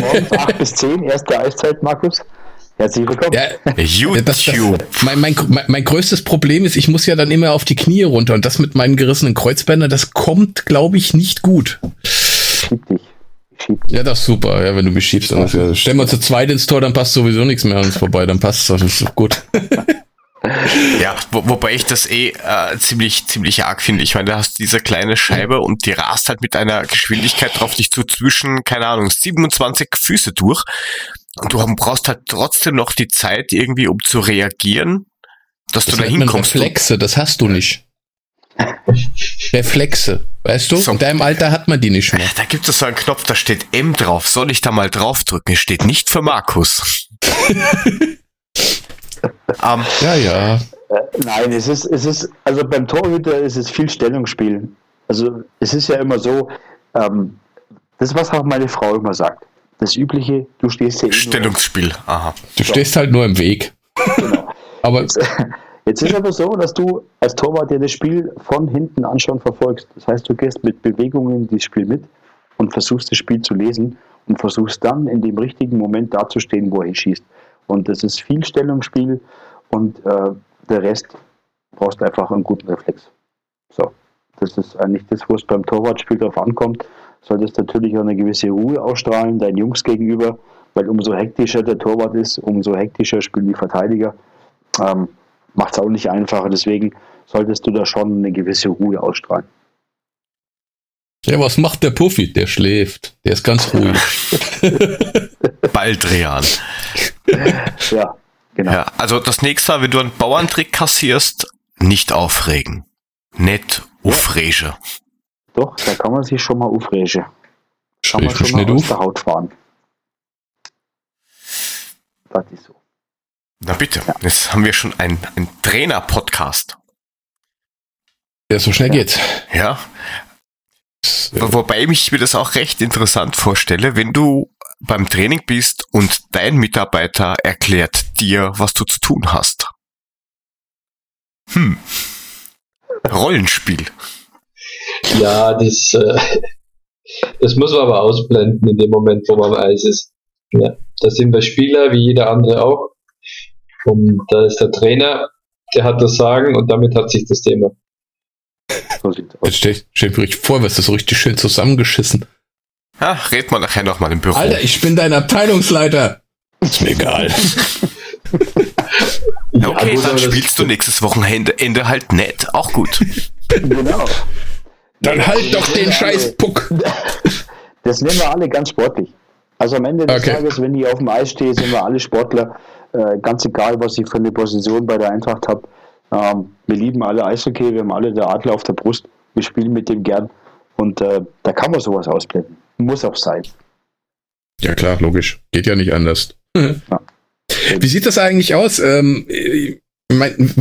D: morgens 8 bis 10, erste Eiszeit, Markus. Herzlich willkommen. Ja,
C: YouTube. Das, das, mein, mein, mein, mein, größtes Problem ist, ich muss ja dann immer auf die Knie runter und das mit meinen gerissenen Kreuzbändern, das kommt, glaube ich, nicht gut. Schieb dich. Ja, das ist super, ja, wenn du mich schiebst. Dann ja, stellen wir zu zweit ins Tor, dann passt sowieso nichts mehr an uns vorbei, dann passt das ist gut.
B: Ja, wo, wobei ich das eh äh, ziemlich, ziemlich arg finde. Ich meine, du hast diese kleine Scheibe und die rast halt mit einer Geschwindigkeit drauf dich zu zwischen, keine Ahnung, 27 Füße durch. Und du brauchst halt trotzdem noch die Zeit irgendwie, um zu reagieren, dass das du da hinkommst.
C: Reflexe, das hast du nicht. Reflexe, weißt du? So, In deinem Alter hat man die nicht mehr.
B: Da gibt es so einen Knopf, da steht M drauf. Soll ich da mal draufdrücken? Es steht nicht für Markus.
C: um, ja, ja. Äh,
D: nein, es ist, es ist, also beim Torhüter ist es viel Stellungsspiel. Also es ist ja immer so, ähm, das ist was auch meine Frau immer sagt. Das übliche, du stehst ja eh
B: Stellungsspiel, aha.
C: Du so. stehst halt nur im Weg. Genau.
D: aber jetzt, ist aber so, dass du als Torwart dir das Spiel von hinten an schon verfolgst. Das heißt, du gehst mit Bewegungen dieses Spiel mit und versuchst das Spiel zu lesen und versuchst dann in dem richtigen Moment dazustehen, wo er hinschießt. Und das ist viel Stellungsspiel und äh, der Rest brauchst einfach einen guten Reflex. So, das ist eigentlich das, wo es beim Torwartspiel darauf ankommt. Solltest natürlich auch eine gewisse Ruhe ausstrahlen, deinen Jungs gegenüber, weil umso hektischer der Torwart ist, umso hektischer spielen die Verteidiger. Ähm, Macht es auch nicht einfacher, deswegen solltest du da schon eine gewisse Ruhe ausstrahlen.
C: Ja, was macht der Puffy? Der schläft. Der ist ganz ruhig.
B: Baldrian.
D: ja, genau. Ja,
B: also das nächste Mal, wenn du einen Bauerntrick kassierst, nicht aufregen. Nett aufregen. Ja.
D: Doch, da kann man sich schon mal aufregen. Kann man schon mal aus der Haut fahren.
B: Das ist so. Na bitte, ja. jetzt haben wir schon einen, einen Trainer-Podcast.
C: Ja, so schnell ja. geht's.
B: Ja, Wobei ich mir das auch recht interessant vorstelle, wenn du beim Training bist und dein Mitarbeiter erklärt dir, was du zu tun hast. Hm. Rollenspiel.
E: Ja, das, äh, das muss man aber ausblenden in dem Moment, wo man am Eis ist. Ja, da sind wir Spieler, wie jeder andere auch. Und da ist der Trainer, der hat das Sagen und damit hat sich das Thema.
C: So. Jetzt stell, stell mir richtig vor, was das so richtig schön zusammengeschissen.
B: Ja, red mal nachher nochmal im Büro.
C: Alter, ich bin dein Abteilungsleiter. Ist mir egal.
B: ja, okay, dann spielst du nächstes Wochenende Ende halt nett. Auch gut.
D: genau.
C: Dann halt doch den scheiß Puck.
D: Das nehmen wir alle ganz sportlich. Also am Ende des okay. Tages, wenn ich auf dem Eis stehe, sind wir alle Sportler. Äh, ganz egal, was ich für eine Position bei der Eintracht habe. Ähm, wir lieben alle Eishockey, wir haben alle der Adler auf der Brust, wir spielen mit dem gern und äh, da kann man sowas ausblenden. Muss auch sein.
C: Ja klar, logisch. Geht ja nicht anders. Ja. Wie sieht das eigentlich aus? Ähm, mein,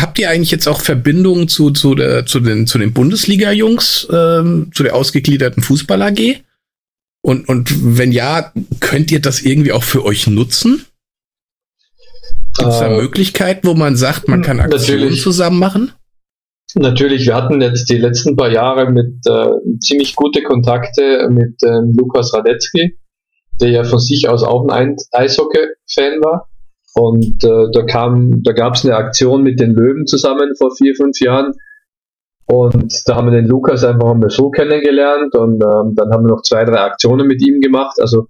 C: habt ihr eigentlich jetzt auch Verbindungen zu, zu, der, zu den, zu den Bundesliga-Jungs, ähm, zu der ausgegliederten Fußball-AG? Und, und wenn ja, könnt ihr das irgendwie auch für euch nutzen? Gibt es da äh, Möglichkeiten, wo man sagt, man kann Aktionen zusammen machen?
E: Natürlich, wir hatten jetzt die letzten paar Jahre mit äh, ziemlich gute Kontakte mit ähm, Lukas Radetzky, der ja von sich aus auch ein Eishockey-Fan war. Und äh, da kam, da gab es eine Aktion mit den Löwen zusammen vor vier, fünf Jahren. Und da haben wir den Lukas einfach mal so kennengelernt und ähm, dann haben wir noch zwei, drei Aktionen mit ihm gemacht. Also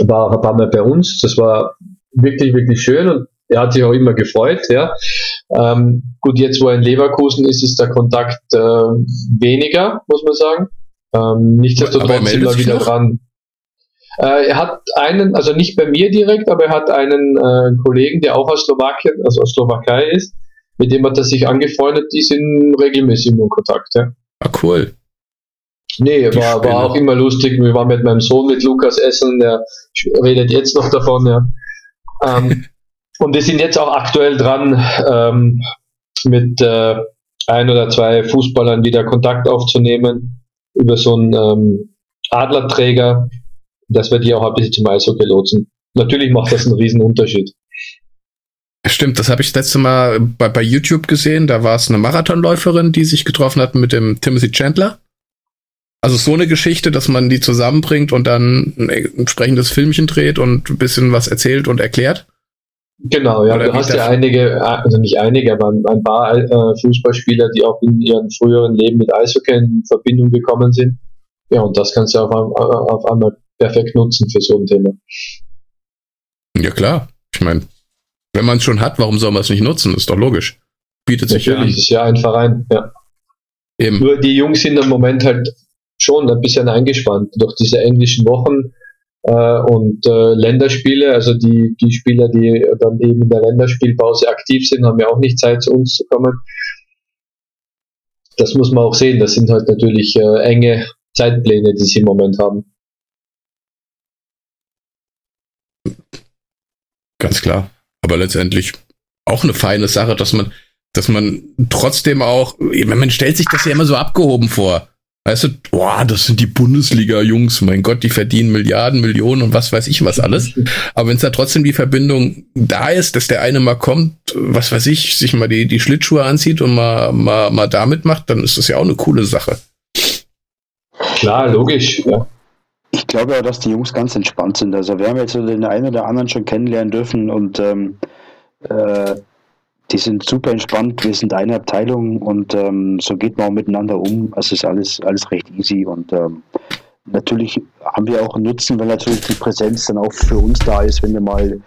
E: war, war mal bei uns. Das war wirklich, wirklich schön und er hat sich auch immer gefreut, ja. Ähm, gut, jetzt wo er in Leverkusen ist, ist der Kontakt äh, weniger, muss man sagen. Ähm, nichtsdestotrotz sind wir wieder noch? dran. Äh, er hat einen, also nicht bei mir direkt, aber er hat einen äh, Kollegen, der auch aus Slowakien, also aus Slowakei ist, mit dem hat er sich angefreundet, die sind regelmäßig in Kontakt. Ja.
C: Ah, cool.
E: Nee, war, war auch immer lustig. Wir waren mit meinem Sohn, mit Lukas essen, der redet jetzt noch davon, ja. Ähm, und wir sind jetzt auch aktuell dran, ähm, mit äh, ein oder zwei Fußballern wieder Kontakt aufzunehmen über so einen ähm, Adlerträger, dass wir die auch ein bisschen zum Eishockey lotsen. Natürlich macht das einen riesen Unterschied.
C: Stimmt, das habe ich das letzte Mal bei, bei YouTube gesehen. Da war es eine Marathonläuferin, die sich getroffen hat mit dem Timothy Chandler. Also so eine Geschichte, dass man die zusammenbringt und dann ein entsprechendes Filmchen dreht und ein bisschen was erzählt und erklärt.
E: Genau, ja, Oder du hast ja einige, also nicht einige, aber ein paar äh, Fußballspieler, die auch in ihrem früheren Leben mit Eishockey in Verbindung gekommen sind. Ja, und das kannst du auf, auf einmal perfekt nutzen für so ein Thema.
C: Ja, klar. Ich meine, wenn man es schon hat, warum soll man es nicht nutzen? Ist doch logisch. Bietet sich
E: Natürlich, ja an. ist ja ein Verein, ja. Eben. Nur die Jungs sind im Moment halt schon ein bisschen eingespannt durch diese englischen Wochen äh, und äh, Länderspiele. Also die, die Spieler, die dann eben in der Länderspielpause aktiv sind, haben ja auch nicht Zeit zu uns zu kommen. Das muss man auch sehen. Das sind halt natürlich äh, enge Zeitpläne, die sie im Moment haben.
C: Ganz klar. Aber letztendlich auch eine feine Sache, dass man, dass man trotzdem auch, man stellt sich das ja immer so abgehoben vor. Weißt du, boah, das sind die Bundesliga-Jungs, mein Gott, die verdienen Milliarden, Millionen und was weiß ich was alles. Aber wenn es da trotzdem die Verbindung da ist, dass der eine mal kommt, was weiß ich, sich mal die, die Schlittschuhe anzieht und mal, mal, mal damit macht, dann ist das ja auch eine coole Sache.
E: Klar, logisch, ja.
D: Ich glaube ja, dass die Jungs ganz entspannt sind. Also wir haben jetzt den einen oder anderen schon kennenlernen dürfen und ähm, äh, die sind super entspannt, wir sind eine Abteilung und ähm, so geht man auch miteinander um. Es ist alles, alles recht easy und ähm, natürlich haben wir auch einen Nutzen, weil natürlich die Präsenz dann auch für uns da ist, wenn wir mal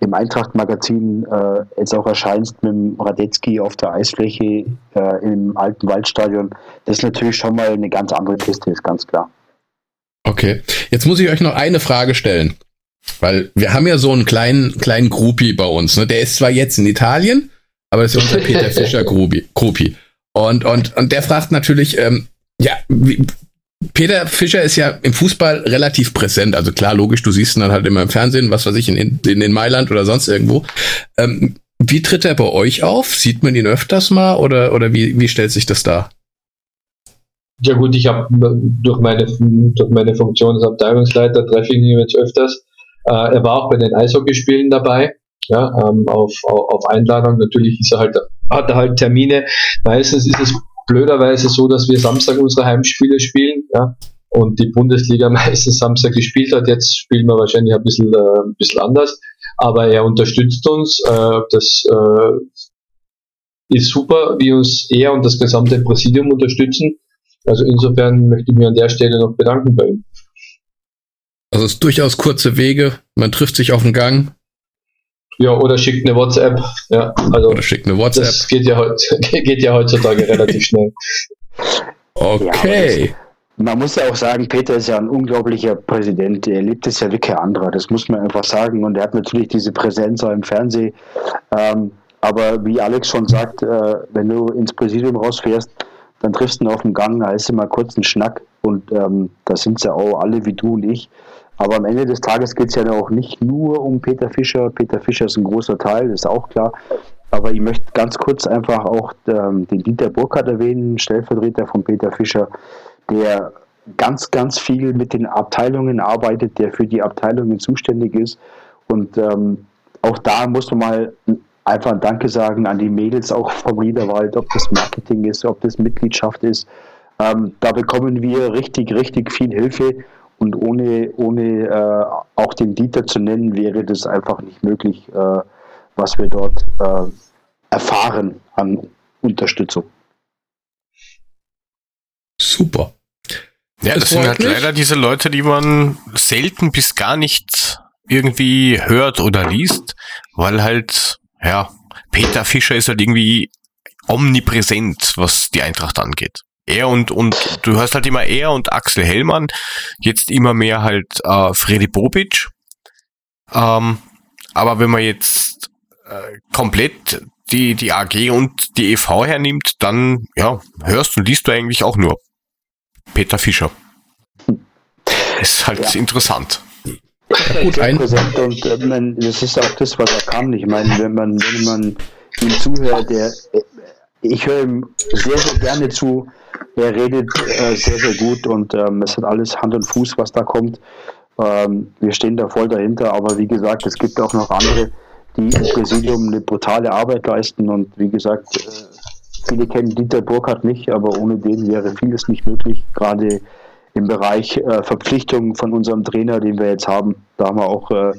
D: im Eintracht-Magazin äh, jetzt auch erscheinst mit dem Radetzky auf der Eisfläche äh, im alten Waldstadion. Das ist natürlich schon mal eine ganz andere Kiste, ist ganz klar.
C: Okay, jetzt muss ich euch noch eine Frage stellen. Weil wir haben ja so einen kleinen, kleinen Gruppi bei uns. Ne? Der ist zwar jetzt in Italien, aber das ist unser Peter Fischer Gruppi. Und, und, und der fragt natürlich, ähm, ja, wie, Peter Fischer ist ja im Fußball relativ präsent. Also klar, logisch, du siehst ihn dann halt immer im Fernsehen, was weiß ich, in, in, in Mailand oder sonst irgendwo. Ähm, wie tritt er bei euch auf? Sieht man ihn öfters mal oder, oder wie, wie stellt sich das dar?
E: Ja gut, ich habe durch meine, durch meine Funktion als Abteilungsleiter treffe ich ihn jetzt öfters. Äh, er war auch bei den Eishockeyspielen dabei, ja, ähm, auf, auf, auf Einladung. Natürlich ist er halt, hat er halt Termine. Meistens ist es blöderweise so, dass wir Samstag unsere Heimspiele spielen, ja, und die Bundesliga meistens Samstag gespielt hat. Jetzt spielen wir wahrscheinlich ein bisschen, äh, ein bisschen anders, aber er unterstützt uns. Äh, das äh, ist super, wie uns er und das gesamte Präsidium unterstützen. Also insofern möchte ich mich an der Stelle noch bedanken bei ihm.
C: Also es ist durchaus kurze Wege, man trifft sich auf den Gang.
E: Ja, oder schickt eine WhatsApp. Ja,
C: also oder schickt eine WhatsApp.
E: Das geht ja, geht ja heutzutage relativ schnell.
C: Okay.
D: Ja, man muss ja auch sagen, Peter ist ja ein unglaublicher Präsident. Er liebt es ja wie kein anderer. Das muss man einfach sagen. Und er hat natürlich diese Präsenz auch im Fernsehen. Ähm, aber wie Alex schon sagt, äh, wenn du ins Präsidium rausfährst, dann triffst du ihn auf dem Gang, da ist immer kurz ein Schnack. Und ähm, da sind sie auch alle wie du und ich. Aber am Ende des Tages geht es ja auch nicht nur um Peter Fischer. Peter Fischer ist ein großer Teil, ist auch klar. Aber ich möchte ganz kurz einfach auch ähm, den Dieter Burkhardt erwähnen, Stellvertreter von Peter Fischer, der ganz, ganz viel mit den Abteilungen arbeitet, der für die Abteilungen zuständig ist. Und ähm, auch da muss man mal einfach ein Danke sagen an die Mädels auch vom Riederwald, ob das Marketing ist, ob das Mitgliedschaft ist. Ähm, da bekommen wir richtig, richtig viel Hilfe und ohne, ohne äh, auch den Dieter zu nennen, wäre das einfach nicht möglich, äh, was wir dort äh, erfahren an Unterstützung.
C: Super.
B: Ja, das, das sind halt leider diese Leute, die man selten bis gar nicht irgendwie hört oder liest, weil halt, ja, Peter Fischer ist halt irgendwie omnipräsent, was die Eintracht angeht. Er und, und du hörst halt immer er und Axel Hellmann, jetzt immer mehr halt äh, Freddy Bobic. Ähm, aber wenn man jetzt äh, komplett die, die AG und die EV hernimmt, dann ja, hörst und liest du eigentlich auch nur Peter Fischer. Ist halt ja. interessant.
D: Ja, gut, ein präsent und äh, man, das ist auch das, was er kann. Ich meine, wenn man, wenn man ihm zuhört, der, ich höre ihm sehr, sehr gerne zu. Er redet äh, sehr, sehr gut und ähm, es hat alles Hand und Fuß, was da kommt. Ähm, wir stehen da voll dahinter, aber wie gesagt, es gibt auch noch andere, die im Präsidium eine brutale Arbeit leisten und wie gesagt, äh, viele kennen Dieter Burkhardt nicht, aber ohne den wäre vieles nicht möglich, gerade im Bereich äh, Verpflichtungen von unserem Trainer, den wir jetzt haben. Da haben wir auch äh,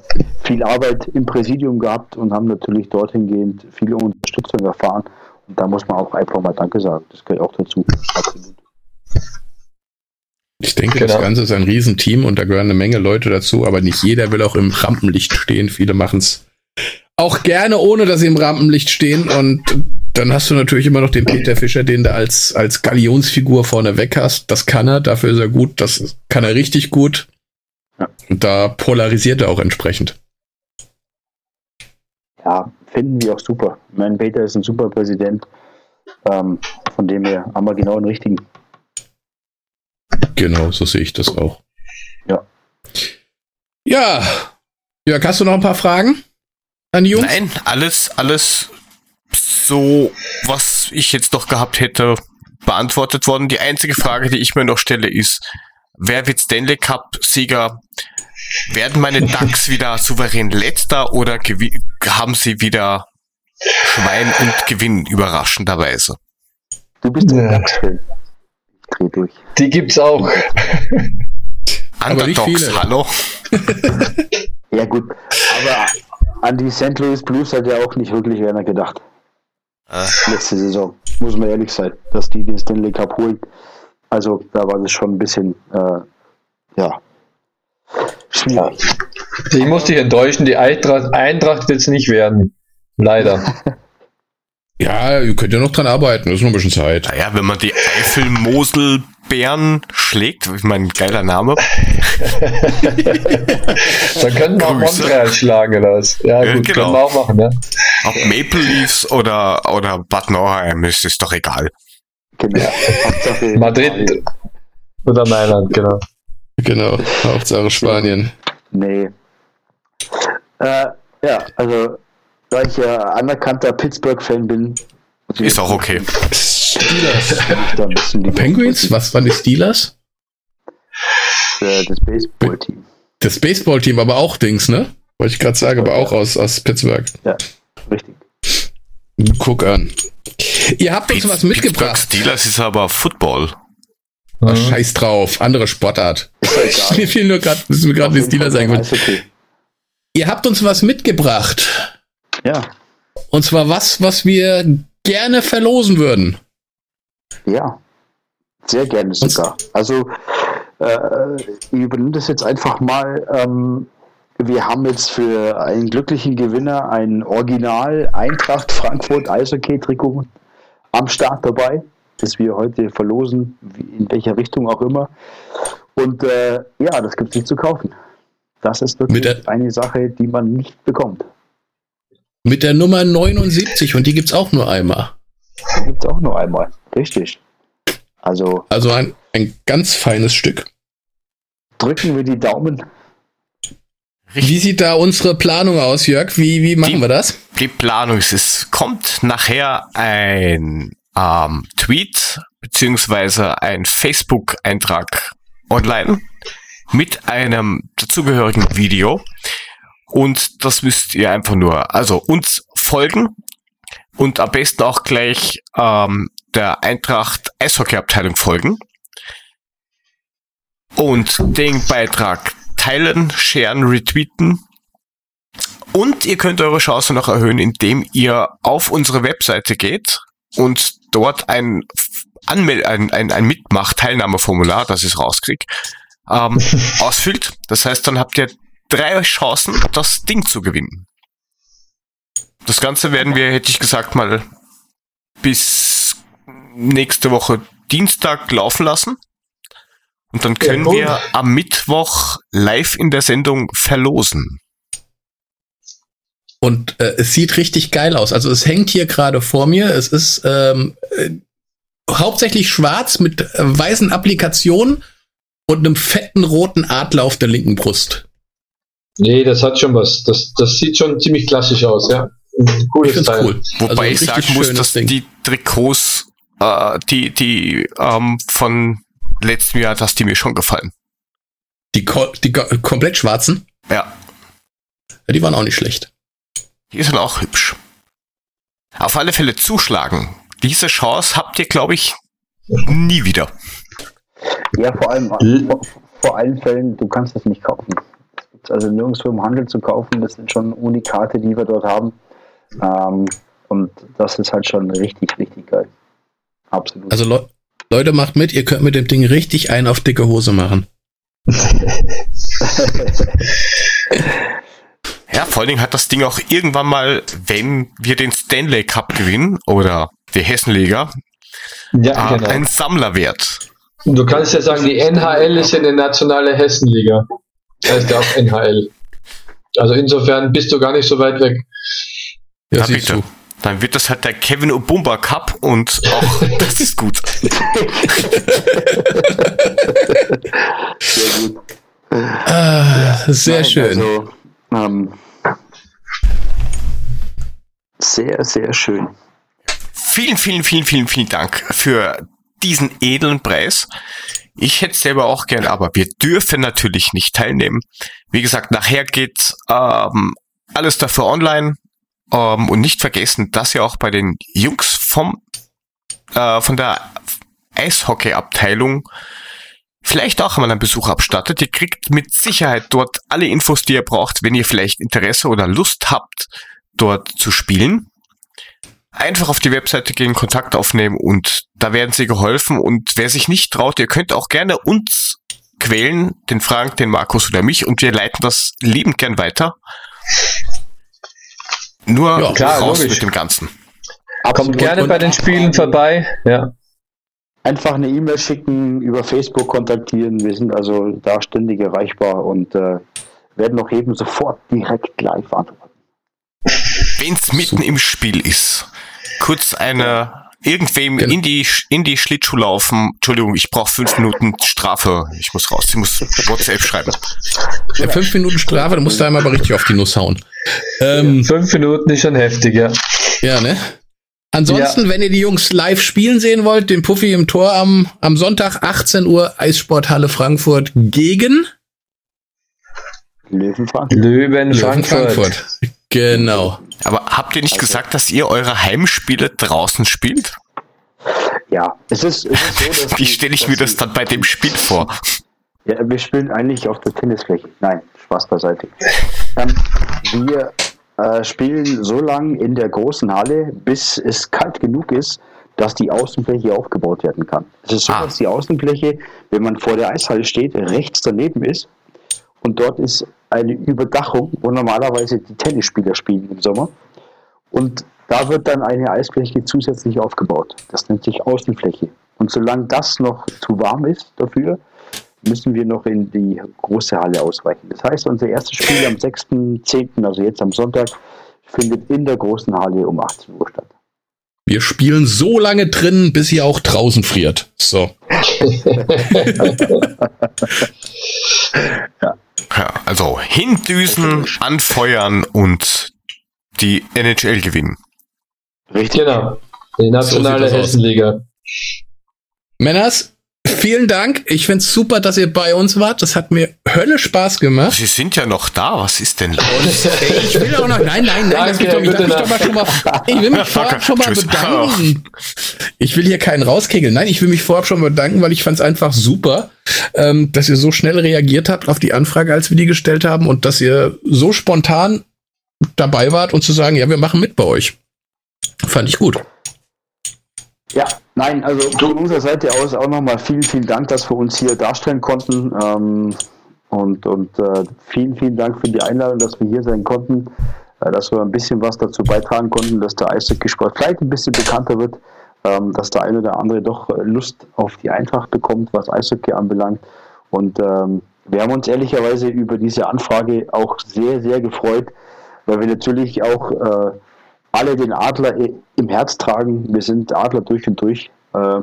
D: viel Arbeit im Präsidium gehabt und haben natürlich dorthin gehend viele Unterstützung erfahren. Da muss man auch einfach mal Danke sagen. Das gehört auch dazu. Absolut.
C: Ich denke, genau. das Ganze ist ein Riesenteam und da gehören eine Menge Leute dazu, aber nicht jeder will auch im Rampenlicht stehen. Viele machen es auch gerne, ohne dass sie im Rampenlicht stehen. Und dann hast du natürlich immer noch den Peter Fischer, den du als, als Galionsfigur vorne weg hast. Das kann er, dafür ist er gut, das kann er richtig gut. Und da polarisiert er auch entsprechend.
D: Ja, finden wir auch super. Ich meine, Peter ist ein super Präsident. Ähm, von dem her haben wir genau den richtigen.
C: Genau, so sehe ich das auch.
D: Ja.
C: Ja. Jörg, hast du noch ein paar Fragen
B: an die Jungs? Nein, alles, alles so, was ich jetzt noch gehabt hätte, beantwortet worden. Die einzige Frage, die ich mir noch stelle, ist, wer wird Stanley Cup-Sieger? Werden meine Ducks wieder souverän letzter oder haben sie wieder Schwein und Gewinn überraschenderweise?
D: Du bist der ja. Ducks-Fan.
E: Dreh durch. Die gibt's auch.
B: Underdogs, hallo.
D: ja gut, aber an die St. Louis Blues hat ja auch nicht wirklich einer gedacht. Ah. Letzte Saison, muss man ehrlich sein, dass die den Stanley Cup holen. Also da war das schon ein bisschen, äh, ja, schwierig.
E: Ich muss dich enttäuschen, die Eintracht, Eintracht wird es nicht werden. Leider.
C: Ja, ihr könnt ja noch dran arbeiten, das ist noch ein bisschen Zeit.
B: Naja, wenn man die Eifelmoselbären schlägt, ich meine, geiler Name.
E: Dann könnten wir auch Montreal schlagen oder was. Ja, gut, genau. können wir auch machen, ja.
B: Ob Maple Leafs oder, oder Bad Nauheim, ist, ist doch egal.
E: Genau. Madrid oder Mailand, genau.
C: Genau, Hauptsache Spanien.
D: Nee. Äh, ja, also da ich ja anerkannter Pittsburgh-Fan bin.
B: Ist auch okay.
C: Steelers. Penguins? Was waren die Steelers?
D: Äh, das Baseball-Team.
C: Das Baseball-Team, aber auch Dings, ne? Wollte ich gerade sagen, aber auch aus, aus Pittsburgh.
D: Ja, richtig.
C: Guck an. Ihr habt uns was mitgebracht.
B: Pittsburgh Steelers ist aber Football.
C: Mhm. Scheiß drauf, andere Sportart. Mir fiel nur gerade, ist mir gerade die Steelers eingefallen. Okay. Ihr habt uns was mitgebracht.
D: Ja.
C: Und zwar was, was wir gerne verlosen würden.
D: Ja, sehr gerne sogar. Also, äh, ich übernehme das jetzt einfach mal. Ähm, wir haben jetzt für einen glücklichen Gewinner ein Original Eintracht Frankfurt Eishockey-Trikot am Start dabei, das wir heute verlosen, in welcher Richtung auch immer. Und äh, ja, das gibt es nicht zu kaufen. Das ist wirklich eine Sache, die man nicht bekommt.
C: Mit der Nummer 79 und die gibt es auch nur einmal.
D: Die gibt es auch nur einmal, richtig. Also,
C: also ein, ein ganz feines Stück.
D: Drücken wir die Daumen.
C: Wie sieht da unsere Planung aus, Jörg? Wie, wie machen
B: die,
C: wir das?
B: Die Planung ist, es kommt nachher ein ähm, Tweet beziehungsweise ein Facebook-Eintrag online mit einem dazugehörigen Video. Und das müsst ihr einfach nur, also uns folgen und am besten auch gleich ähm, der Eintracht Eishockey-Abteilung folgen. Und den Beitrag teilen, sharen, retweeten. Und ihr könnt eure Chance noch erhöhen, indem ihr auf unsere Webseite geht und dort ein Anmel ein, ein, ein Mitmach-Teilnahmeformular, das ich rauskriege, ähm, ausfüllt. Das heißt, dann habt ihr drei Chancen, das Ding zu gewinnen. das Ganze werden wir, hätte ich gesagt, mal bis nächste Woche Dienstag laufen lassen. Und dann können
E: Ja,
B: wir am Mittwoch live in der Sendung verlosen.
C: Und äh, es sieht richtig geil aus. Also es hängt hier gerade vor mir. Es ist ähm, äh, hauptsächlich schwarz mit äh, weißen Applikationen und einem fetten roten Adler auf der linken Brust.
E: Nee, das hat schon was. Das, das sieht schon ziemlich klassisch aus, ja.
C: Ich
E: Cooles
C: find's
E: Teil.
C: cool.
B: Wobei
C: Also
B: ich sagen muss, dass
C: Ding.
B: die Trikots, äh, die, die ähm, von letztem Jahr, dass die mir schon gefallen.
C: Die, ko die ko komplett schwarzen,
B: Ja,
C: ja, die waren auch nicht schlecht.
B: Die sind auch hübsch. Auf alle Fälle zuschlagen. Diese Chance habt ihr, glaube ich, nie wieder.
D: Ja, vor allem, vor, vor allen Fällen, du kannst das nicht kaufen. Es gibt also nirgendwo im Handel zu kaufen. Das sind schon Unikate, die wir dort haben. Ähm, und das ist halt schon richtig, richtig geil. Absolut.
C: Also Leu Leute, macht mit, ihr könnt mit dem Ding richtig einen auf dicke Hose machen.
B: Ja, vor allen Dingen hat das Ding auch irgendwann mal, wenn wir den Stanley Cup gewinnen oder die Hessenliga,
E: Ja,
B: äh,
E: genau.
B: einen Sammlerwert.
E: Du kannst ja sagen, die NHL ist ja eine nationale Hessenliga. Das heißt ja auch NHL. Also insofern bist du gar nicht so weit weg.
C: Ja, siehst
B: bitte.
C: du.
B: Dann wird das halt der Kevin Obumba Cup und auch das ist gut.
D: sehr gut.
C: Ah, sehr
D: Nein,
C: schön.
D: Also, ähm, sehr, sehr schön.
B: Vielen, vielen, vielen, vielen, vielen Dank für diesen edlen Preis. Ich hätte selber auch gern, aber wir dürfen natürlich nicht teilnehmen. Wie gesagt, nachher geht ähm, alles dafür online. Ähm, und nicht vergessen, dass ihr auch bei den Jungs vom äh, von der Eishockey-Abteilung vielleicht auch einmal einen Besuch abstattet. Ihr kriegt mit Sicherheit dort alle Infos, die ihr braucht, wenn ihr vielleicht Interesse oder Lust habt, dort zu spielen einfach auf die Webseite gehen, Kontakt aufnehmen und da werden sie geholfen. Und wer sich nicht traut, ihr könnt auch gerne uns quälen, den Frank, den Markus oder mich und wir leiten das liebend gern weiter. Nur
C: Ja,
E: klar,
B: raus
E: logisch.
B: mit dem Ganzen.
E: Kommt
D: Absolut.
E: gerne
D: Und
E: bei den Spielen vorbei. Ja.
D: Einfach eine E-Mail schicken, über Facebook kontaktieren. Wir sind also da ständig erreichbar und äh, werden auch eben sofort direkt live antworten.
B: Wenn es mitten im Spiel ist, kurz eine irgendwem
C: Genau.
B: in die in die Schlittschuh laufen. Entschuldigung, ich brauche fünf Minuten Strafe. Ich muss raus. Ich muss WhatsApp schreiben.
C: Ja, fünf Minuten Strafe, da musst du einmal aber richtig auf die Nuss hauen. Ähm,
E: Fünf Minuten ist schon heftig, ja.
C: ja, ne? Ansonsten, wenn ihr die Jungs live spielen sehen wollt, den Puffy im Tor am, am Sonntag 18 Uhr Eissporthalle Frankfurt gegen.
E: Löwen,
C: Löwen
E: Frankfurt.
C: Genau.
B: Aber habt ihr nicht gesagt, dass ihr eure Heimspiele draußen spielt?
D: Ja, es ist, es ist so, dass
B: Wie stelle ich
D: dass
B: mir das dann bei dem Spiel vor?
D: Ja, wir spielen eigentlich auf der Tennisfläche. Nein, Spaß beiseite. Ähm, wir äh, spielen so lange in der großen Halle, bis es kalt genug ist, dass die Außenfläche aufgebaut werden kann. Es ist so,
B: Ah.
D: dass die Außenfläche, wenn man vor der Eishalle steht, rechts daneben ist. Und dort ist eine Überdachung, wo normalerweise die Tennisspieler spielen im Sommer. Und da wird dann eine Eisfläche zusätzlich aufgebaut. Das nennt sich Außenfläche. Und solange das noch zu warm ist dafür, müssen wir noch in die große Halle ausweichen. Das heißt, unser erstes Spiel am 6.10., also jetzt am Sonntag, findet in der großen Halle um 18 Uhr statt.
C: Wir spielen so lange drin, bis ihr auch draußen friert. So.
B: Ja, also hindüsen, anfeuern und die NHL gewinnen.
D: Richtig?
E: Genau. Die nationale
C: So.
E: Hessenliga.
C: Männers, vielen Dank. Ich find's super, dass ihr bei uns wart. Das hat mir Hölle Spaß gemacht.
B: Sie sind ja noch da. Was ist denn los?
C: Ich will auch noch, nein, nein, nein, das
E: Danke,
C: geht doch, ich darf
E: gute
C: mich doch mal schon mal, ich will mich vorab schon mal
B: Tschüss.
C: bedanken. Ich will hier keinen rauskegeln. Nein, ich will mich vorab schon mal bedanken, weil ich fand's einfach super, ähm, dass ihr so schnell reagiert habt auf die Anfrage, als wir die gestellt haben und dass ihr so spontan dabei wart und zu sagen, ja, wir machen mit bei euch. Fand ich gut.
D: Ja, nein, also von unserer Seite aus auch nochmal vielen, vielen Dank, dass wir uns hier darstellen konnten. Ähm, und und äh, vielen, vielen Dank für die Einladung, dass wir hier sein konnten. äh, dass wir ein bisschen was dazu beitragen konnten, dass der Eishockeysport vielleicht ein bisschen bekannter wird, ähm, dass der eine oder andere doch äh, Lust auf die Eintracht bekommt, was Eishockey anbelangt. Und ähm, wir haben uns ehrlicherweise über diese Anfrage auch sehr, sehr gefreut, weil wir natürlich auch äh, alle den Adler im Herz tragen. Wir sind Adler durch und durch. Äh,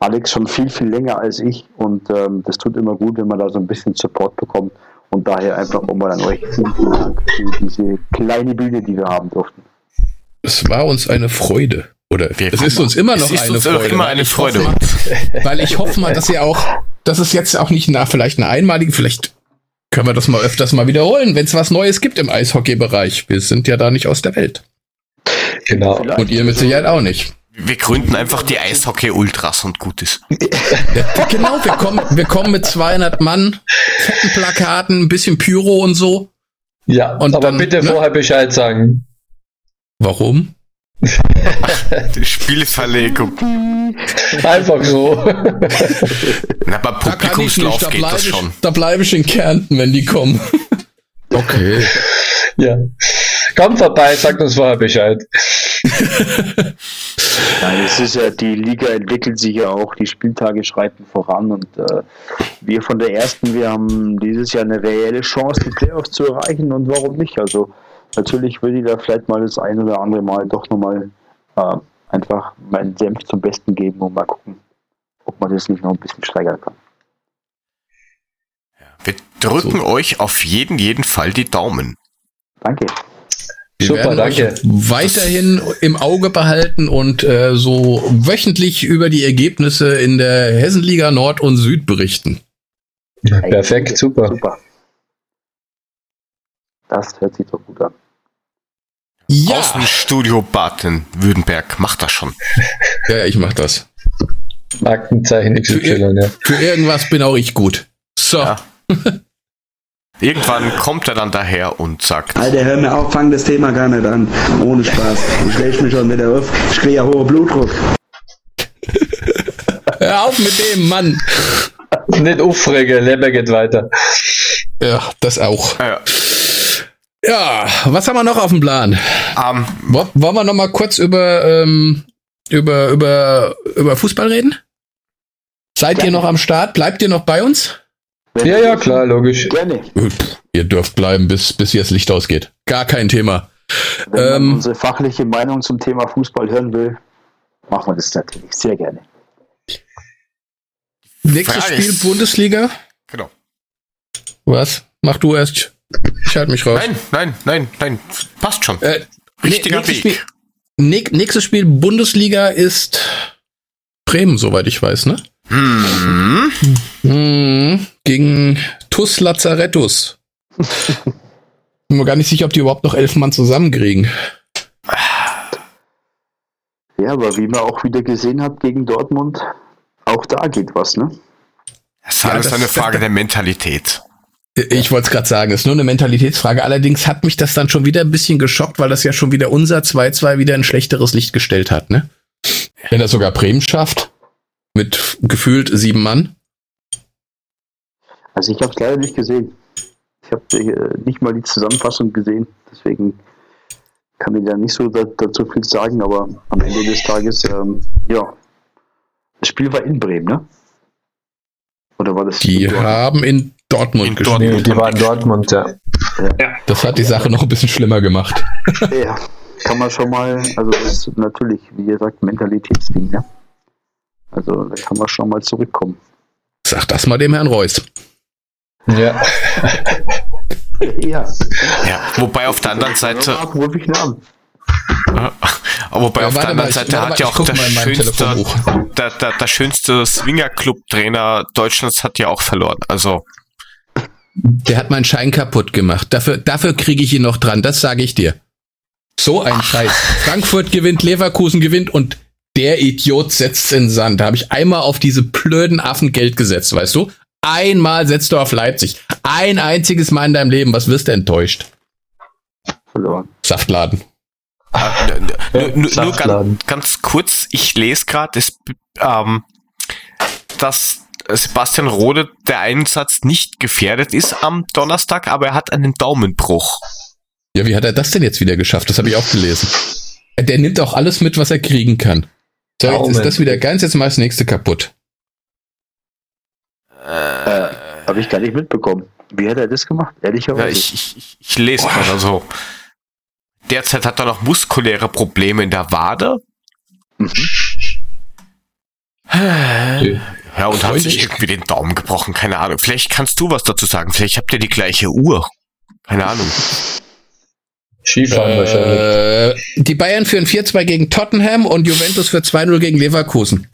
D: Alex schon viel, viel länger als ich und ähm, das tut immer gut, wenn man da so ein bisschen Support bekommt und daher einfach nochmal an euch vielen, Dank für diese kleine Bühne, die wir haben durften.
C: Es war uns eine Freude. Oder
B: Wir-
C: es ist uns immer noch
B: Es ist
C: eine
B: uns auch
C: Freude.
B: immer
C: weil
B: eine
C: ich
B: Freude.
C: Hoffe, weil ich hoffe mal, dass ihr auch, dass es jetzt auch nicht nach vielleicht eine einmalige, vielleicht können wir das mal öfters mal wiederholen, wenn es was Neues gibt im Eishockey-Bereich. Wir sind ja da nicht aus der Welt.
E: Genau.
D: Vielleicht.
C: Und ihr mit Sicherheit auch nicht.
B: Wir gründen einfach die Eishockey-Ultras und gut ist.
C: Ja, genau, wir kommen, wir kommen mit 200 Mann, fetten Plakaten, ein bisschen Pyro und so.
E: Ja,
C: Und
E: aber
C: dann,
E: bitte
C: ne?
E: vorher Bescheid sagen.
C: Warum?
B: Die Spielverlegung.
E: Einfach so.
B: Na,
C: Da nicht,
B: Publikumslauf
C: da
B: geht das
C: ich,
B: schon.
C: da bleibe ich in Kärnten, wenn die kommen. Okay.
E: ja. Kommt vorbei, sagt uns vorher Bescheid.
D: Nein, es ist ja, die Liga entwickelt sich ja auch, die Spieltage schreiten voran und äh, wir von der ersten, wir haben dieses Jahr eine reelle Chance, die Playoffs zu erreichen und warum nicht? Also natürlich würde ich da vielleicht mal das ein oder andere Mal doch nochmal äh, einfach meinen Senf zum Besten geben und mal gucken, ob man das nicht noch ein bisschen steigern kann.
B: Wir drücken euch auf jeden, jeden Fall die Daumen.
D: Danke.
C: Wir
E: Super,
C: werden euch
E: danke.
C: weiterhin im Auge behalten und äh, so wöchentlich über die Ergebnisse in der Hessenliga Nord und Süd berichten.
E: Perfekt, super.
D: Super. Das hört sich doch gut an.
C: Ja,
B: Außenstudio Baden-Württemberg macht das schon.
C: ja ich mach das.
E: Markenzeichen XY, ja.
C: Für irgendwas bin auch ich gut. So,
B: Ja. Irgendwann kommt er dann daher und sagt,
G: Alter, hör mir auf, fang das Thema gar nicht an. Ohne Spaß. Ich reg mich schon wieder auf. Ich krieg ja hohen Blutdruck.
C: hör auf mit dem Mann.
E: Nicht aufregen, Leben geht weiter.
C: Ja, das auch.
B: äh,
C: Ja, was haben wir noch auf dem Plan?
B: ähm,
C: Wo- Wollen wir noch mal kurz über, ähm, über, über, über Fußball reden? Seid ihr noch am Start? Bleibt ihr noch bei uns?
D: Wenn
E: Ja, ja, klar, logisch.
D: Gerne.
C: Pff, Ihr dürft bleiben, bis, bis hier das Licht ausgeht. Gar kein Thema.
D: Wenn man
C: Ähm,
D: unsere fachliche Meinung zum Thema Fußball hören will, machen wir das natürlich sehr gerne.
C: Nächstes
B: Frage
C: Spiel
B: ist-
C: Bundesliga.
B: genau.
C: Was? Mach du erst. Ich halte mich raus.
B: Nein, nein, nein, nein, passt schon.
C: Äh,
B: Richtiger
C: nächstes
B: Weg.
C: Spiel, näch- nächstes Spiel Bundesliga ist Bremen, soweit ich weiß, ne?
B: Hm,
C: Mhm. Gegen TUS Lazarettus. Bin mir gar nicht sicher, ob die überhaupt noch elf Mann zusammenkriegen.
D: Ja, aber wie man auch wieder gesehen hat gegen Dortmund, auch da geht was, ne?
B: das ist
C: Ja,
B: alles
C: das-
B: eine
C: das-
B: Frage der Mentalität.
C: Ich wollte es gerade sagen, es ist nur eine Mentalitätsfrage. Allerdings hat mich das dann schon wieder ein bisschen geschockt, weil das ja schon wieder unser 2-2 wieder ein schlechteres Licht gestellt hat, ne? Wenn das sogar Bremen schafft, mit gefühlt sieben Mann.
D: Also ich habe es leider nicht gesehen. Ich habe äh, nicht mal die Zusammenfassung gesehen, deswegen kann ich da nicht so da, dazu viel sagen, aber am Ende des Tages, ähm, ja, das Spiel war in Bremen, ne? Oder war das?
C: Die
D: in Dortmund?
C: haben in Dortmund
B: In
C: gespielt.
B: Dortmund.
E: Die war in Dortmund, ja.
C: Das hat die Sache noch ein bisschen schlimmer gemacht.
D: Ja, kann man schon mal, also das ist natürlich, wie gesagt, Mentalitätsding, ne? Also da kann man schon mal zurückkommen.
C: Sag das mal dem Herrn Reus.
E: Ja.
D: Ja,
B: Ja, wobei auf der anderen Seite,
D: ich
B: wobei
C: Ja,
B: auf der anderen
C: mal, ich-
B: Seite
C: warte
B: hat ja
C: mal, ich
B: auch der schönste, der, der, der schönste Swinger-Club-Trainer Deutschlands hat ja auch verloren. Also,
C: Der hat meinen Schein kaputt gemacht. Dafür, dafür kriege ich ihn noch dran, das sage ich dir. So ein Scheiß. Frankfurt gewinnt, Leverkusen gewinnt und der Idiot setzt in den Sand. Da habe ich einmal auf diese blöden Affen Geld gesetzt, weißt du? Einmal setzt du auf Leipzig. Ein einziges Mal in deinem Leben. Was wirst du enttäuscht?
D: Verloren.
C: Saftladen.
B: n- nur, ganz, ganz kurz, ich lese gerade, ähm, dass Sebastian Rode der Einsatz nicht gefährdet ist am Donnerstag, aber er hat einen Daumenbruch.
C: Ja, wie hat er das denn jetzt wieder geschafft? Das habe ich auch gelesen. Der nimmt auch alles mit, was er kriegen kann. So, jetzt ist das wieder ganz, jetzt mal das nächste kaputt.
D: Äh, Habe ich gar nicht mitbekommen. Wie hat er das gemacht? Ehrlicherweise.
B: Ja, ich, ich, ich, ich lese mal also. Derzeit hat er noch muskuläre Probleme in der Wade.
D: Mhm.
B: Ja, und hat sich irgendwie den Daumen gebrochen, keine Ahnung. Vielleicht kannst du was dazu sagen. Vielleicht habt ihr die gleiche Uhr. Keine Ahnung.
E: Skifahren wahrscheinlich.
C: Äh, die Bayern führen 4-2 gegen Tottenham und Juventus für 2-0 gegen Leverkusen.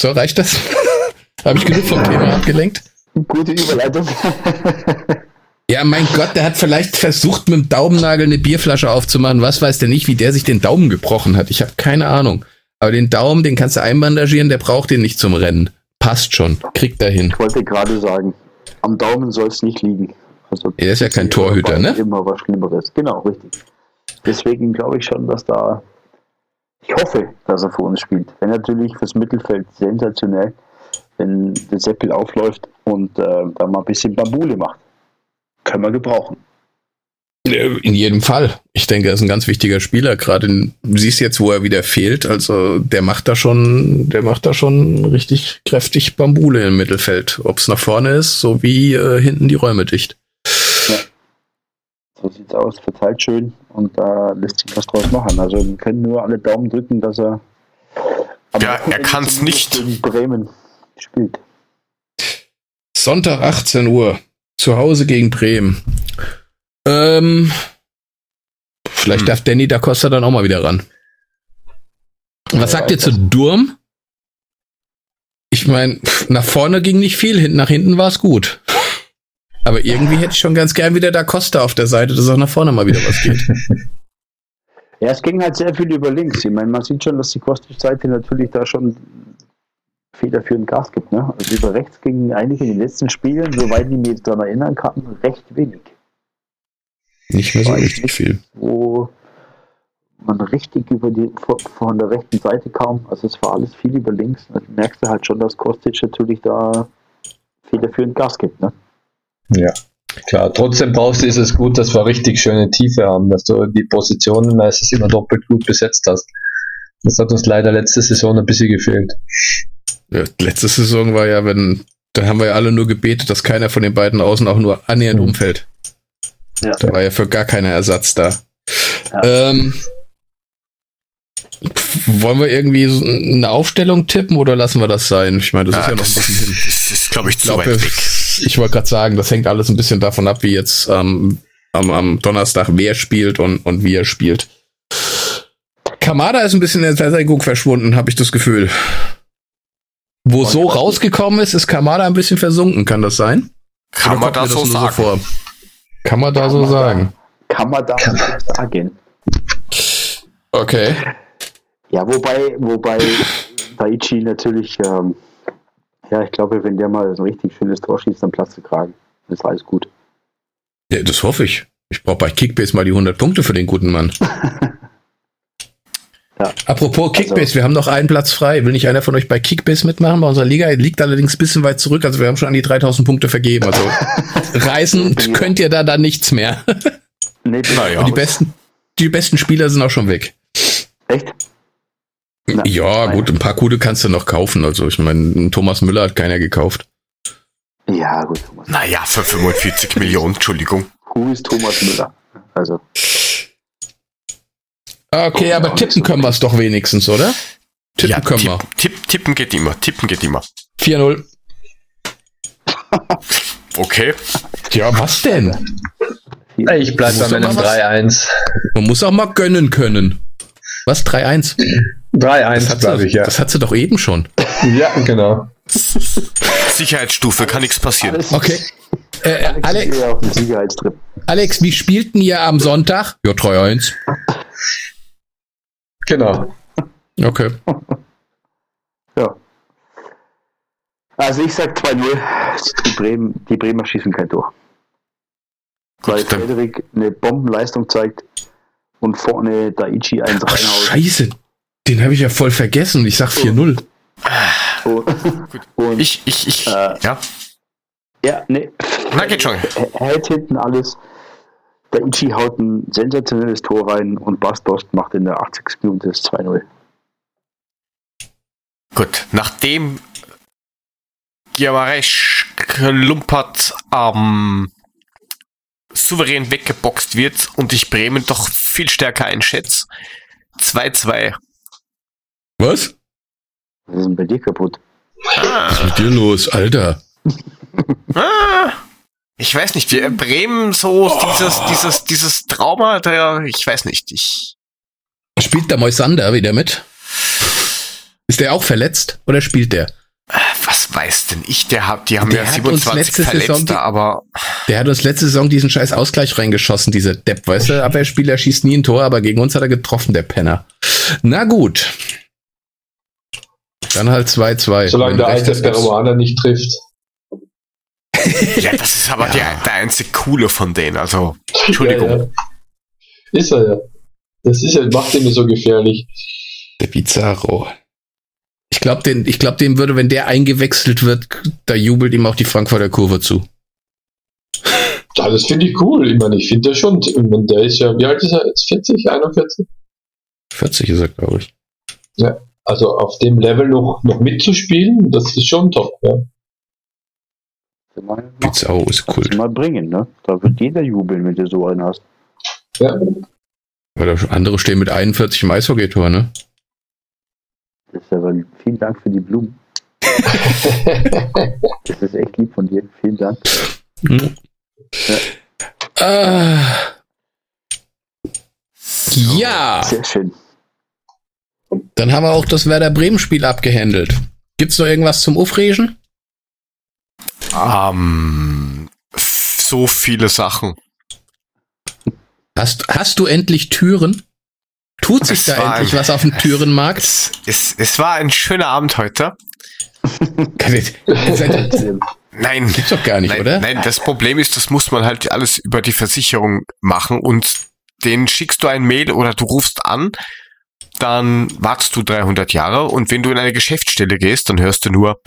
C: So, reicht das? Habe ich genug vom Thema abgelenkt?
D: Gute Überleitung.
C: Ja, mein Gott, der hat vielleicht versucht, mit dem Daumennagel eine Bierflasche aufzumachen. Was weiß der nicht, wie der sich den Daumen gebrochen hat. Ich habe keine Ahnung. Aber den Daumen, den kannst du einbandagieren, der braucht den nicht zum Rennen. Passt schon, kriegt er hin.
D: Ich wollte gerade sagen, am Daumen soll es nicht liegen. Also,
C: Er ist ja kein Torhüter, ne?
D: Immer was Schlimmeres. Genau, richtig. Deswegen glaube ich schon, dass da. Ich hoffe, dass er für uns spielt. Wenn natürlich fürs Mittelfeld sensationell, wenn der Seppel aufläuft und äh, da mal ein bisschen Bambule macht. Können wir gebrauchen.
C: In jedem Fall. Ich denke, er ist ein ganz wichtiger Spieler. Gerade in- du siehst jetzt, wo er wieder fehlt. Also der macht da schon, der macht da schon richtig kräftig Bambule im Mittelfeld. Ob es nach vorne ist, so wie äh, hinten die Räume dicht.
D: So sieht's aus, verteilt schön und da lässt sich was draus machen. Also wir können nur alle Daumen drücken, dass er.
B: Ja, er
D: Wochenende
B: kann's nicht.
D: Bremen spielt.
C: Sonntag 18 Uhr. Zu Hause gegen Bremen. Ähm, vielleicht
B: Hm.
C: darf Danny da Costa dann auch mal wieder ran. Was
D: Ja,
C: sagt ihr zu Durm? Ich meine, nach vorne ging nicht viel, hinten nach hinten war es gut. Aber irgendwie hätte ich schon ganz gern wieder da Costa auf der Seite, dass auch nach vorne mal wieder was geht.
D: Ja, es ging halt sehr viel über links. Ich meine, man sieht schon, dass die Kostic-Seite natürlich da schon federführend Gas gibt. Ne? Also über rechts gingen einige in den letzten Spielen, soweit ich mich daran erinnern kann, recht wenig.
C: Nicht mehr so richtig
D: nicht.
C: viel.
D: Wo man richtig über die von, der rechten Seite kam. Also es war alles viel über links. Da merkst du halt schon, dass Kostic natürlich da federführend Gas gibt. Ne?
E: Ja, klar. Trotzdem brauchst du, ist es gut, dass wir richtig schöne Tiefe haben, dass du die Positionen meistens immer doppelt gut besetzt hast. Das hat uns leider letzte Saison ein bisschen gefehlt.
C: Ja, letzte Saison war ja, wenn, da haben wir ja alle nur gebetet, dass keiner von den beiden Außen auch nur annähernd
E: Mhm.
C: umfällt.
D: Ja.
C: Da war ja für gar keiner Ersatz da.
D: Ja.
C: Ähm, wollen wir irgendwie so eine Aufstellung tippen oder lassen wir das sein? Ich meine, das ist ja
B: Ja,
C: noch ein bisschen hin.
B: das ist, glaube ich,
C: Ich,
B: zu
C: glaub,
B: weit weg.
C: ich wollte gerade sagen, das hängt alles ein bisschen davon ab, wie jetzt ähm, am, am Donnerstag wer spielt und, und wie er spielt. Kamada ist ein bisschen in der Versenkung verschwunden, habe ich das Gefühl. Wo es so rausgekommen ist, ist Kamada ein bisschen versunken, kann das sein?
B: Kann man
C: kommt
B: da
C: mir
B: so sagen?
C: vor? Kann man da so
D: man da-
C: sagen?
D: Kann man da sagen.
C: Okay.
D: Ja, wobei, wobei Daichi natürlich, ähm, ja, ich glaube, wenn der mal so ein richtig schönes Tor schießt, dann Platz zu kragen. Ist alles gut.
C: Ja, das hoffe ich. Ich brauche bei Kickbase mal die 100 Punkte für den guten Mann.
D: Ja.
C: Apropos Kickbase,
D: Also-
C: wir haben noch einen Platz frei. Will nicht einer von euch bei Kickbase mitmachen? Bei unserer Liga liegt allerdings ein bisschen weit zurück. Also wir haben schon an die 3000 Punkte vergeben. Also reisen könnt ihr da dann nichts mehr.
D: Nee,
B: Naja.
C: Und die besten, die besten Spieler sind auch schon weg.
D: Echt? Na,
C: Ja,
D: nein.
C: gut, ein paar gute kannst du noch kaufen. Also ich meine, Thomas Müller hat keiner gekauft.
D: Ja, gut, Thomas.
B: Naja, für 45 Millionen, Entschuldigung.
D: Who ist Thomas Müller? Also,
C: Okay,
D: Oh,
C: aber
D: ja,
C: tippen
D: so
C: können wir es doch wenigstens, oder? Tippen
B: ja,
C: können wir.
B: tipp, tipp, tippen geht immer, tippen geht immer.
C: 4-0.
B: Okay.
C: Ja, was denn?
E: Ich bleibe bei meinem
C: mal was-
E: 3-1.
C: Man muss auch mal gönnen können. Was? 3-1?
E: 3-1,
C: hat
E: glaube
C: sie,
E: ich, ja.
C: das hat sie doch eben schon.
E: Ja, genau.
B: Sicherheitsstufe, kann nichts passieren.
D: alles,
C: Okay. Äh,
D: Alex,
C: Alex,
D: Sicherheitstrip.
C: Alex, wie spielten ihr am Sonntag? Ja, 3-1.
E: Genau.
C: Okay.
D: Ja. Also ich sag 2-0. Die, Bremen, die Bremer schießen kein Tor. Weil
B: Gut, dann,
D: Frederik eine Bombenleistung zeigt und vorne Daichi eins
C: Ach,
D: reinhaut.
C: scheiße. Den habe ich ja voll vergessen. Ich sag 4-0.
D: Und, und
B: ich, ich, ich,
D: Äh,
B: ja.
D: ja, ne.
B: Na, geht schon.
D: Er hält hinten alles. Der Ichi haut ein sensationelles Tor rein und Bas Dost macht in der 80. Minute das 2-0.
B: Gut, nachdem Giamaresch Klumpert ähm, souverän weggeboxt wird und ich Bremen doch viel stärker einschätze, 2-2.
C: Was?
D: Was ist denn bei dir kaputt?
C: Was ist mit dir los, Alter?
B: Ah, ich weiß nicht, wie Bremen so dieses, dieses, dieses Trauma, der, ich weiß nicht, ich.
C: Spielt der Moisander wieder mit? Ist der auch verletzt oder spielt der?
B: Was weiß denn ich? Der hat, die haben
C: Der
B: ja
C: hat uns
B: 27
C: letzte Saison
B: Verletzte,
C: die-
B: aber
C: Der hat uns letzte Saison diesen scheiß Ausgleich reingeschossen, dieser Depp, weißt du? Abwehrspieler schießt nie ein Tor, aber gegen uns hat er getroffen, der Penner. Na gut. Dann halt 2-2.
E: Solange
C: Wenn
E: der
C: recht
E: alte Peruaner nicht trifft.
B: ja, das ist aber Der, der einzige coole von denen. Also, Entschuldigung.
E: Ja, ja. Ist er ja. Das ist ja, macht ihn so gefährlich.
C: Der Pizarro. Ich glaube, den, ich glaub, dem würde, wenn der eingewechselt wird, da jubelt ihm auch die Frankfurter Kurve zu.
E: Ja, das finde ich cool. Ich meine, ich finde der schon. Ich der ist ja, wie alt ist er jetzt? 40, 41?
C: 40 ist er, glaube ich.
E: Also auf dem Level noch, noch mitzuspielen, das ist schon top. Ja.
D: Mal,
C: Pizarro ist
D: du mal bringen, ne? Da wird jeder jubeln, wenn du so einen hast.
E: Ja.
C: Weil andere stehen mit 41 im Eishockey-Tor, ne?
D: Das ist aber vielen Dank für die Blumen. Das ist echt lieb von dir. Vielen Dank.
C: Mhm. Ah. Ja,
D: Sehr schön.
C: dann haben wir auch das Werder Bremen-Spiel abgehandelt. Gibt's noch irgendwas zum Aufregen?
B: Ähm, so viele Sachen.
C: Hast, hast du endlich Türen? Tut sich
B: Es
C: da endlich
B: ein-
C: was auf dem Türenmarkt?
B: Es, es, es war ein schöner Abend heute.
C: Gibt's
B: Nein.
C: doch gar nicht,
B: nein,
C: oder?
B: Nein, das Problem ist, das muss man halt alles über die Versicherung machen und den schickst du ein Mail oder du rufst an, dann wartest du 300 Jahre und wenn du in eine Geschäftsstelle gehst, dann hörst du nur,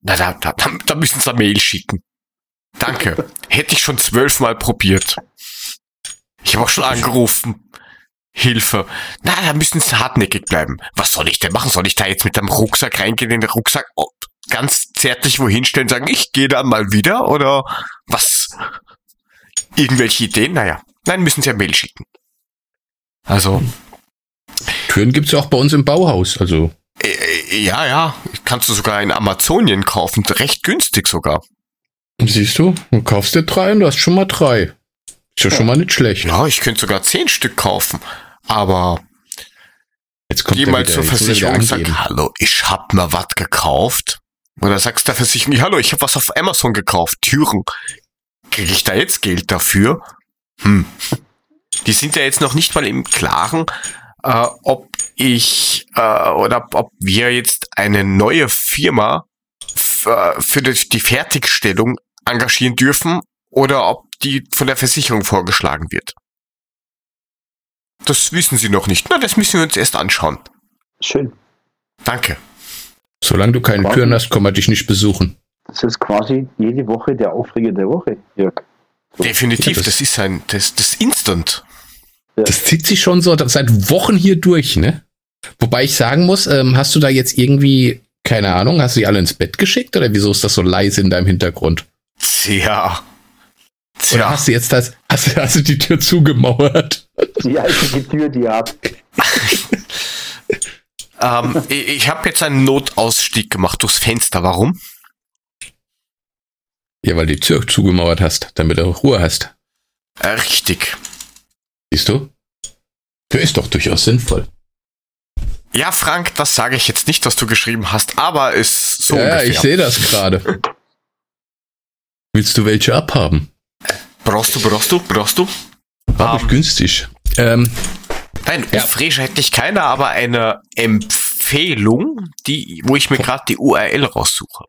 B: na, da, da, da, müssen sie eine Mail schicken. Danke. Hätte ich schon zwölfmal probiert. Ich habe auch schon angerufen. Hilfe. Na, da müssen sie hartnäckig bleiben. Was soll ich denn machen? Soll ich da jetzt mit dem Rucksack reingehen in den Rucksack? Oh, ganz zärtlich wohin stellen, sagen, ich gehe da mal wieder oder was? Irgendwelche Ideen? Naja, nein, müssen sie ja Mail schicken. Also,
C: Türen gibt's ja auch bei uns im Bauhaus. Also,
B: ja, ja, kannst du sogar in Amazonien kaufen, recht günstig sogar.
C: siehst du, du kaufst dir drei und du hast schon mal drei. Ist ja schon mal nicht schlecht.
B: Ja, ich könnte sogar zehn Stück kaufen, aber
C: Jetzt kommt
B: geh mal
C: wieder,
B: zur
C: er
B: Versicherung und sag,
C: angeben.
B: hallo, ich hab mir was gekauft. Oder sagst der Versicherung, hallo, ich habe was auf Amazon gekauft, Türen. Kriege ich da jetzt Geld dafür? Hm. Die sind ja jetzt noch nicht mal im Klaren, äh, ob ich äh, oder ob wir jetzt eine neue Firma äh, für die, Fertigstellung engagieren dürfen oder ob die von der Versicherung vorgeschlagen wird. Das wissen sie noch nicht. Na, das müssen wir uns erst anschauen.
D: Schön.
B: Danke.
C: Solange du keine. Türen hast, kann man dich nicht besuchen.
D: Das ist quasi jede Woche der Aufreger der Woche, Jörg.
B: Definitiv,
C: Ja, das-
B: das, ist ein, das, das Instant.
C: Das zieht sich schon so seit Wochen hier durch, ne? Wobei ich sagen muss, ähm, hast du da jetzt irgendwie, keine Ahnung, hast du die alle ins Bett geschickt oder wieso ist das so leise in deinem Hintergrund?
B: Tja.
C: Oder
B: Tja.
C: hast du jetzt das, hast, hast du die Tür zugemauert?
D: Die einzige Tür, die habt.
B: Ähm, ich ich habe jetzt einen Notausstieg gemacht durchs Fenster. Warum?
C: Ja, weil du die Tür zugemauert hast, damit du Ruhe hast.
B: Äh, richtig.
C: Siehst du? Tür ist doch durchaus sinnvoll.
B: Ja, Frank, das sage ich jetzt nicht, was du geschrieben hast, aber ist so
C: ja,
B: ungefähr.
C: ich sehe das gerade. Willst du welche abhaben?
B: brauchst du, brauchst du, brauchst du?
C: Hab ich
B: Ähm,
C: günstig. Ähm,
B: Nein,
C: Ja.
B: Aufreger hätte ich keine, aber eine Empfehlung, die, wo ich mir gerade die URL raussuche.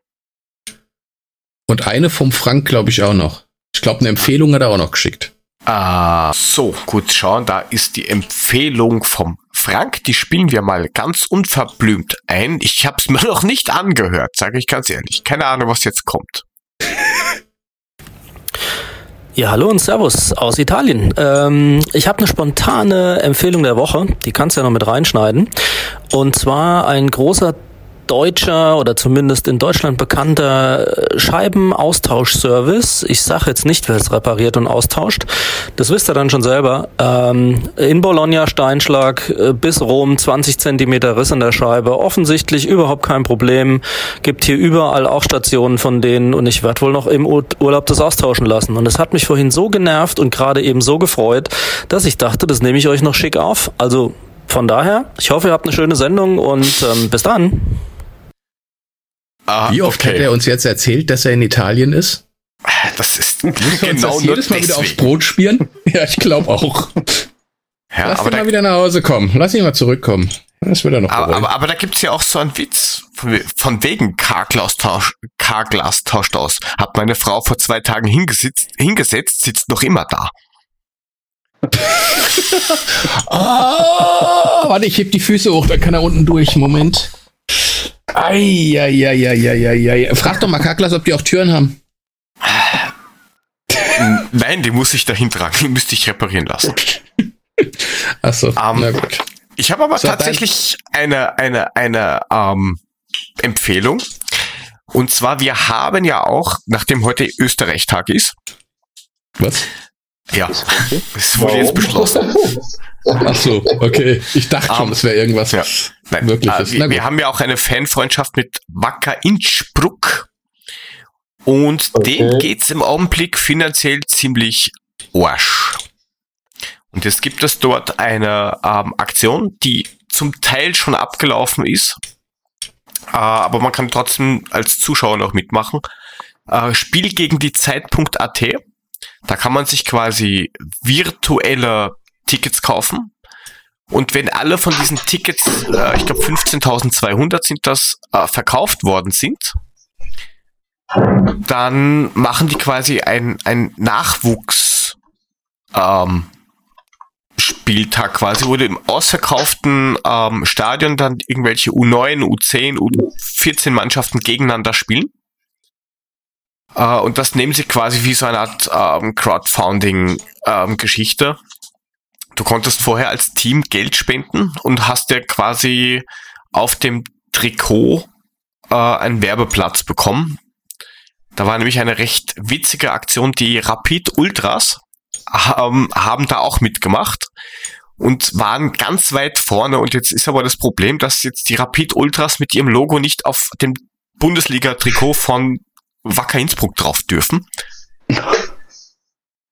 C: und eine vom Frank, glaube ich, auch noch. Ich glaube, eine Empfehlung hat er auch noch geschickt.
B: Ah, so, gut schauen, da ist die Empfehlung vom Frank, die spielen wir mal ganz unverblümt ein. Ich habe es mir noch nicht angehört, sage ich ganz ehrlich. Keine Ahnung, was jetzt kommt.
F: Ja, hallo und Servus aus Italien. Ähm, ich habe eine spontane Empfehlung der Woche, die kannst du ja noch mit reinschneiden. Und zwar ein großer deutscher oder zumindest in Deutschland bekannter äh, Scheibenaustauschservice. Ich sage jetzt nicht, wer es repariert und austauscht. Das wisst ihr dann schon selber. Ähm, in Bologna Steinschlag äh, bis Rom 20 Zentimeter Riss in der Scheibe. Offensichtlich überhaupt kein Problem. Gibt hier überall auch Stationen von denen und ich werde wohl noch im Urlaub das austauschen lassen. Und es hat mich vorhin so genervt und gerade eben so gefreut, dass ich dachte, das nehme ich euch noch schick auf. Also von daher, ich hoffe, ihr habt eine schöne Sendung und ähm, bis dann.
C: Ah, Wie oft okay. hat er uns jetzt erzählt, dass er in Italien ist?
B: Das ist
C: genau uns das jedes Mal deswegen. wieder aufs Brot spielen? Ja, ich glaube auch. Ja, Lass ihn mal wieder nach Hause kommen. Lass ihn mal zurückkommen. Das wird er noch
B: aber, aber, aber, da gibt's ja auch so einen Witz. Von, von wegen Karglas tauscht, Karglas tauscht aus. Hat meine Frau vor zwei Tagen hingesetzt, hingesetzt sitzt noch immer da.
C: oh, warte, ich heb die Füße hoch, dann kann er unten durch. Moment. Eieieiei. Frag doch mal Kaklas, ob die auch Türen haben.
B: Nein, die muss ich dahin tragen. Die müsste ich reparieren lassen.
C: Achso, um, na gut.
B: Ich habe aber so, tatsächlich eine, eine, eine ähm, Empfehlung. Und zwar, wir haben ja auch, nachdem heute Österreich-Tag ist.
C: Was?
B: Ja, es wurde jetzt beschlossen.
C: Ach so, okay. Ich dachte schon, um, es wäre irgendwas ja.
B: Nein, Wirkliches. Äh, wir, wir, haben ja auch eine Fanfreundschaft mit Wacker Innsbruck. Und okay. denen geht's im Augenblick finanziell ziemlich Arsch. Und jetzt gibt es dort eine ähm, Aktion, die zum Teil schon abgelaufen ist. Äh, aber man kann trotzdem als Zuschauer noch mitmachen. Äh, Spiel gegen die Zeit.at. Da kann man sich quasi virtuelle Tickets kaufen. Und wenn alle von diesen Tickets, äh, ich glaube 15.200 sind das, äh, verkauft worden sind, dann machen die quasi ein, ein Nachwuchs ähm, Spieltag quasi, wo im ausverkauften ähm, Stadion dann irgendwelche U9, U10, U14 Mannschaften gegeneinander spielen. Äh, und das nehmen sie quasi wie so eine Art ähm, Crowdfunding-Geschichte. Ähm, du konntest vorher als Team Geld spenden und hast ja quasi auf dem Trikot äh, einen Werbeplatz bekommen. Da war nämlich eine recht witzige Aktion, die Rapid Ultras ähm, haben da auch mitgemacht und waren ganz weit vorne. Und jetzt ist aber das Problem, dass jetzt die Rapid Ultras mit ihrem Logo nicht auf dem Bundesliga-Trikot von Wacker Innsbruck drauf dürfen.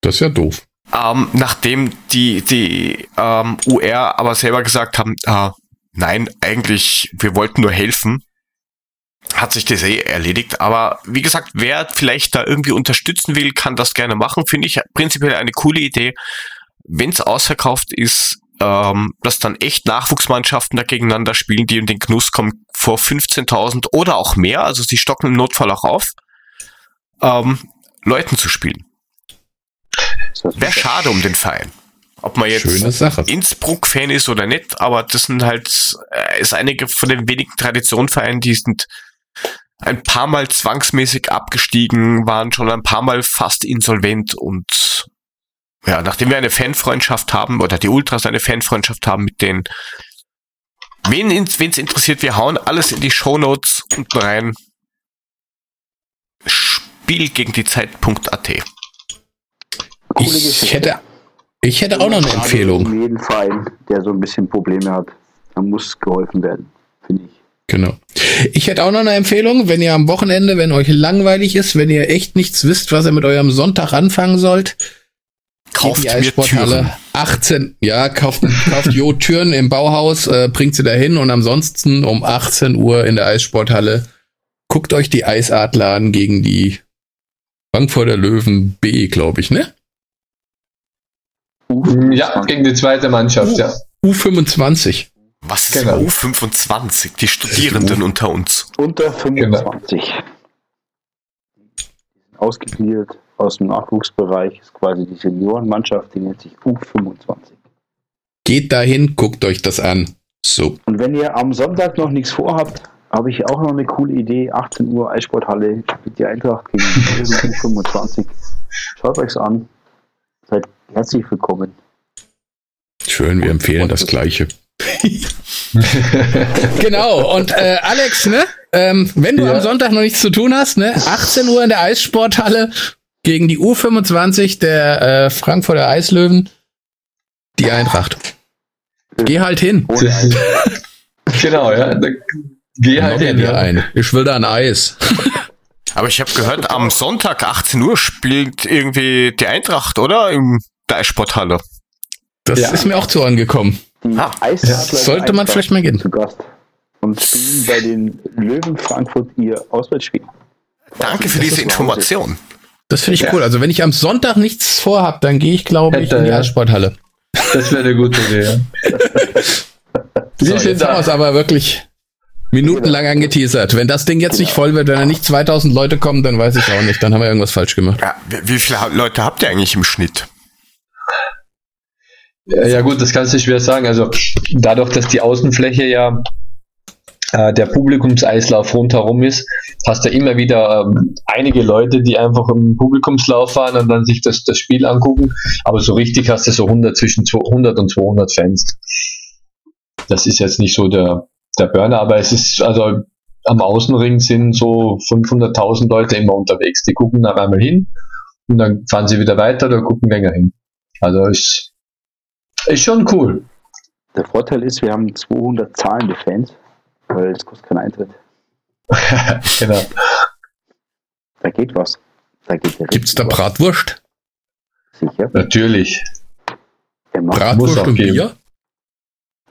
C: Das ist ja doof.
B: Ähm, nachdem die, die ähm, UR aber selber gesagt haben, äh, nein, eigentlich, wir wollten nur helfen, hat sich das eh erledigt. Aber wie gesagt, wer vielleicht da irgendwie unterstützen will, kann das gerne machen. Finde ich prinzipiell eine coole Idee. Wenn es ausverkauft ist, ähm, dass dann echt Nachwuchsmannschaften da gegeneinander spielen, die in den Genuss kommen vor 15.000 oder auch mehr. Also sie stocken im Notfall auch auf ähm, Leuten zu spielen. Wäre schade um den Verein. Ob man jetzt Innsbruck-Fan ist oder nicht, aber das sind halt, äh, ist einige von den wenigen Traditionvereinen, die sind ein paar Mal zwangsmäßig abgestiegen, waren schon ein paar Mal fast insolvent und ja, nachdem wir eine Fanfreundschaft haben oder die Ultras eine Fanfreundschaft haben mit denen, wen es interessiert, wir hauen alles in die Shownotes unten rein. Spiel gegen die Zeit.at.
C: Ich hätte, ich hätte auch noch eine Empfehlung.
D: Jeden Verein, der so ein bisschen Probleme hat, da muss geholfen werden, finde ich.
C: Genau. Ich hätte auch noch eine Empfehlung, wenn ihr am Wochenende, wenn euch langweilig ist, wenn ihr echt nichts wisst, was ihr mit eurem Sonntag anfangen sollt,
B: kauft die Eissporthalle
C: 18, ja, kauft, kauft Jo Türen im Bauhaus, äh, bringt sie dahin und ansonsten um 18 Uhr in der Eissporthalle guckt euch die Eisadler an gegen die Frankfurter Löwen B, glaube ich, ne?
E: Ja, gegen die zweite Mannschaft, U, ja.
C: U25.
B: Was ist genau. U25? Die Studierenden unter uns.
D: Unter 25. Genau. Ausgegliedert aus dem Nachwuchsbereich ist quasi die Seniorenmannschaft, die nennt sich U25.
C: Geht dahin, guckt euch das an. So.
D: Und wenn ihr am Sonntag noch nichts vorhabt, habe ich auch noch eine coole Idee. 18 Uhr Eissporthalle spielt die Eintracht gegen die 25. Schaut euch's an. Seid herzlich willkommen.
C: Schön, wir empfehlen das Gleiche. genau, und äh, Alex, ne? Ähm, wenn du
E: Ja.
C: am Sonntag noch nichts zu tun hast, ne? 18 Uhr in der Eissporthalle gegen die U25 der äh, Frankfurter Eislöwen, die Eintracht. Geh halt hin.
E: Genau, ja. Geh halt hin, ja.
C: ein. Ich will da ein Eis.
B: Aber ich habe gehört, am Sonntag 18 Uhr spielt irgendwie die Eintracht, oder? In der Eissporthalle.
C: Das
E: Ja.
C: ist mir auch zu Ohren gekommen.
D: Die
B: Ah,
C: sollte man vielleicht mal gehen.
D: Zu Gast. Und spielen bei den Löwen Frankfurt ihr Auswärtsspiel.
B: Danke für
D: Das
B: diese Information.
C: Das finde ich
E: Ja.
C: cool. Also wenn ich am Sonntag nichts vorhab, dann gehe ich, glaube ich, in die
E: ja.
C: Eissporthalle.
E: Das wäre eine gute Idee, ja.
C: So, wir
E: da?
C: es aber wirklich minutenlang angeteasert. Wenn das Ding jetzt nicht voll wird, wenn da nicht 2000 Leute kommen, dann weiß ich auch nicht. Dann haben wir irgendwas falsch gemacht.
B: Ja, wie, viele Leute habt ihr eigentlich im Schnitt?
E: Ja, ja gut, das kannst du schwer sagen. Also dadurch, dass die Außenfläche ja äh, der Publikumseislauf rundherum ist, hast du immer wieder ähm, einige Leute, die einfach im Publikumslauf fahren und dann sich das, das Spiel angucken. Aber so richtig hast du so 100 zwischen 100 und 200 Fans. Das ist jetzt nicht so der, der Burner, aber es ist also am Außenring sind so 500.000 Leute immer unterwegs. Die gucken dann einmal hin und dann fahren sie wieder weiter oder gucken länger hin. Also ist ist schon cool.
D: Der Vorteil ist, wir haben 200 zahlende Fans, weil es kostet keinen Eintritt.
E: genau.
D: Da geht was. Da geht ja
C: Gibt's da Bratwurst?
D: Sicher.
E: Natürlich.
D: Der macht
C: Bratwurst
E: auch
C: und
E: geben.
C: Bier?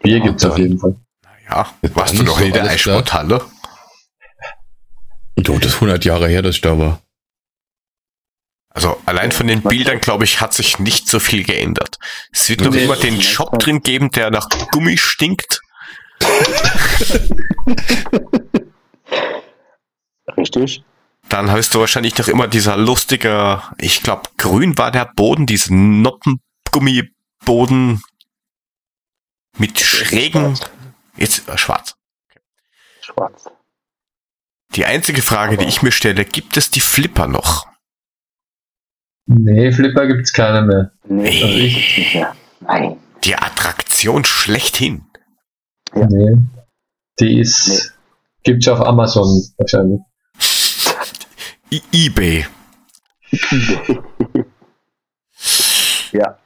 E: Bier gibt's auf jeden Fall.
B: Ja, warst
C: dann
B: du noch in der Eissporthalle?
C: Du, das ist 100 Jahre her, dass ich da war.
B: Also allein von den Bildern, glaube ich, hat sich nicht so viel geändert. Es wird noch immer den Shop drin geben, der nach Gummi stinkt.
D: Richtig.
B: Dann hast du wahrscheinlich noch immer dieser lustige, ich glaube, grün war der Boden, diesen Noppengummiboden mit schrägen. Jetzt äh, schwarz.
D: Schwarz.
B: Die einzige Frage, die ich mir stelle, gibt es die Flipper noch?
E: Nee, Flipper gibt's keine mehr.
D: Nee, ist nicht mehr. Nein.
B: Die Attraktion schlechthin.
D: Ja.
E: Nee. Die ist, gibt's auf Amazon wahrscheinlich.
B: I eBay.
D: Ja.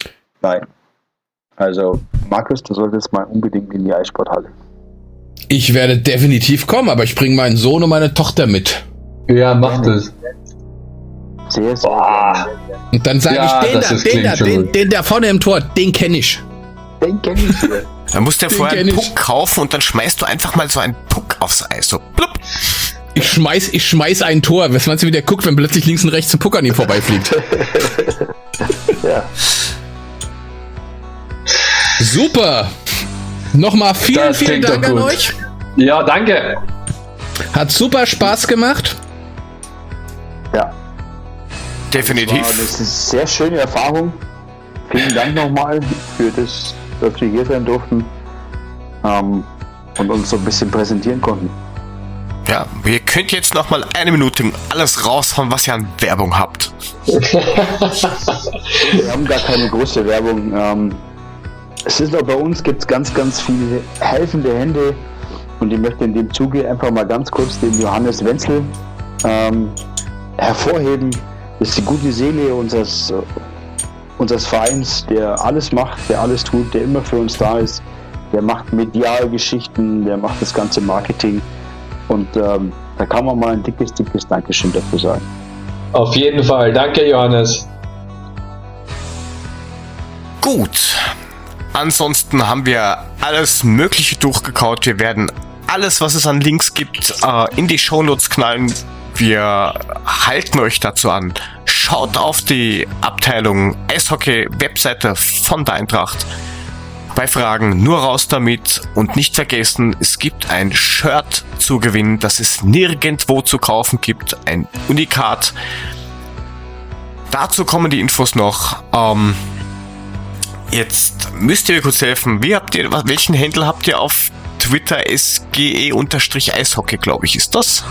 D: Nein. Also, Markus, du solltest mal unbedingt in die Eissporthalle.
C: Ich werde definitiv kommen, aber ich bringe meinen Sohn und meine Tochter mit.
E: Ja, macht es.
D: Sehr, sehr
E: Boah.
C: Und dann sage
E: Ja,
C: ich, den
E: das
C: da, den da, den, den da vorne im Tor, den kenne ich.
D: Den kenn ich hier.
B: Da musst du ja
C: Den
B: vorher einen
C: ich.
B: Puck kaufen und dann schmeißt du einfach mal so einen Puck aufs Eis. So blub.
C: Ich schmeiß, ich schmeiß ein Tor. Was meinst du, wie der guckt, wenn plötzlich links und rechts ein Puck an ihm vorbeifliegt?
D: ja.
C: Super. Nochmal vielen,
E: Das
C: vielen Dank an euch.
E: Ja, danke.
C: Hat super Spaß gemacht.
D: Ja. War
B: Definitiv.
D: das ist eine sehr schöne Erfahrung. Vielen Dank nochmal für das, dass wir hier sein durften ähm, und uns so ein bisschen präsentieren konnten.
B: Ja, ihr könnt jetzt noch mal eine Minute alles raushauen, was ihr an Werbung habt.
D: Wir haben gar keine große Werbung. Ähm, es ist auch bei uns gibt es ganz, ganz viele helfende Hände und ich möchte in dem Zuge einfach mal ganz kurz den Johannes Wenzel ähm, hervorheben. Das ist die gute Seele unseres, unseres Vereins, der alles macht, der alles tut, der immer für uns da ist. Der macht Medialgeschichten, der macht das ganze Marketing und ähm, da kann man mal ein dickes, dickes Dankeschön dafür sagen.
E: Auf jeden Fall. Danke, Johannes.
B: Gut. Ansonsten haben wir alles Mögliche durchgekaut. Wir werden alles, was es an Links gibt, äh, in die Shownotes knallen. Wir halten euch dazu an. Schaut auf die Abteilung Eishockey-Webseite von der Eintracht. Bei Fragen nur raus damit und nicht vergessen, es gibt ein Shirt zu gewinnen, das es nirgendwo zu kaufen gibt. Ein Unikat. Dazu kommen die Infos noch. Ähm, Jetzt müsst ihr mir kurz helfen. Wie habt ihr, welchen Händel habt ihr auf Twitter sge-eishockey, glaube ich, ist das?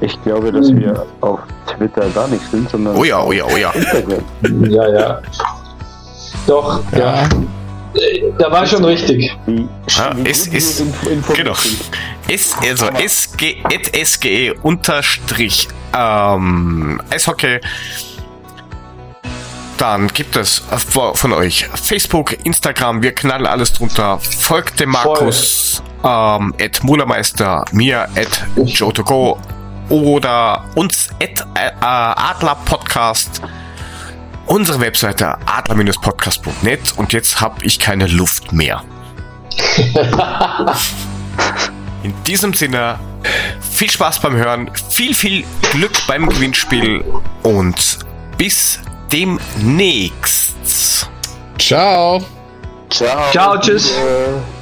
D: Ich glaube, dass wir auf Twitter gar nicht sind, sondern
B: Oh ja, oh ja, oh ja.
D: Instagram.
E: Ja, ja. Doch, ja.
C: Ja.
E: Da war schon richtig.
D: Wie,
B: Ja,
D: wie
B: es
D: gut wir
B: ist- Genau.
D: sind.
B: S, also SG, at SGE unterstrich ähm, Eishockey. Dann gibt es von euch Facebook, Instagram, wir knallen alles drunter. Folgt dem Markus, ähm, at Mulermeister, mir, at Joe2Go oder uns at äh, Adler Podcast. Unsere Webseite adler-podcast.net und jetzt habe ich keine Luft mehr. In diesem Sinne, viel Spaß beim Hören, viel, viel Glück beim Gewinnspiel und bis demnächst.
C: Ciao.
D: Ciao.
E: Ciao, tschüss.
D: Äh,